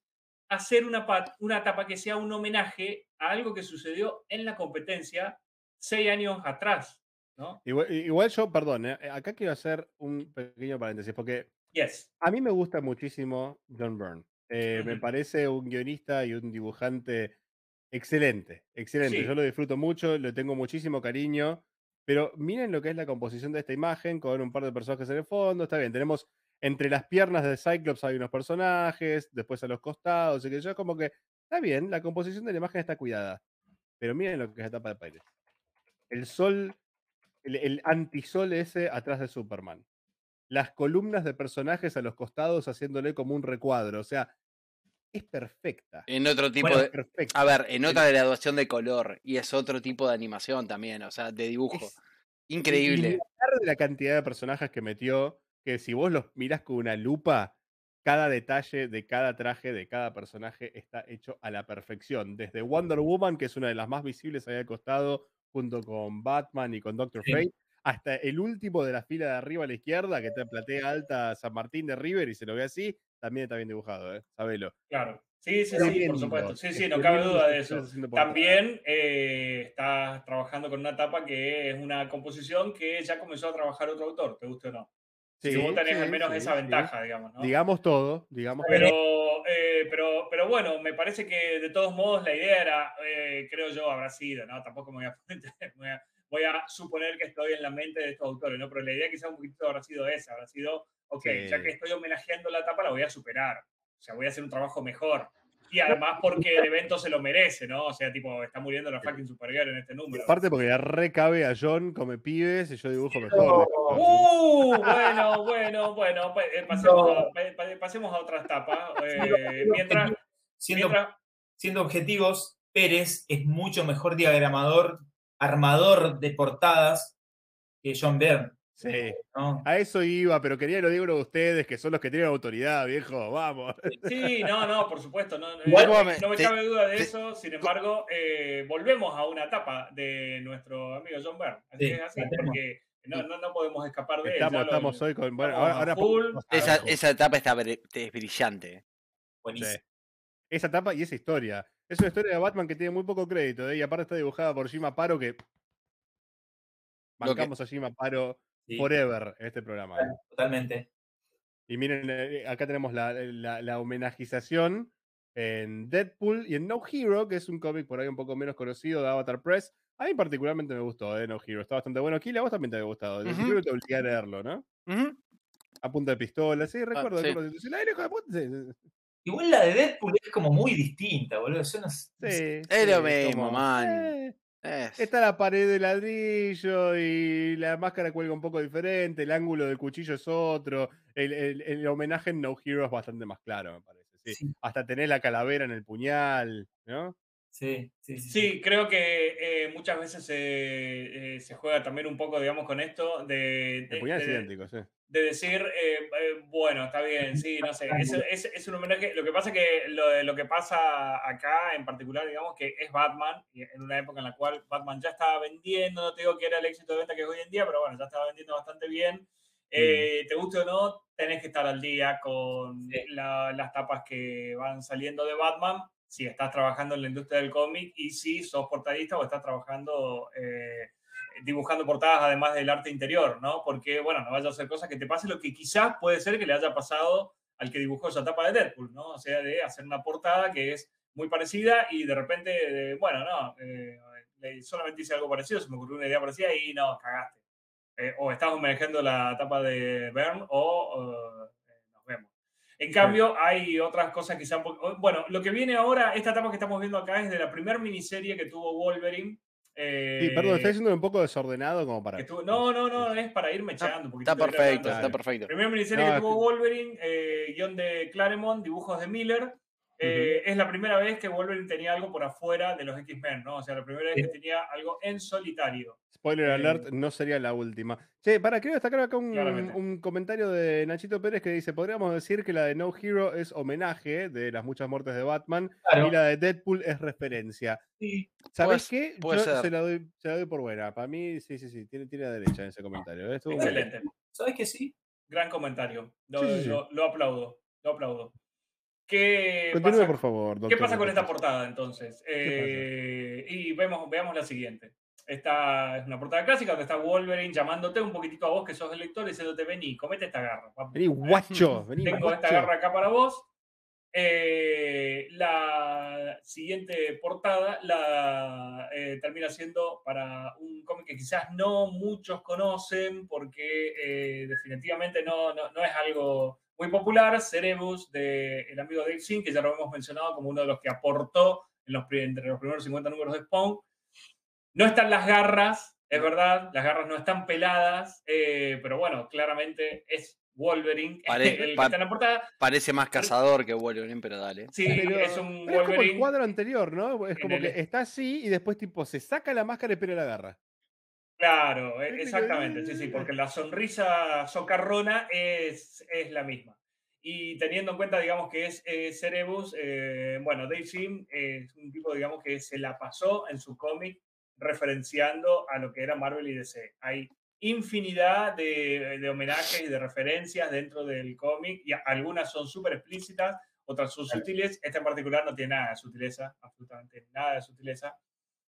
hacer una, una etapa que sea un homenaje a algo que sucedió en la competencia seis años atrás, ¿no? Igual, igual yo, perdón, eh, acá quiero hacer un pequeño paréntesis, porque Yes. a mí me gusta muchísimo John Byrne. Eh, Me parece un guionista y un dibujante excelente, excelente. Sí. Yo lo disfruto mucho, le tengo muchísimo cariño, pero miren lo que es la composición de esta imagen con un par de personajes en el fondo. Está bien, tenemos entre las piernas de Cyclops hay unos personajes, después a los costados, y que yo como que está bien, la composición de la imagen está cuidada. Pero miren lo que es la tapa de Pérez. El sol, el, el antisol ese atrás de Superman. Las columnas de personajes a los costados haciéndole como un recuadro. O sea, es perfecta. En otro tipo Bueno, de. perfecta. A ver, en otra graduación de color. Y es otro tipo de animación también, o sea, de dibujo. Es- Increíble. De la cantidad de personajes que metió, que si vos los mirás con una lupa, cada detalle de cada traje, de cada personaje está hecho a la perfección. Desde Wonder Woman, que es una de las más visibles ahí al costado, junto con Batman y con Doctor Sí. Fate, hasta el último de la fila de arriba a la izquierda, que está en platea alta San Martín de River y se lo ve así, también está bien dibujado, ¿eh? Sabelo. Claro. Sí, sí, sí, por supuesto. Sí, sí, no cabe duda de eso. También eh, estás trabajando con una etapa que es una composición que ya comenzó a trabajar otro autor, te guste o no. Sí, Si vos tenés al sí, menos sí, esa ventaja, digamos, ¿no? Digamos todo, digamos todo. Pero, eh, pero, pero bueno, me parece que de todos modos la idea era, eh, creo yo, habrá sido, ¿no? Tampoco me voy a, voy a, voy a suponer que estoy en la mente de estos autores, ¿no? Pero la idea quizá un poquito habrá sido esa, habrá sido, ok, ya que estoy homenajeando la etapa, la voy a superar. O sea, voy a hacer un trabajo mejor. Y además porque el evento se lo merece, ¿no? O sea, tipo, está muriendo la fucking Supergirl en este Y número. aparte porque le recabe a John come pibes y yo dibujo mejor. Uh, bueno, bueno, bueno, pues, eh, pasemos, a, pa- pa- pasemos a otra etapa. eh, mientras, Siendo, mientras, siendo objetivos, Pérez es mucho mejor diagramador, armador de portadas que John Byrne. Sí. ¿no? A eso iba, pero quería lo digo de ustedes, que son los que tienen autoridad, viejo. Vamos. Sí, no, no, por supuesto, no, no- me- no me te- cabe duda de te- eso. Sin embargo, eh, volvemos a una etapa de nuestro amigo John Byrne. Así Sí, es así, porque no, no, no podemos escapar de él. Estamos, lo- estamos hoy con. Bueno, ahora, full. Esa, etapa está es brillante. Buenísimo. Sí. Esa etapa y esa historia. Es una historia de Batman que tiene muy poco crédito, ¿eh? y aparte está dibujada por Jim Paro, que. Bancamos a Jim Paro Sí, forever en este programa. ¿eh? totalmente. Y miren, eh, acá tenemos la, la- la homenajización en Deadpool y en No Hero, que es un cómic por ahí un poco menos conocido de Avatar Press. A mí particularmente me gustó, eh, No Hero. Está bastante bueno. Aquí a vos también te había gustado. Ujú. Creo que te obligué a leerlo, ¿no? A punta de pistola. Sí, recuerdo. sí. recuerdo. De puta, sí, Igual la de Deadpool es como muy distinta, boludo. Yo no sé- no sé. sí, Es lo mismo, como, man. eh, Es- Está la pared de ladrillo y la máscara cuelga un poco diferente, el ángulo del cuchillo es otro, el, el- el homenaje en No Hero es bastante más claro, me parece. sí. Sí. Hasta tener la calavera en el puñal, ¿no? Sí, sí, sí. Sí, creo que eh, muchas veces se, eh, se juega también un poco, digamos, con esto de, El de- puñal es de- idéntico, sí. De decir, eh, eh, bueno, está bien, sí, no sé, es, es- es un homenaje. Lo que pasa que lo, lo que pasa acá en particular, digamos, que es Batman, en una época en la cual Batman ya estaba vendiendo, no te digo que era el éxito de venta que es hoy en día, pero bueno, ya estaba vendiendo bastante bien. Eh, Te guste o no, tenés que estar al día con Sí. la- las tapas que van saliendo de Batman, si estás trabajando en la industria del cómic y si sos portadista o estás trabajando eh, dibujando portadas además del arte interior, ¿no? Porque, bueno, no vaya a ser cosas que te pase lo que quizás puede ser que le haya pasado al que dibujó esa tapa de Deadpool, ¿no? O sea, de hacer una portada que es muy parecida y de repente, bueno, no, eh, solamente hice algo parecido, se me ocurrió una idea parecida y no, cagaste. Eh, o estás homenajeando la tapa de Bern o eh, nos vemos. En cambio, hay otras cosas que sean... po- Bueno, lo que viene ahora, esta etapa que estamos viendo acá es de la primera miniserie que tuvo Wolverine. Sí, perdón, eh, está diciendo un poco desordenado como para. no, no, no, es para irme echando un poquito. Está perfecto, está perfecto. Primera miniserie No, que tuvo Wolverine, eh, guion de Claremont, dibujos de Miller. Eh, Es la primera vez que Wolverine tenía algo por afuera de los X-Men, ¿no? O sea, la primera vez Sí. que tenía algo en solitario. Spoiler alert, no sería la última. Che, para, quiero destacar acá un, un comentario de Nachito Pérez que dice: Podríamos decir que la de No Hero es homenaje de las muchas muertes de Batman Claro. y la de Deadpool es referencia. Sí. ¿Sabes qué? Yo ser. se la, doy, se la doy por buena. Para mí, sí, sí, sí, tiene, tiene a derecha en ese comentario. ¿eh? Excelente. ¿Sabes que sí? Gran comentario. Lo, Sí, sí, sí. lo- lo aplaudo. Lo aplaudo. ¿Qué Continúe, pasa, por favor, ¿Qué doctor pasa con esta portada entonces? Eh, y vemos, veamos la siguiente. Esta es una portada clásica donde está Wolverine llamándote un poquitito a vos que sos el lector y diciéndote vení, comete esta garra. papu". Vení, guacho. Vení, Tengo esta garra acá para vos. Eh, la siguiente portada la eh, termina siendo para un cómic que quizás no muchos conocen porque eh, definitivamente no, no, no es algo muy popular. Cerebus, del amigo Dave Sin, que ya lo hemos mencionado como uno de los que aportó en los, pri- entre los primeros 50 números de Spawn. No están las garras, es verdad, las garras no están peladas, eh, pero bueno, claramente es Wolverine, Pare- el que pa- está en la portada. Parece más cazador que Wolverine, pero dale. Sí, Pero- es un pero es como el Wolverine. cuadro anterior, ¿no? Es como el- que está así y después tipo se saca la máscara y pero la agarra. Claro, e- exactamente, sí, sí, porque la sonrisa socarrona es, es la misma. Y teniendo en cuenta, digamos, que es eh, Cerebus, eh, bueno, Dave Sim es un tipo, digamos, que se la pasó en su cómic referenciando a lo que era Marvel y DC. Hay infinidad de, de homenajes y de referencias dentro del cómic, y algunas son súper explícitas, otras son sutiles. Esta en particular no tiene nada de sutileza, absolutamente nada de sutileza.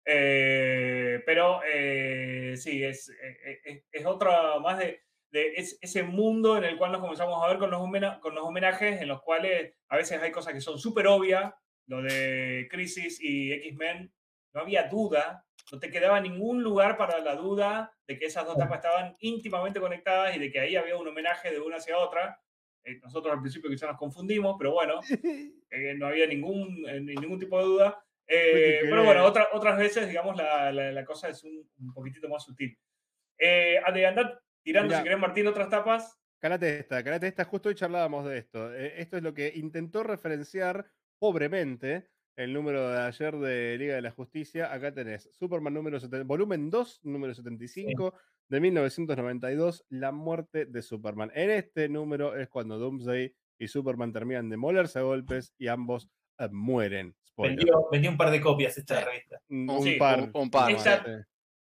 Eh, pero eh, sí, es, eh, es, es otra más de, de es- ese mundo en el cual nos comenzamos a ver con los, homena- con los homenajes, en los cuales a veces hay cosas que son súper obvias, lo de Crisis y X-Men, no había duda, no te quedaba ningún lugar para la duda de que esas dos tapas estaban íntimamente conectadas y de que ahí había un homenaje de una hacia otra. Eh, nosotros al principio quizás nos confundimos, pero bueno, eh, no había ningún, eh, ni- ningún tipo de duda. Eh, pero bueno, otra- otras veces, digamos, la, la- la cosa es un, un poquitito más sutil. Eh, andar tirando, Mirá. si querés, Martín, otras tapas. Calate esta, calate esta, justo hoy charlábamos de esto. Eh, esto es lo que intentó referenciar pobremente el número de ayer de Liga de la Justicia. Acá tenés Superman número 70, volumen 2, número 75 de 1992, La muerte de Superman. En este número es cuando Doomsday y Superman terminan de molerse a golpes y ambos eh, mueren. Vendió, vendió un par de copias esta Sí. revista. Un, sí, par. un- un par, Esta- sí.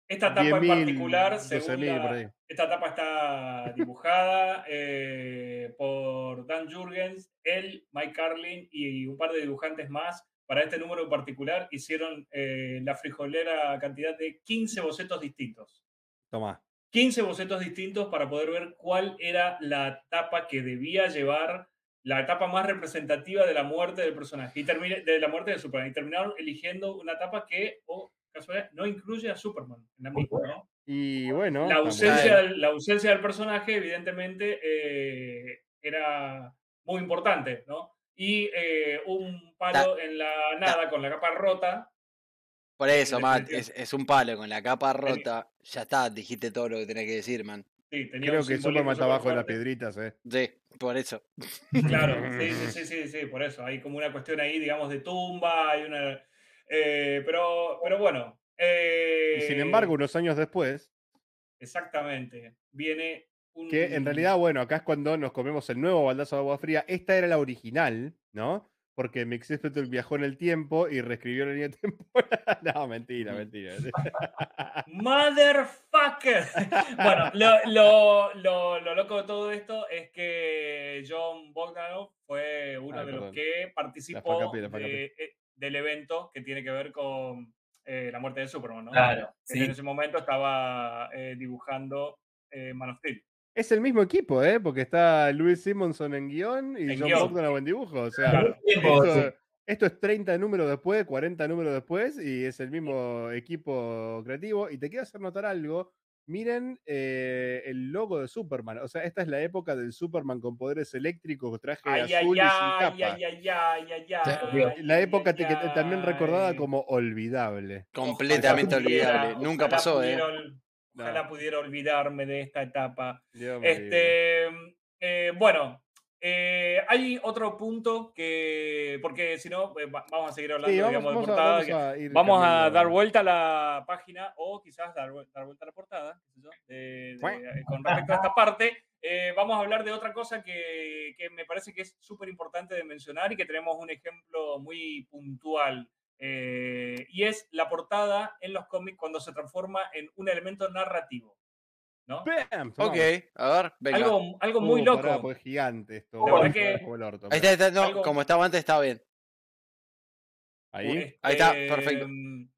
Esta tapa en 10.000, particular, 12.000 según la- esta tapa está dibujada eh, por Dan Jurgens, él, Mike Carlin y un par de dibujantes más. Para este número en particular hicieron eh, la frijolera cantidad de 15 bocetos distintos. Tomá. 15 bocetos distintos para poder ver cuál era la etapa que debía llevar, la etapa más representativa de la muerte del personaje, y termine, de la muerte de Superman. Y terminaron eligiendo una etapa que, o casualidad, no incluye a Superman en la misma, ¿no? Y bueno. La ausencia, del, la ausencia del personaje, evidentemente, eh, era muy importante, ¿no? Y eh, un palo en la nada con la capa rota. Por eso, Matt, es, es un palo con la capa rota. Ya está, dijiste todo lo que tenés que decir, man. Sí, tenía Creo un que Superman está abajo de las piedritas, eh. Sí, por eso. Claro, sí, sí, sí, sí, sí, por eso. Hay como una cuestión ahí, digamos, de tumba, hay una... eh, pero, pero bueno. Y sin eh, embargo, unos años después, Exactamente. Viene un... que en realidad, bueno, acá es cuando nos comemos el nuevo baldazo de agua fría. Esta era la original, ¿no? Porque Mixispetul viajó en el tiempo y reescribió la línea temporal. no, mentira, mentira. Motherfucker. bueno, lo, lo, lo, lo loco de todo esto es que John Bogdanov fue uno Ay, de los que participó facapi, la facapi. de- eh, del evento que tiene que ver con eh, la muerte de Superman, ¿no? Claro, sí. En ese momento estaba eh, dibujando eh, Man of Steel. Es el mismo equipo, ¿eh? Porque está Louis Simonson en guion y En John guion. Bogdanov en dibujo. O sea, Claro. Esto, es 30 números después, 40 números después y es el mismo equipo creativo. Y te quiero hacer notar algo. Miren eh, el logo de Superman. O sea, esta es la época del Superman con poderes eléctricos, traje Ay, ay, azul y sin ay, La época ay, te- que también recordada ay. como olvidable. Completamente olvidable. Nunca pasó, ¿eh? Ojalá No. pudiera olvidarme de esta etapa. Dios. Este, eh, bueno, eh, hay otro punto que, porque si no, eh, va- vamos a seguir hablando Sí, vamos, digamos, de vamos a- portada. vamos a Vamos dar vuelta a la página o quizás dar, vuel- dar vuelta a la portada yo, de- de- con respecto a esta parte. Vamos a hablar de otra cosa que, que me parece que es súper importante de mencionar y que tenemos un ejemplo muy puntual. Eh, y es la portada en los cómics cuando se transforma en un elemento narrativo. ¿no? ¡Bam! Ok, a ver, venga. Algo, algo muy Uh, loco. pará, gigante esto. La boludo, verdad que- como el orto, Ahí pero- está, está, no, algo- como estaba antes, está bien. Ahí, Ahí está, Este, perfecto. muy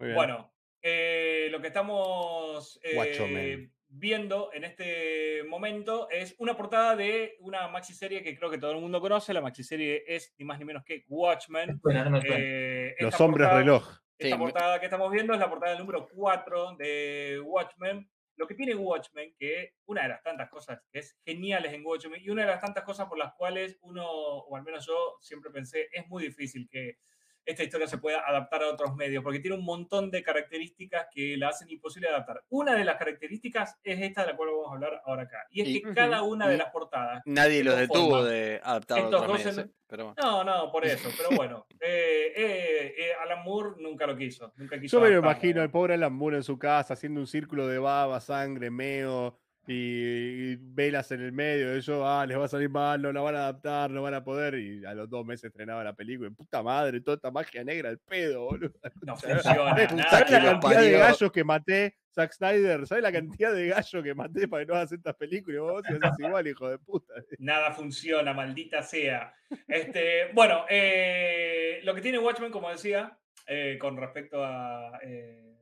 bien. Bueno, eh, lo que estamos eh. Viendo en este momento es una portada de una maxiserie que creo que todo el mundo conoce. La maxiserie es ni más ni menos que Watchmen. Bueno, no. Eh, Los hombres portada- reloj. Esta Sí, me- portada que estamos viendo es la portada número 4 de Watchmen. Lo que tiene Watchmen, que una de las tantas cosas que es geniales en Watchmen y una de las tantas cosas por las cuales uno, o al menos yo, siempre pensé, es muy difícil que esta historia se pueda adaptar a otros medios, porque tiene un montón de características que la hacen imposible de adaptar. Una de las características es esta de la cual vamos a hablar ahora acá, y es Y- que cada una de las portadas Nadie los detuvo de adaptar a otros medios, en- ¿eh? Pero. No, no, por eso, pero bueno. eh, eh, eh, Alan Moore nunca lo quiso. Nunca quiso Yo me lo imagino ¿no? al pobre Alan Moore en su casa haciendo un círculo de baba, sangre, meo y, y velas en el medio. Eso, ah, les va a salir mal, no la van a adaptar, no van a poder. Y a los dos meses estrenaba la película. y Puta madre, toda esta magia negra al pedo, boludo. No ¿Sabes funciona ¿Sabes la cantidad de gallos que maté, Zack Snyder? ¿Sabes la cantidad de gallos que maté para que no hagas estas películas? Y vos haces igual, hijo de puta. Nada funciona, maldita sea. Este, bueno, eh, lo que tiene Watchmen, como decía, eh, con respecto a, eh,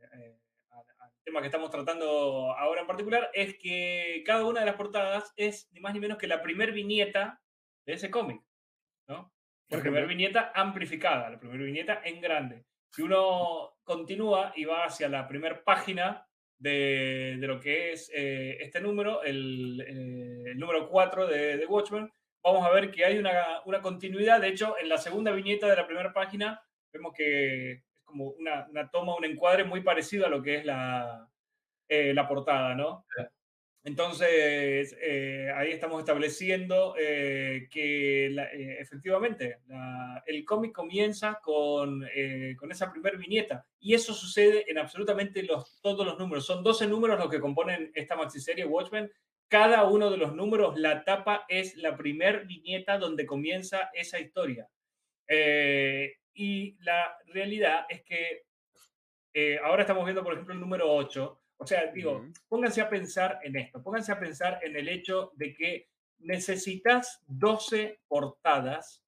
tema que estamos tratando ahora en particular, es que cada una de las portadas es ni más ni menos que la primer viñeta de ese cómic, ¿no? La primera viñeta amplificada, la primera viñeta en grande. Si uno continúa y va hacia la primera página de, de lo que es eh, este número, el, eh, el número 4 de, de Watchmen, vamos a ver que hay una, una continuidad. De hecho, en la segunda viñeta de la primera página vemos que como una, una toma, un encuadre muy parecido a lo que es la, eh, la portada, ¿no? Entonces, eh, ahí estamos estableciendo eh, que la- eh, efectivamente la- el cómic comienza con, eh, con esa primer viñeta y eso sucede en absolutamente los, todos los números. Son 12 números los que componen esta maxiserie Watchmen. Cada uno de los números, la tapa es la primer viñeta donde comienza esa historia. La realidad es que eh, ahora estamos viendo, por ejemplo, el número 8. O sea, digo, Ujú. pónganse a pensar en esto, pónganse a pensar en el hecho de que necesitas 12 portadas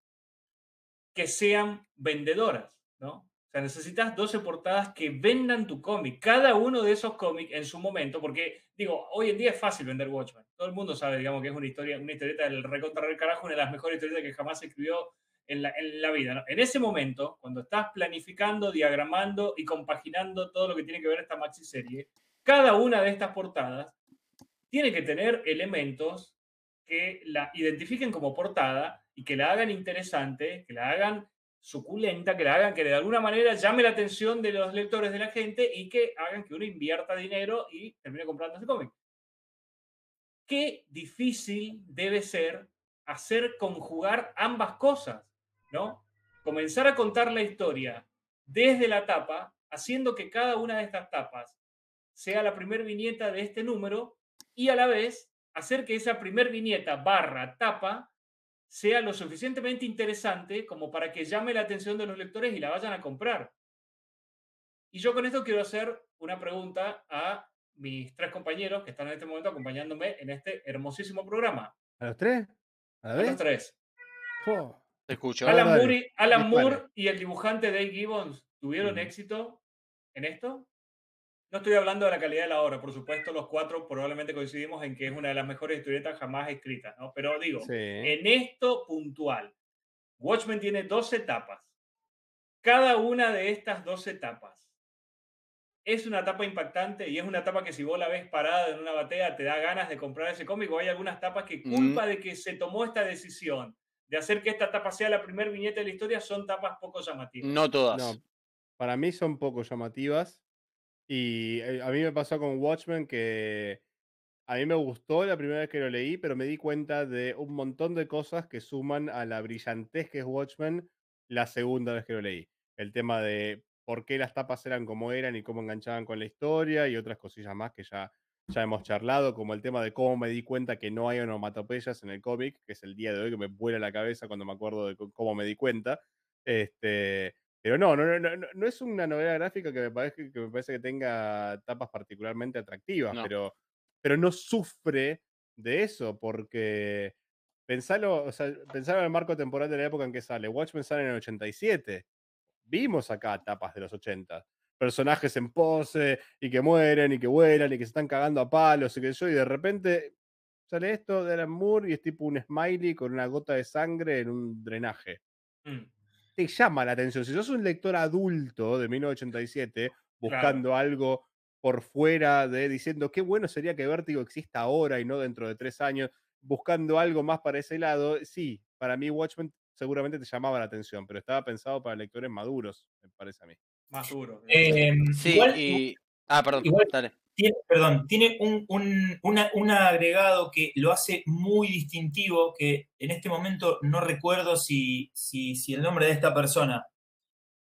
que sean vendedoras, ¿no? O sea, necesitas 12 portadas que vendan tu cómic, cada uno de esos cómics en su momento, porque, digo, hoy en día es fácil vender Watchmen. Todo el mundo sabe, digamos, que es una historia, una historieta del recontra del carajo, una de las mejores historietas que jamás se escribió en la, en la vida. ¿no? En ese momento, cuando estás planificando, diagramando y compaginando todo lo que tiene que ver esta maxi serie, cada una de estas portadas tiene que tener elementos que la identifiquen como portada y que la hagan interesante, que la hagan suculenta, que la hagan que de alguna manera llame la atención de los lectores de la gente y que hagan que uno invierta dinero y termine comprando ese cómic. Qué difícil debe ser hacer conjugar ambas cosas, ¿no? Comenzar a contar la historia desde la tapa, haciendo que cada una de estas tapas sea la primer viñeta de este número y a la vez hacer que esa primer viñeta barra tapa sea lo suficientemente interesante como para que llame la atención de los lectores y la vayan a comprar. Y yo con esto quiero hacer una pregunta a mis tres compañeros que están en este momento acompañándome en este hermosísimo programa. ¿A los tres? ¿A la A los vez? tres. Jo. Te escucho. Alan, dale. Moore, y- Alan. Moore y el dibujante Dave Gibbons tuvieron éxito en esto. No estoy hablando de la calidad de la obra, por supuesto, los cuatro probablemente coincidimos en que es una de las mejores historietas jamás escritas, ¿no? Pero digo, Sí. en esto puntual, Watchmen tiene dos etapas. Cada una de estas dos etapas es una etapa impactante y es una etapa que si vos la ves parada en una batea te da ganas de comprar ese cómic o hay algunas tapas que Mm. culpa de que se tomó esta decisión de hacer que esta etapa sea la primer viñeta de la historia son tapas poco llamativas. No todas. No, para mí son poco llamativas. Y eh, a mí me pasó con Watchmen que a mí me gustó la primera vez que lo leí, pero me di cuenta de un montón de cosas que suman a la brillantez que es Watchmen la segunda vez que lo leí. El tema de por qué las tapas eran como eran y cómo enganchaban con la historia y otras cosillas más que ya, ya hemos charlado, como el tema de cómo me di cuenta que no hay onomatopeyas en el cómic, que es el día de hoy que me vuela la cabeza cuando me acuerdo de cómo me di cuenta. Este, pero no, no, no, no, no- no es una novela gráfica que me parece que, me parece que tenga tapas particularmente atractivas, No. pero, pero no sufre de eso, porque pensalo, o sea, pensalo en el marco temporal de la época en que sale. Watchmen sale en el 87. Vimos acá tapas de los 80. Personajes en pose y que mueren y que vuelan y que se están cagando a palos y que yo, y de repente sale esto de Alan Moore y es tipo un smiley con una gota de sangre en un drenaje Mm. te llama la atención. Si sos un lector adulto de 1987, buscando algo por fuera de diciendo qué bueno sería que Vértigo exista ahora y no dentro de tres años, buscando algo más para ese lado, sí, para mí Watchmen seguramente te llamaba la atención, pero estaba pensado para lectores maduros, me parece a mí. Más duro. Eh, Sí, igual- y. Ah, perdón, igual- dale. tiene, perdón, tiene un, un- una- un agregado que lo hace muy distintivo, que en este momento no recuerdo si, si, si el nombre de esta persona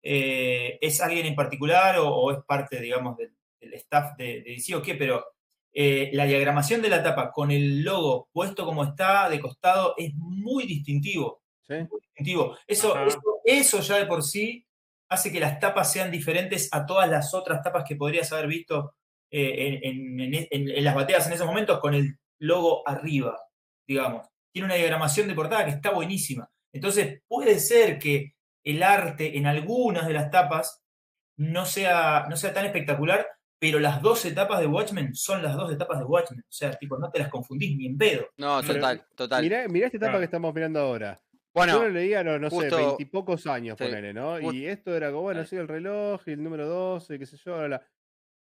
eh, es alguien en particular o, o es parte, digamos, del, del staff de, de DC o qué, pero eh, la diagramación de la tapa con el logo puesto como está de costado es muy distintivo. ¿sí? muy distintivo. Eso, eso ya de por sí hace que las tapas sean diferentes a todas las otras tapas que podrías haber visto eh, en, en- en- en- en las bateas en esos momentos con el logo arriba, digamos. Tiene una diagramación de portada que está buenísima. Entonces puede ser que el arte en algunas de las tapas no sea, no sea tan espectacular, pero las dos etapas de Watchmen son las dos etapas de Watchmen. O sea, tipo, no te las confundís ni en pedo. No, total, total. Mirá, mirá esta etapa que estamos mirando ahora. Bueno, Yo lo leía, no, no sé, justo- veintipocos años, sí, ponele, ¿no? Y esto era como, bueno, sí, el reloj y el número 12, qué sé yo, bla, bla.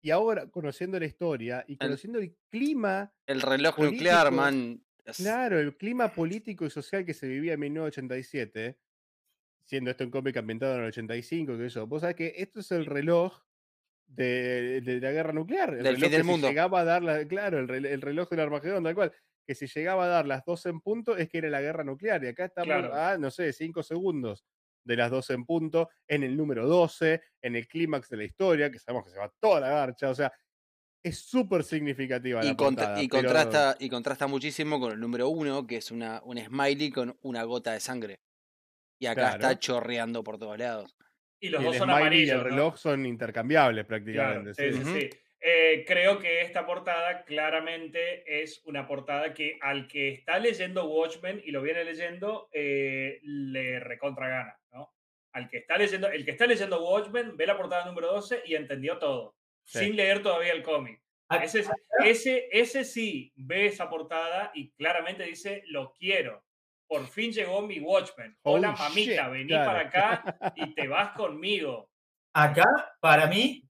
Y ahora, conociendo la historia y conociendo el clima, el reloj nuclear, político, man. es- claro, el clima político y social que se vivía en 1987, siendo esto un cómic ambientado en el 85, que eso, vos sabés que esto es el reloj de, de la guerra nuclear. El Del reloj fin del que mundo. llegaba a dar, la, claro, el, el reloj del Armagedón, tal cual, que si llegaba a dar las 12 en punto es que era la guerra nuclear. Y acá estamos Claro. a, no sé, 5 segundos de las 12 en punto, en el número 12, en el clímax de la historia, que sabemos que se va toda la garcha, o sea, es súper significativa y, la contra- portada, y pero- contrasta, y contrasta muchísimo con el número uno, que es una, un smiley con una gota de sangre. Y acá Claro. está chorreando por todos lados. Y los y dos el son smiley y amarillos. el ¿no? reloj son intercambiables Claro, prácticamente. sí, sí. sí. Eh, creo que esta portada claramente es una portada que al que está leyendo Watchmen y lo viene leyendo, eh, le recontra gana, ¿no? Al que está leyendo, el que está leyendo Watchmen ve la portada número 12 y entendió todo, Sí. sin leer todavía el cómic. Ah, Ese, es- ese, ese sí ve esa portada y claramente dice, lo quiero. Por fin llegó mi Watchmen. Hola, Oh, mamita, shit, vení claro. para acá y te vas conmigo. Acá, para mí,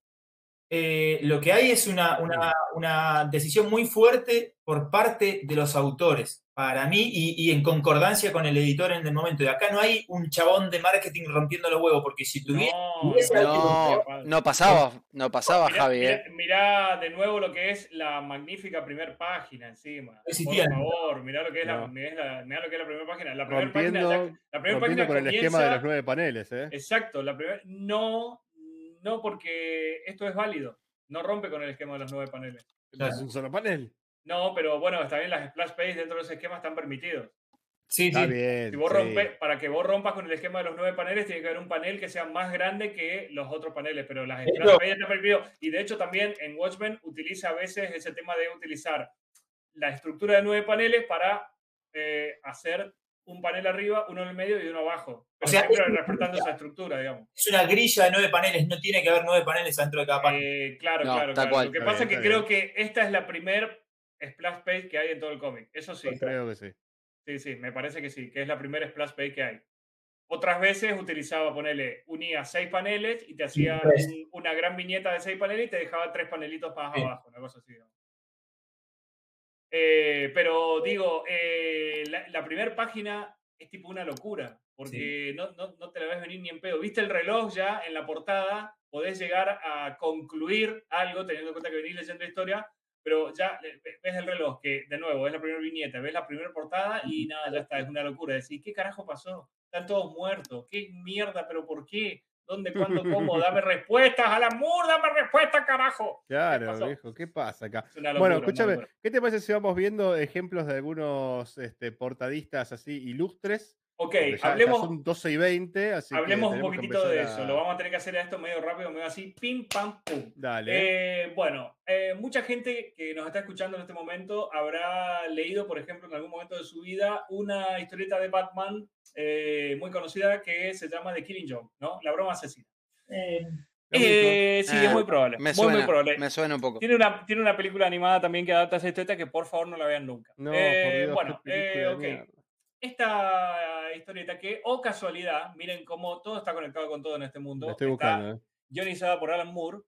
eh, lo que hay es una, una- una decisión muy fuerte por parte de los autores, para mí, y, y en concordancia con el editor en el momento. Y acá no hay un chabón de marketing rompiendo los huevos, porque si tuviera... No, no, No, no, no pasaba, no pasaba, Mirá, Javi. mirá- eh. mirá de nuevo lo que es la magnífica primer página encima. existía. Por favor, mirá lo que es, la, No. mirá la- mirá lo que es la primera página. La primera Rompiendo, página, la, la primera página con el esquema de comienza- los nueve paneles, ¿eh? Exacto, la primera. No, no, porque esto es válido. No rompe con el esquema de los nueve paneles. Claro. Es un solo panel. No, pero bueno, está bien, las splash pages dentro de ese esquema están permitidos. Sí, Está sí. bien. Si vos sí. rompes, para que vos rompas con el esquema de los nueve paneles, tiene que haber un panel que sea más grande que los otros paneles, pero las splash pages están permitidos. Y de hecho también en Watchmen utiliza a veces ese tema de utilizar la estructura de nueve paneles para eh, hacer un panel arriba, uno en el medio y uno abajo. Pero sea, siempre es- respetando esa estructura, digamos. Es una grilla de nueve paneles, no tiene que haber nueve paneles dentro de cada página. Eh, claro, No, claro, tal claro. cual. Lo que Está pasa bien, es que creo que esta es la primer splash page que hay en todo el cómic. Eso sí. Creo que sí. Sí, sí, me parece que sí, que es la primera splash page que hay. Otras veces utilizaba, ponerle, unía seis paneles y te hacía un- una gran viñeta de seis paneles y te dejaba tres panelitos más Sí. abajo, una cosa así. ¿no? Eh, pero digo, eh, la, la primera página es tipo una locura, porque no, no, no te la ves venir ni en pedo. Viste el reloj ya en la portada, podés llegar a concluir algo teniendo en cuenta que venís leyendo la historia, pero ya ve- ves el reloj, que de nuevo es la primera viñeta, ves la primera portada y nada, ya está, es una locura. Decís, ¿qué carajo pasó? Están todos muertos, ¿qué mierda? ¿Pero por qué? ¿Dónde, cuándo, cómo? Dame respuestas, a la mur, dame respuestas, carajo. Claro, viejo, ¿qué pasa acá? Es una locura, Bueno, escúchame. ¿qué te parece si vamos viendo ejemplos de algunos este, portadistas así ilustres? Ok, ya- ya hablemos, son 12 y 20, así que hablemos un que poquitito de eso. a- Lo vamos a tener que hacer a esto medio rápido, medio así, pim, pam, pum. Dale. Eh, bueno, eh, mucha gente que nos está escuchando en este momento habrá leído, por ejemplo, en algún momento de su vida, una historieta de Batman eh, muy conocida que se llama The Killing Joke, ¿no? La broma asesina. Eh. Eh, sí, Ah, es muy probable. Me muy, suena, muy probable. me suena un poco. Tiene una, tiene una película animada también que adapta esa historieta que por favor no la vean nunca. No, Eh, por Dios, bueno, eh, de ok. mierda. Esta historieta que, o casualidad, miren cómo todo está conectado con todo en este mundo. La estoy está buscando, ¿eh? guionizada por Alan Moore.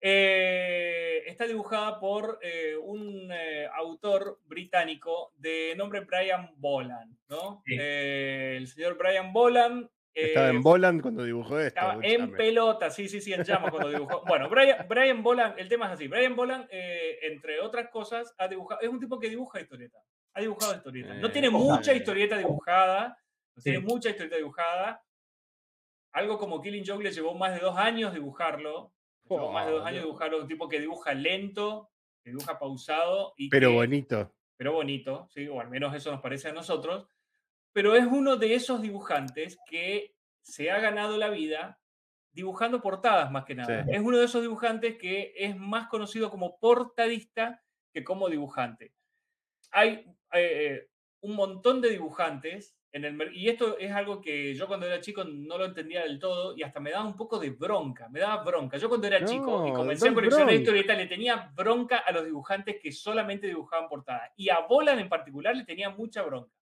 Eh, está dibujada por eh, un eh, autor británico de nombre Brian Boland, ¿no? Sí. Eh, el señor Brian Boland. Estaba eh, en Boland cuando dibujó esto. estaba en pelota, sí, sí, sí, en llamas cuando dibujó. Bueno, Brian, Brian Boland, el tema es así. Brian Boland, entre otras cosas, ha dibujado, es un tipo que dibuja historietas. Ha dibujado historietas. No Eh, tiene mucha historieta dibujada. No tiene mucha historieta dibujada. Algo como Killing Joke le llevó más de dos años dibujarlo. Le llevó más de dos Joder. años dibujarlo. Un tipo que dibuja lento, que dibuja pausado. Y Pero que- bonito. pero bonito, ¿sí? o al menos eso nos parece a nosotros, pero es uno de esos dibujantes que se ha ganado la vida dibujando portadas más que nada. Sí. Es uno de esos dibujantes que es más conocido como portadista que como dibujante. Hay eh, un montón de dibujantes en el y esto es algo que yo cuando era chico no lo entendía del todo y hasta me daba un poco de bronca, me daba bronca. Yo cuando era chico y comencé a coleccionar historietas le tenía bronca a los dibujantes que solamente dibujaban portadas y a Bolan en particular le tenía mucha bronca.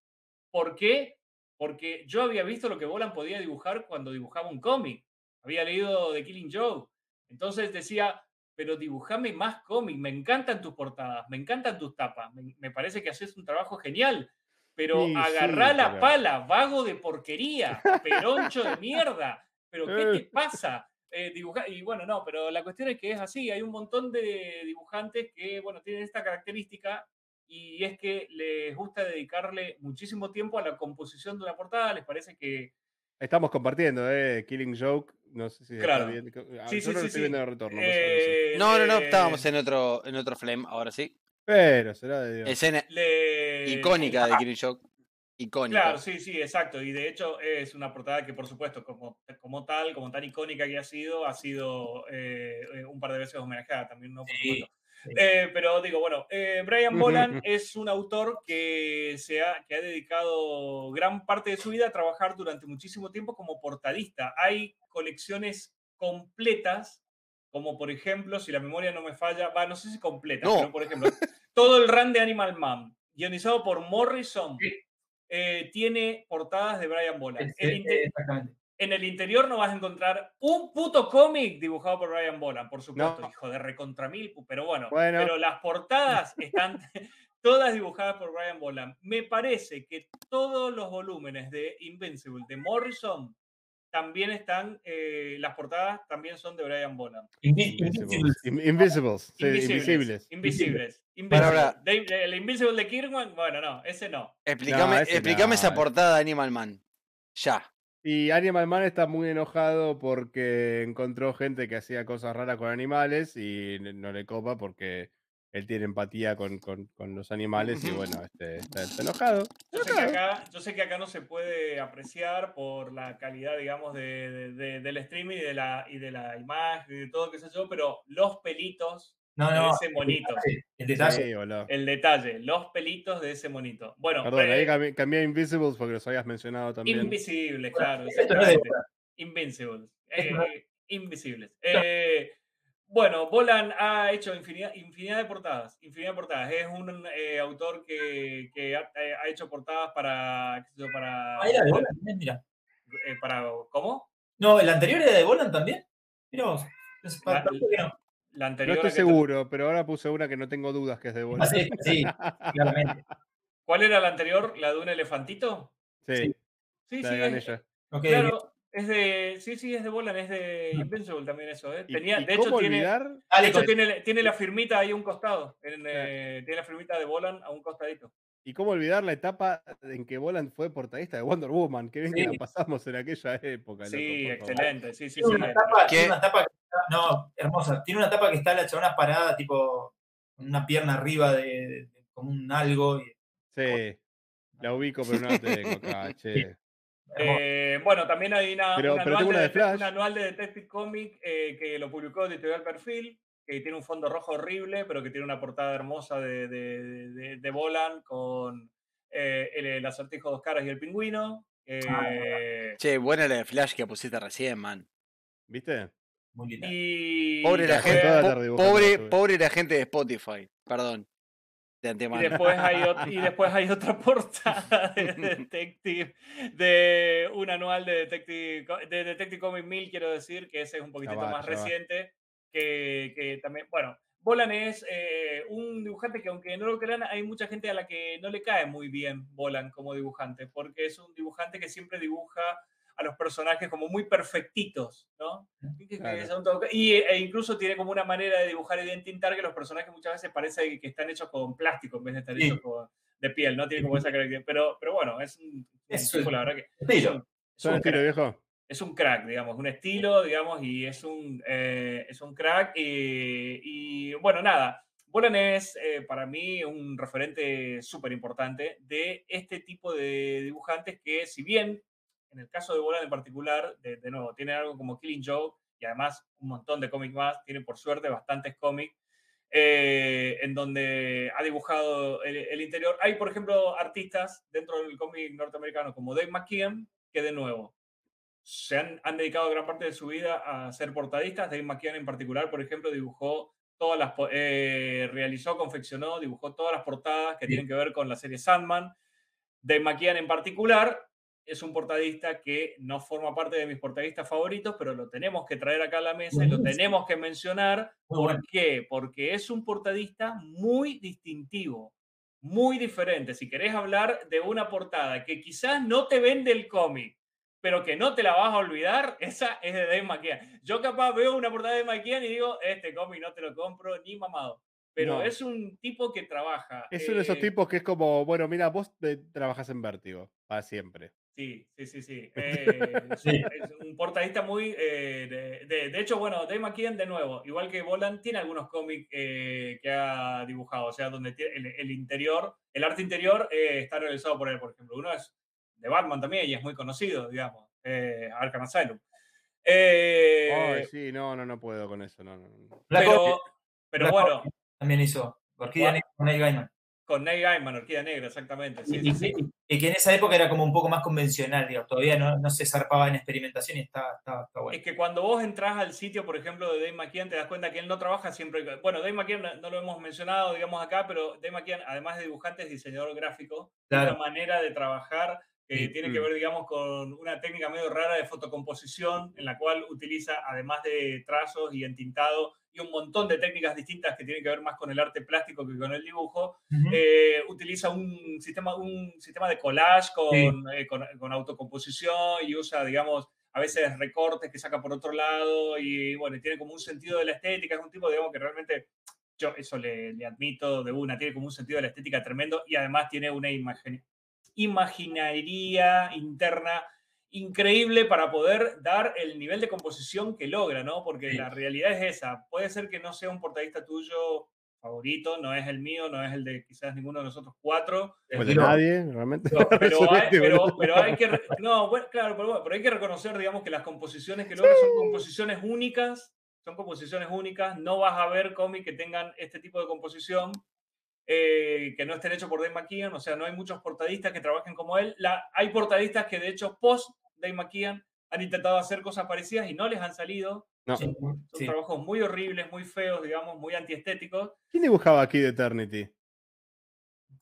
¿Por qué? Porque yo había visto lo que Bolan podía dibujar cuando dibujaba un cómic. Había leído The Killing Joke. Entonces decía, pero dibujame más cómic, me encantan tus portadas, me encantan tus tapas, me, me parece que haces un trabajo genial, pero Sí, sí, agarrá la pala, vago de porquería, peroncho de mierda, pero ¿qué te pasa? Eh, dibuja- y bueno, no, pero la cuestión es que es así, hay un montón de dibujantes que, bueno, tienen esta característica y es que les gusta dedicarle muchísimo tiempo a la composición de una portada, les parece que Estamos compartiendo, ¿eh? Killing Joke. No sé si está Claro. bien. Ah, Sí, yo sí, no lo sí, estoy sí. viendo de retorno. eh, No, no, no, estábamos en otro, en otro flame, ahora sí. Pero será de Dios. Escena le- icónica de Killing Joke. Icónica. Claro, sí, sí, exacto. Y de hecho es una portada que, por supuesto, como, como tal, como tan icónica que ha sido, ha sido eh, eh, un par de veces homenajeada también, ¿no? Por Sí, supuesto. Sí. Eh, pero digo, bueno, eh, Brian Boland es un autor que, se ha, que ha dedicado gran parte de su vida a trabajar durante muchísimo tiempo como portadista. Hay colecciones completas, como por ejemplo, si la memoria no me falla, va, no sé si completa, No. pero por ejemplo, todo el run de Animal Man, guionizado por Morrison, Sí. eh, tiene portadas de Brian eh, inte- Exactamente. En el interior no vas a encontrar un puto cómic dibujado por Brian Boland, por supuesto, No. hijo de recontra mil, pero bueno, Bueno. pero las portadas están todas dibujadas por Brian Boland. Me parece que todos los volúmenes de Invincible de Morrison también están, eh, las portadas también son de Brian Boland. Invi- Invisibles. Invisibles. In- Invisibles. sí, invisibles. Invisibles. Para, Invisible. para. De- el Invincible de Kirkman, bueno, no, ese no. Explícame, ese explícame no, esa ese- portada de Animal Man. Ya. Y Animal Man está muy enojado porque encontró gente que hacía cosas raras con animales y no le copa porque él tiene empatía con, con- con los animales y bueno, este, está, está enojado. Yo sé, que acá, yo sé que acá no se puede apreciar por la calidad, digamos, de, de- de- del streaming y de, la, y de la imagen y de todo, qué sé yo, pero los pelitos No, de no. ese monito, El detalle. Sí, boludo. el detalle, los pelitos de ese monito. Bueno, Perdón, eh, ahí cambié, cambié a Invisibles porque los habías mencionado también. invisibles, claro, Esto no es de exactamente. Invincibles. Eh, invisibles. Eh, bueno, Bolan ha hecho infinidad, infinidad de portadas. Infinidad de portadas. Es un eh, autor que, que ha, ha hecho portadas para. qué sé yo, para, Ah, era de Boland también, mira. eh, para ¿Cómo? No, ¿el anterior era de Boland también? Mira vos. Es pa- La- no. Estoy te- seguro, pero ahora puse una que no tengo dudas que es de Ah, Bola. sí, sí, claramente. ¿Cuál era la anterior? ¿La de un elefantito? Sí, Sí. Sí, la sí. de Es, claro, es de. Sí, sí, es de Bolan, es de. Invincible también eso. ¿eh? ¿Y, Tenía, y de hecho, cómo tiene, olvidar? de hecho tiene, tiene la firmita ahí a un costado. en, eh, tiene la firmita de Bolan a un costadito. ¿Y cómo olvidar la etapa en que Boland fue portadista de Wonder Woman? Qué bien que la pasamos en aquella época. Sí, loco, excelente. Sí, sí, una tapa, ¿Qué? tiene una tapa que está, no, hermosa. Tiene una tapa que está la chabona parada, tipo, con una pierna arriba de, de- de- como un algo. y- Sí, la ubico, pero no la tengo acá, che. Eh, bueno, también hay una, Pero- un pero anual tengo una de Flash. un anual de Detective Comic eh, que lo publicó Editorial Perfil, que tiene un fondo rojo horrible, pero que tiene una portada hermosa de, de, de, de Bolan con eh, el, el acertijo dos caras y el pingüino. eh, Che, buena la de Flash que pusiste recién, man. ¿Viste? Muy linda. y, Pobre la gente, po- tarde pobre, pobre la gente de Spotify. Perdón. De y antemano. después hay ot- y después hay otra portada de Detective, de un anual de Detective, de Detective Comic 1000, quiero decir, que ese es un poquitito va, más reciente. que, que también, bueno, Bolan es eh, un dibujante que aunque no lo crean, hay mucha gente a la que no le cae muy bien Bolan como dibujante, porque es un dibujante que siempre dibuja a los personajes como muy perfectitos, ¿no? Claro. Y, e incluso tiene como una manera de dibujar y de entintar que los personajes muchas veces parece que están hechos con plástico en vez de estar Sí. hechos con- de piel, ¿no? Tiene como esa característica. Pero, pero bueno, es un, un Es tipo, un la verdad que... es un- es ¿Son un estilo crack viejo? es un crack, digamos, un estilo, digamos, y es un, eh, es un crack. Y, y, bueno, nada, Bolan es eh, para mí un referente súper importante de este tipo de dibujantes que, si bien en el caso de Bolan en particular, de, de nuevo, tiene algo como Killing Joke y además un montón de cómics más, tiene por suerte bastantes cómics. eh, en donde ha dibujado el, el interior. Hay, por ejemplo, artistas dentro del cómic norteamericano como Dave McKean, que de nuevo se han, han dedicado gran parte de su vida a ser portadistas. Dave McKean en particular, por ejemplo, dibujó todas las, eh, realizó, confeccionó, dibujó todas las portadas que Sí. tienen que ver con la serie Sandman. Dave McKean en particular es un portadista que no forma parte de mis portadistas favoritos, pero lo tenemos que traer acá a la mesa y lo tenemos que mencionar. ¿Por qué? Porque es un portadista muy distintivo, muy diferente. Si querés hablar de una portada que quizás no te vende el cómic, pero que no te la vas a olvidar, esa es de Dave McKean. Yo capaz veo una portada de McKean y digo, este cómic no te lo compro ni mamado. Pero No. es un tipo que trabaja. Es uno de esos eh, tipos que es como, bueno, mira, vos eh, trabajas en Vértigo, para siempre. Sí, sí, sí, sí. Eh, es, Sí. es un portadista muy... eh, de, de- de hecho, bueno, Dave McKean, de nuevo, igual que Bolan, tiene algunos cómics eh, que ha dibujado, o sea, donde tiene el, el interior, el arte interior eh, está realizado por él, por ejemplo. Uno es de Batman también y es muy conocido, digamos, eh, Arkham Asylum. Eh, Ay, sí, no, no, no puedo con eso, no, no, pero, pero bueno, también hizo. Negra con Neil Gaiman. Con Neil Gaiman, Orquídea Negra, exactamente. Sí, y, sí, sí. y- y que en esa época era como un poco más convencional, digamos, todavía no, no se zarpaba en experimentación y está, está, está bueno. Es que cuando vos entras al sitio, por ejemplo, de Dave McKean, te das cuenta que él no trabaja siempre. Bueno, Dave McKean no, no lo hemos mencionado, digamos, acá, pero Dave McKean, además de dibujante, es diseñador gráfico. Claro. una manera de trabajar que tiene que ver, digamos, con una técnica medio rara de fotocomposición, en la cual utiliza, además de trazos y entintado, y un montón de técnicas distintas que tienen que ver más con el arte plástico que con el dibujo, Ujú. eh, utiliza un sistema, un sistema de collage con, Sí. eh, con, con autocomposición y usa, digamos, a veces recortes que saca por otro lado y bueno, tiene como un sentido de la estética, es un tipo, digamos, que realmente yo eso le, le admito de una, tiene como un sentido de la estética tremendo y además tiene una imagen, imaginaría interna increíble para poder dar el nivel de composición que logra, ¿no? Porque Sí. la realidad es esa. Puede ser que no sea un portadista tuyo favorito, no es el mío, no es el de quizás ninguno de nosotros cuatro, Pues de Pero- nadie, realmente. pero, pero hay, Solamente, pero- boludo. pero hay que, no, bueno, claro, pero hay que reconocer, digamos, que las composiciones que logra son composiciones únicas, son composiciones únicas, no vas a ver cómics que tengan este tipo de composición, eh, que no estén hechos por Dave McKean, o sea, no hay muchos portadistas que trabajen como él, La, hay portadistas que de hecho post Dave McKean han intentado hacer cosas parecidas y no les han salido, No. Son sí. trabajos muy horribles, muy feos, digamos, muy antiestéticos, ¿Quién dibujaba aquí de Eternity?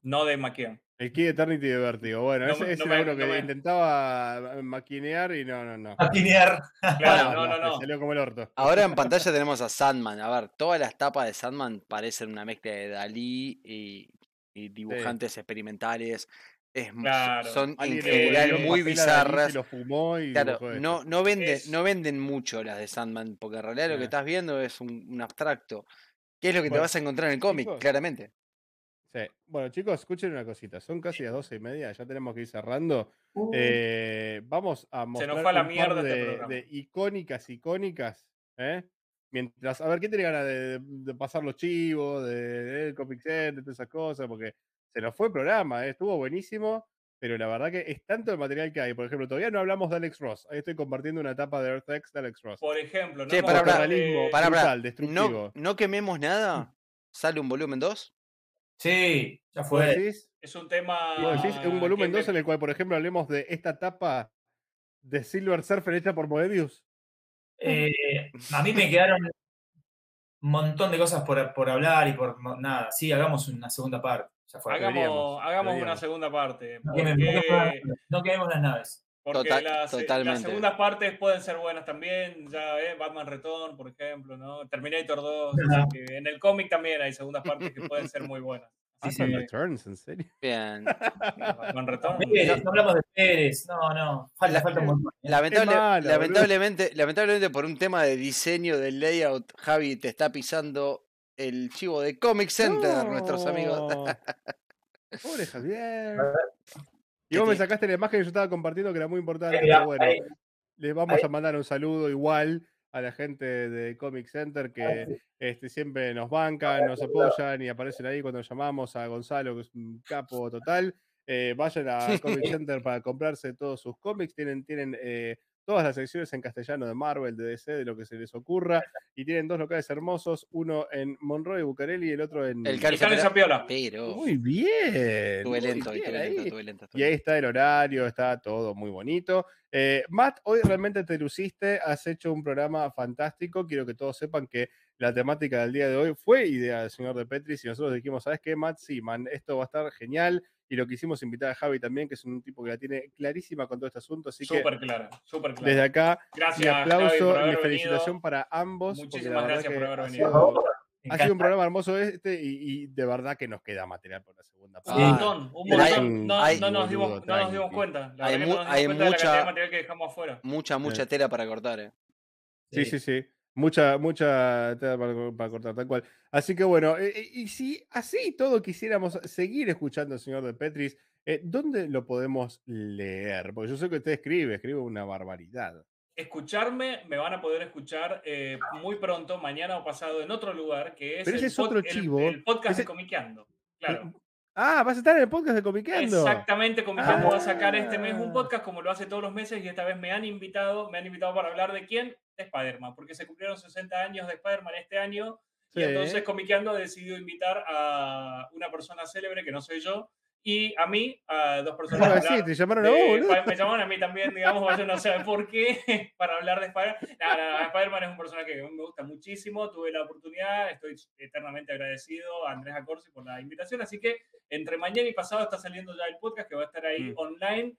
No Dave McKean. El Key Eternity de Vértigo. Bueno, No ese, ese no era me- uno no que me- intentaba maquinear y no, no, no. Patinear. Claro, No, no, no. Salió como el orto. Ahora en pantalla tenemos a Sandman. A ver, todas las tapas de Sandman parecen una mezcla de Dalí y, y dibujantes experimentales. Es, Claro. Son en general muy bizarras. Lo fumó y Claro, no, no, Es- no venden mucho las de Sandman, porque en realidad lo que Ah. estás viendo es un, un abstracto. ¿Qué es lo que te vas a encontrar en el cómic? Claramente. Sí. Bueno, chicos, escuchen una cosita. Son casi las doce y media, ya tenemos que ir cerrando. Uh, Eh, vamos a mostrar nos fue la un par mierda este de, icónicas, icónicas. ¿eh? Mientras, a ver, ¿quién tiene ganas de, de pasar los chivos, de, de Comic Center, de todas esas cosas? Porque se nos fue el programa, ¿eh? estuvo buenísimo, pero la verdad que es tanto el material que hay. Por ejemplo, todavía no hablamos de Alex Ross. Ahí estoy compartiendo una etapa de Earth X de Alex Ross. Por ejemplo, no Che, para, No, destructivo. no quememos nada. ¿Sale un volumen 2? Sí, ya ¿Vos fue. decís? Es un tema. ¿Vos decís? Un volumen que 2 me- en el cual, por ejemplo, hablemos de esta etapa de Silver Surfer hecha por Moebius. Eh, a mí me quedaron un montón de cosas por, por hablar y por nada. Sí, hagamos una segunda parte. Ya fue. Hagamos, Deberíamos, hagamos una segunda parte. Quememos no quememos las naves. Porque Total- las, eh, las segundas partes pueden ser buenas también. Ya, eh, Batman Return, por ejemplo, ¿no? Terminator 2. Ajá. así que en el cómic también hay segundas partes que pueden ser muy buenas. Así Batman que, Returns, ¿en serio? Bien. Batman Return. Pérez, no hablamos de Pérez, no, no, falta, La- falta un montón. Lamentable- lamentablemente, lamentablemente por un tema de diseño del layout, Javi te está pisando el chivo de Comic Center, nuestros amigos. Pobre Javier. Y vos me ti- sacaste la imagen que yo estaba compartiendo que era muy importante. Pero bueno, ahí, les vamos ahí. a mandar un saludo igual a la gente de Comic Center que este, siempre nos bancan, nos apoyan y aparecen ahí cuando llamamos a Gonzalo, que es un capo total. Eh, vayan a Comic Center para comprarse todos sus cómics. Tienen, tienen eh, todas las secciones en castellano de Marvel, de DC, de lo que se les ocurra. Y tienen dos locales hermosos, uno en Monroe y Bucareli y el otro en... El Cali- Zapiola. Pero Muy bien. estuve muy lento, bien estuve ahí. lento, estuve lento. estuve Y ahí está el horario, está todo muy bonito. Eh, Matt, hoy realmente te luciste, has hecho un programa fantástico. Quiero que todos sepan que la temática del día de hoy fue idea del señor de Petris y nosotros dijimos, ¿sabes qué, Matt? Sí, man, esto va a estar genial. Y lo quisimos invitar a Javi también, que es un tipo que la tiene clarísima con todo este asunto. Así que Súper clara, súper clara. desde acá, mi Gracias, Javi, aplauso y mi felicitación venido. para ambos. Muchísimas gracias que por haber ha venido. sido- Ha sido un programa hermoso este y, y de verdad que nos queda material por la segunda Un parte. Ah, montón, un hay- montón. No, hay- no nos dimos, no nos dimos cuenta. La Hay verdad que mu- no nos dimos hay cuenta de la cantidad de mucha- material que dejamos afuera. Mucha, mucha Eh. tela para cortar, eh. Sí, sí, sí. Mucha, mucha tela para, para cortar, tal cual. Así que bueno, eh, eh, y si así todo quisiéramos seguir escuchando al señor de Petris, eh, ¿dónde lo podemos leer? Porque yo sé que usted escribe, escribe una barbaridad. Escucharme, me van a poder escuchar eh, muy pronto, mañana o pasado, en otro lugar, que es, Pero ese el, es otro pod- el- chivo. el podcast Ese- de Comiqueando. Claro. Ah, vas a estar en el podcast de Comiqueando. Exactamente, Comiqueando va a sacar este mes Ah. un podcast como lo hace todos los meses y esta vez me han invitado, me han invitado para hablar de quién, de Spider-Man, porque se cumplieron 60 años de Spider-Man este año Sí. y entonces Comiqueando ha decidido invitar a una persona célebre que no soy yo y a mí, a dos ¿Qué personas. iba a para decir? hablar Te llamaron a vos, me llamaron a mí también, digamos, yo no sé por qué, para hablar de Spider-Man. No, no, no, Spider-Man es un personaje que me gusta muchísimo, tuve la oportunidad, estoy eternamente agradecido a Andrés Acorsi por la invitación, así que entre mañana y pasado está saliendo ya el podcast que va a estar ahí Mm. online.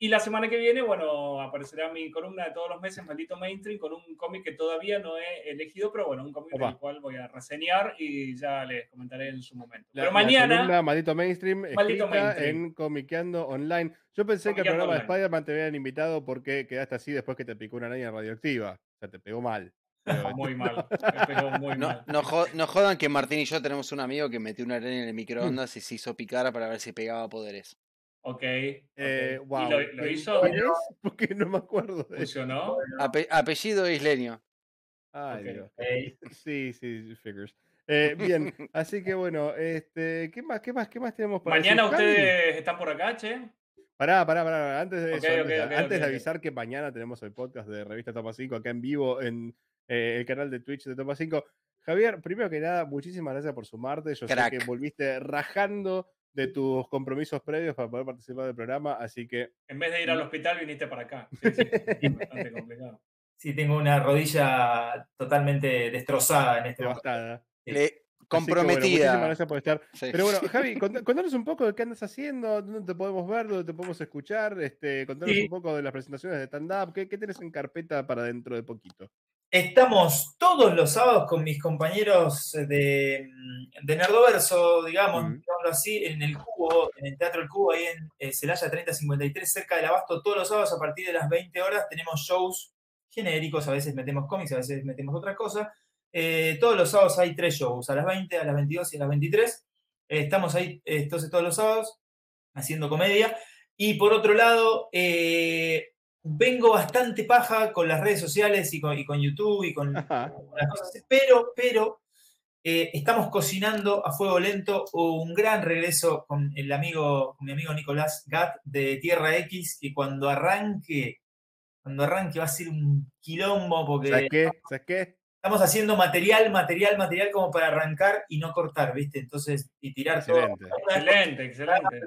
Y la semana que viene, bueno, aparecerá mi columna de todos los meses, Maldito Mainstream, con un cómic que todavía no he elegido, pero bueno, un cómic del cual voy a reseñar y ya les comentaré en su momento. La- pero la mañana... columna Maldito Mainstream, Maldito Mainstream. en Comiqueando Online. Yo pensé que Comiqueando programa de. Spider-Man te habían invitado porque quedaste así después que te picó una araña radioactiva. O sea, te pegó mal. Muy mal, me pegó muy No, mal. no, jo- no jodan que Martín y yo tenemos un amigo que metió una araña en el microondas y se hizo picar para ver si pegaba poderes. Ok. ok. Eh, ¿Y wow. lo, lo hizo? ¿Quién es? Porque no me acuerdo de eso. ¿Funcionó? Ape- apellido isleño. Ay, Ok. Dios. Sí, sí, figures. Eh, bien, así que bueno, este, ¿qué más, qué más, qué más tenemos para Mañana decir? Ustedes están por acá, che. Pará, pará, pará. Antes de eso, antes, de- antes avisar que mañana tenemos el podcast de Revista Toma 5 acá en vivo en eh, el canal de Twitch de Toma 5. Javier, primero que nada, muchísimas gracias por sumarte. Yo sé Crack. que volviste rajando de tus compromisos previos para poder participar del programa, así que En vez de ir al hospital, viniste para acá. Sí, sí, sí, bastante complicado. Sí, tengo una rodilla totalmente destrozada en este momento. devastada. Sí. Le- Así que, bueno, comprometida. muchísimas gracias por estar. Sí. Pero bueno, Javi, cont- contanos un poco de qué andas haciendo, dónde te podemos ver, dónde te podemos escuchar, este, contanos Sí. un poco de las presentaciones de stand-up, ¿qué, qué tenés en carpeta para dentro de poquito. Estamos todos los sábados con mis compañeros de, mm, de Nerdoverso, digamos, Mm. así, en el Cubo, en el Teatro El Cubo, ahí en eh, Celaya 3053, cerca del Abasto. Todos los sábados a partir de las 20 horas tenemos shows genéricos, a veces metemos cómics, a veces metemos otra cosa. Eh, todos los sábados hay tres shows, a las 20, a las 22 y a las 23. Eh, estamos ahí eh, entonces todos los sábados haciendo comedia. Y por otro lado, eh, vengo bastante paja con las redes sociales y con, y con YouTube y con, las cosas, así, pero, pero eh, estamos cocinando a fuego lento un gran regreso con el amigo, con mi amigo Nicolás Gat de Tierra X, que cuando arranque, cuando arranque va a ser un quilombo porque ¿Sabes qué? ¿Sabes qué? estamos haciendo material, material, material como para arrancar y no cortar, ¿viste? Entonces, y tirar todo. Excelente, excelente.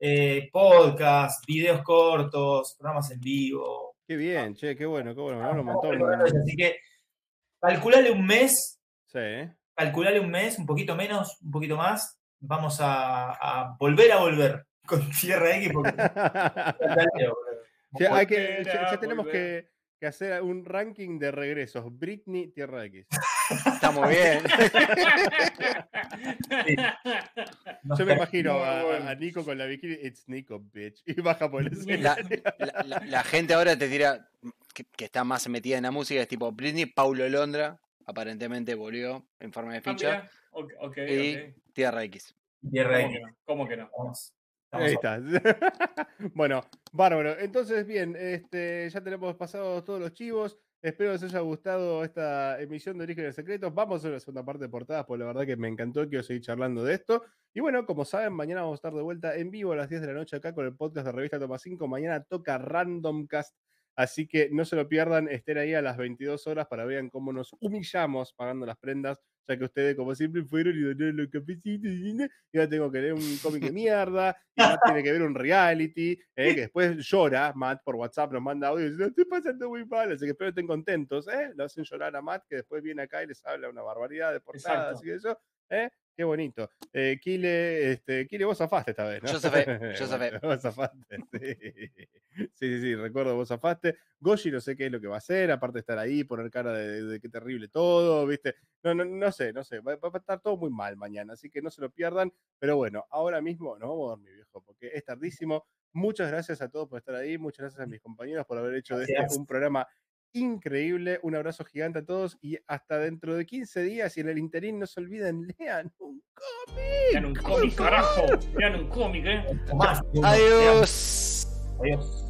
Eh, podcast, videos cortos, programas en vivo. Qué bien, che, qué bueno, qué bueno, me habla un montón. Así que calculale un mes, Sí, calculale un mes, un poquito menos, un poquito más. Vamos a, a volver a volver con Tierra X porque Sí, hay que, ya, tenemos que, que hacer un ranking de regresos. Britney, Tierra X. Está muy bien. Yo me imagino a, Nico con la bikini. It's Nico, bitch. Y baja por el La, la- la- la gente ahora te tira que, que está más metida en la música, es tipo Britney, Paulo Londra, aparentemente volvió en forma de Ah, ficha, mira. Ok, ok, y. Tierra X. Tierra ¿Cómo que X. no? ¿Cómo que no? Vamos. Vamos Ahí está. bueno, bárbaro. Entonces, bien, este, ya tenemos pasados todos los chivos. Espero que les haya gustado esta emisión de Orígenes Secretos. Vamos a la segunda parte de portadas, porque la verdad que me encantó. Quiero seguir charlando de esto. Y bueno, como saben, mañana vamos a estar de vuelta en vivo a las 10 de la noche acá con el podcast de Revista Toma 5. Mañana toca Randomcast. Así que no se lo pierdan, estén ahí a las 22 horas para vean cómo nos humillamos pagando las prendas, ya que ustedes, como siempre, fueron y donaron los cafecitos y ahora tengo que leer un cómic de mierda, y Matt tiene que ver un reality, eh, que después llora, Matt por WhatsApp nos manda audio y dice, "No, estoy pasando muy mal, así que espero que estén contentos, ¿eh? Lo hacen llorar a Matt, que después viene acá y les habla una barbaridad de portada, Exacto. así que eso, ¿eh? Qué bonito. Eh, Kile, este, Kile, vos zafaste esta vez, ¿no? Yo zafé, yo zafé. Bueno, vos zafaste, sí. Sí, sí, sí, recuerdo, vos zafaste. Goshi no sé qué es lo que va a hacer, aparte de estar ahí, poner cara de, de- de qué terrible todo, ¿viste? No, no, no sé, no sé, va, va a estar todo muy mal mañana, así que no se lo pierdan. Pero bueno, ahora mismo nos vamos a dormir, viejo, porque es tardísimo. Muchas gracias a todos por estar ahí, muchas gracias a mis compañeros por haber hecho de este un programa increíble. Un abrazo gigante a todos y hasta dentro de 15 días. Y en el interín no se olviden, lean un Vean un cómic, carajo. Vean un cómic, ¿eh? Adiós. Adiós.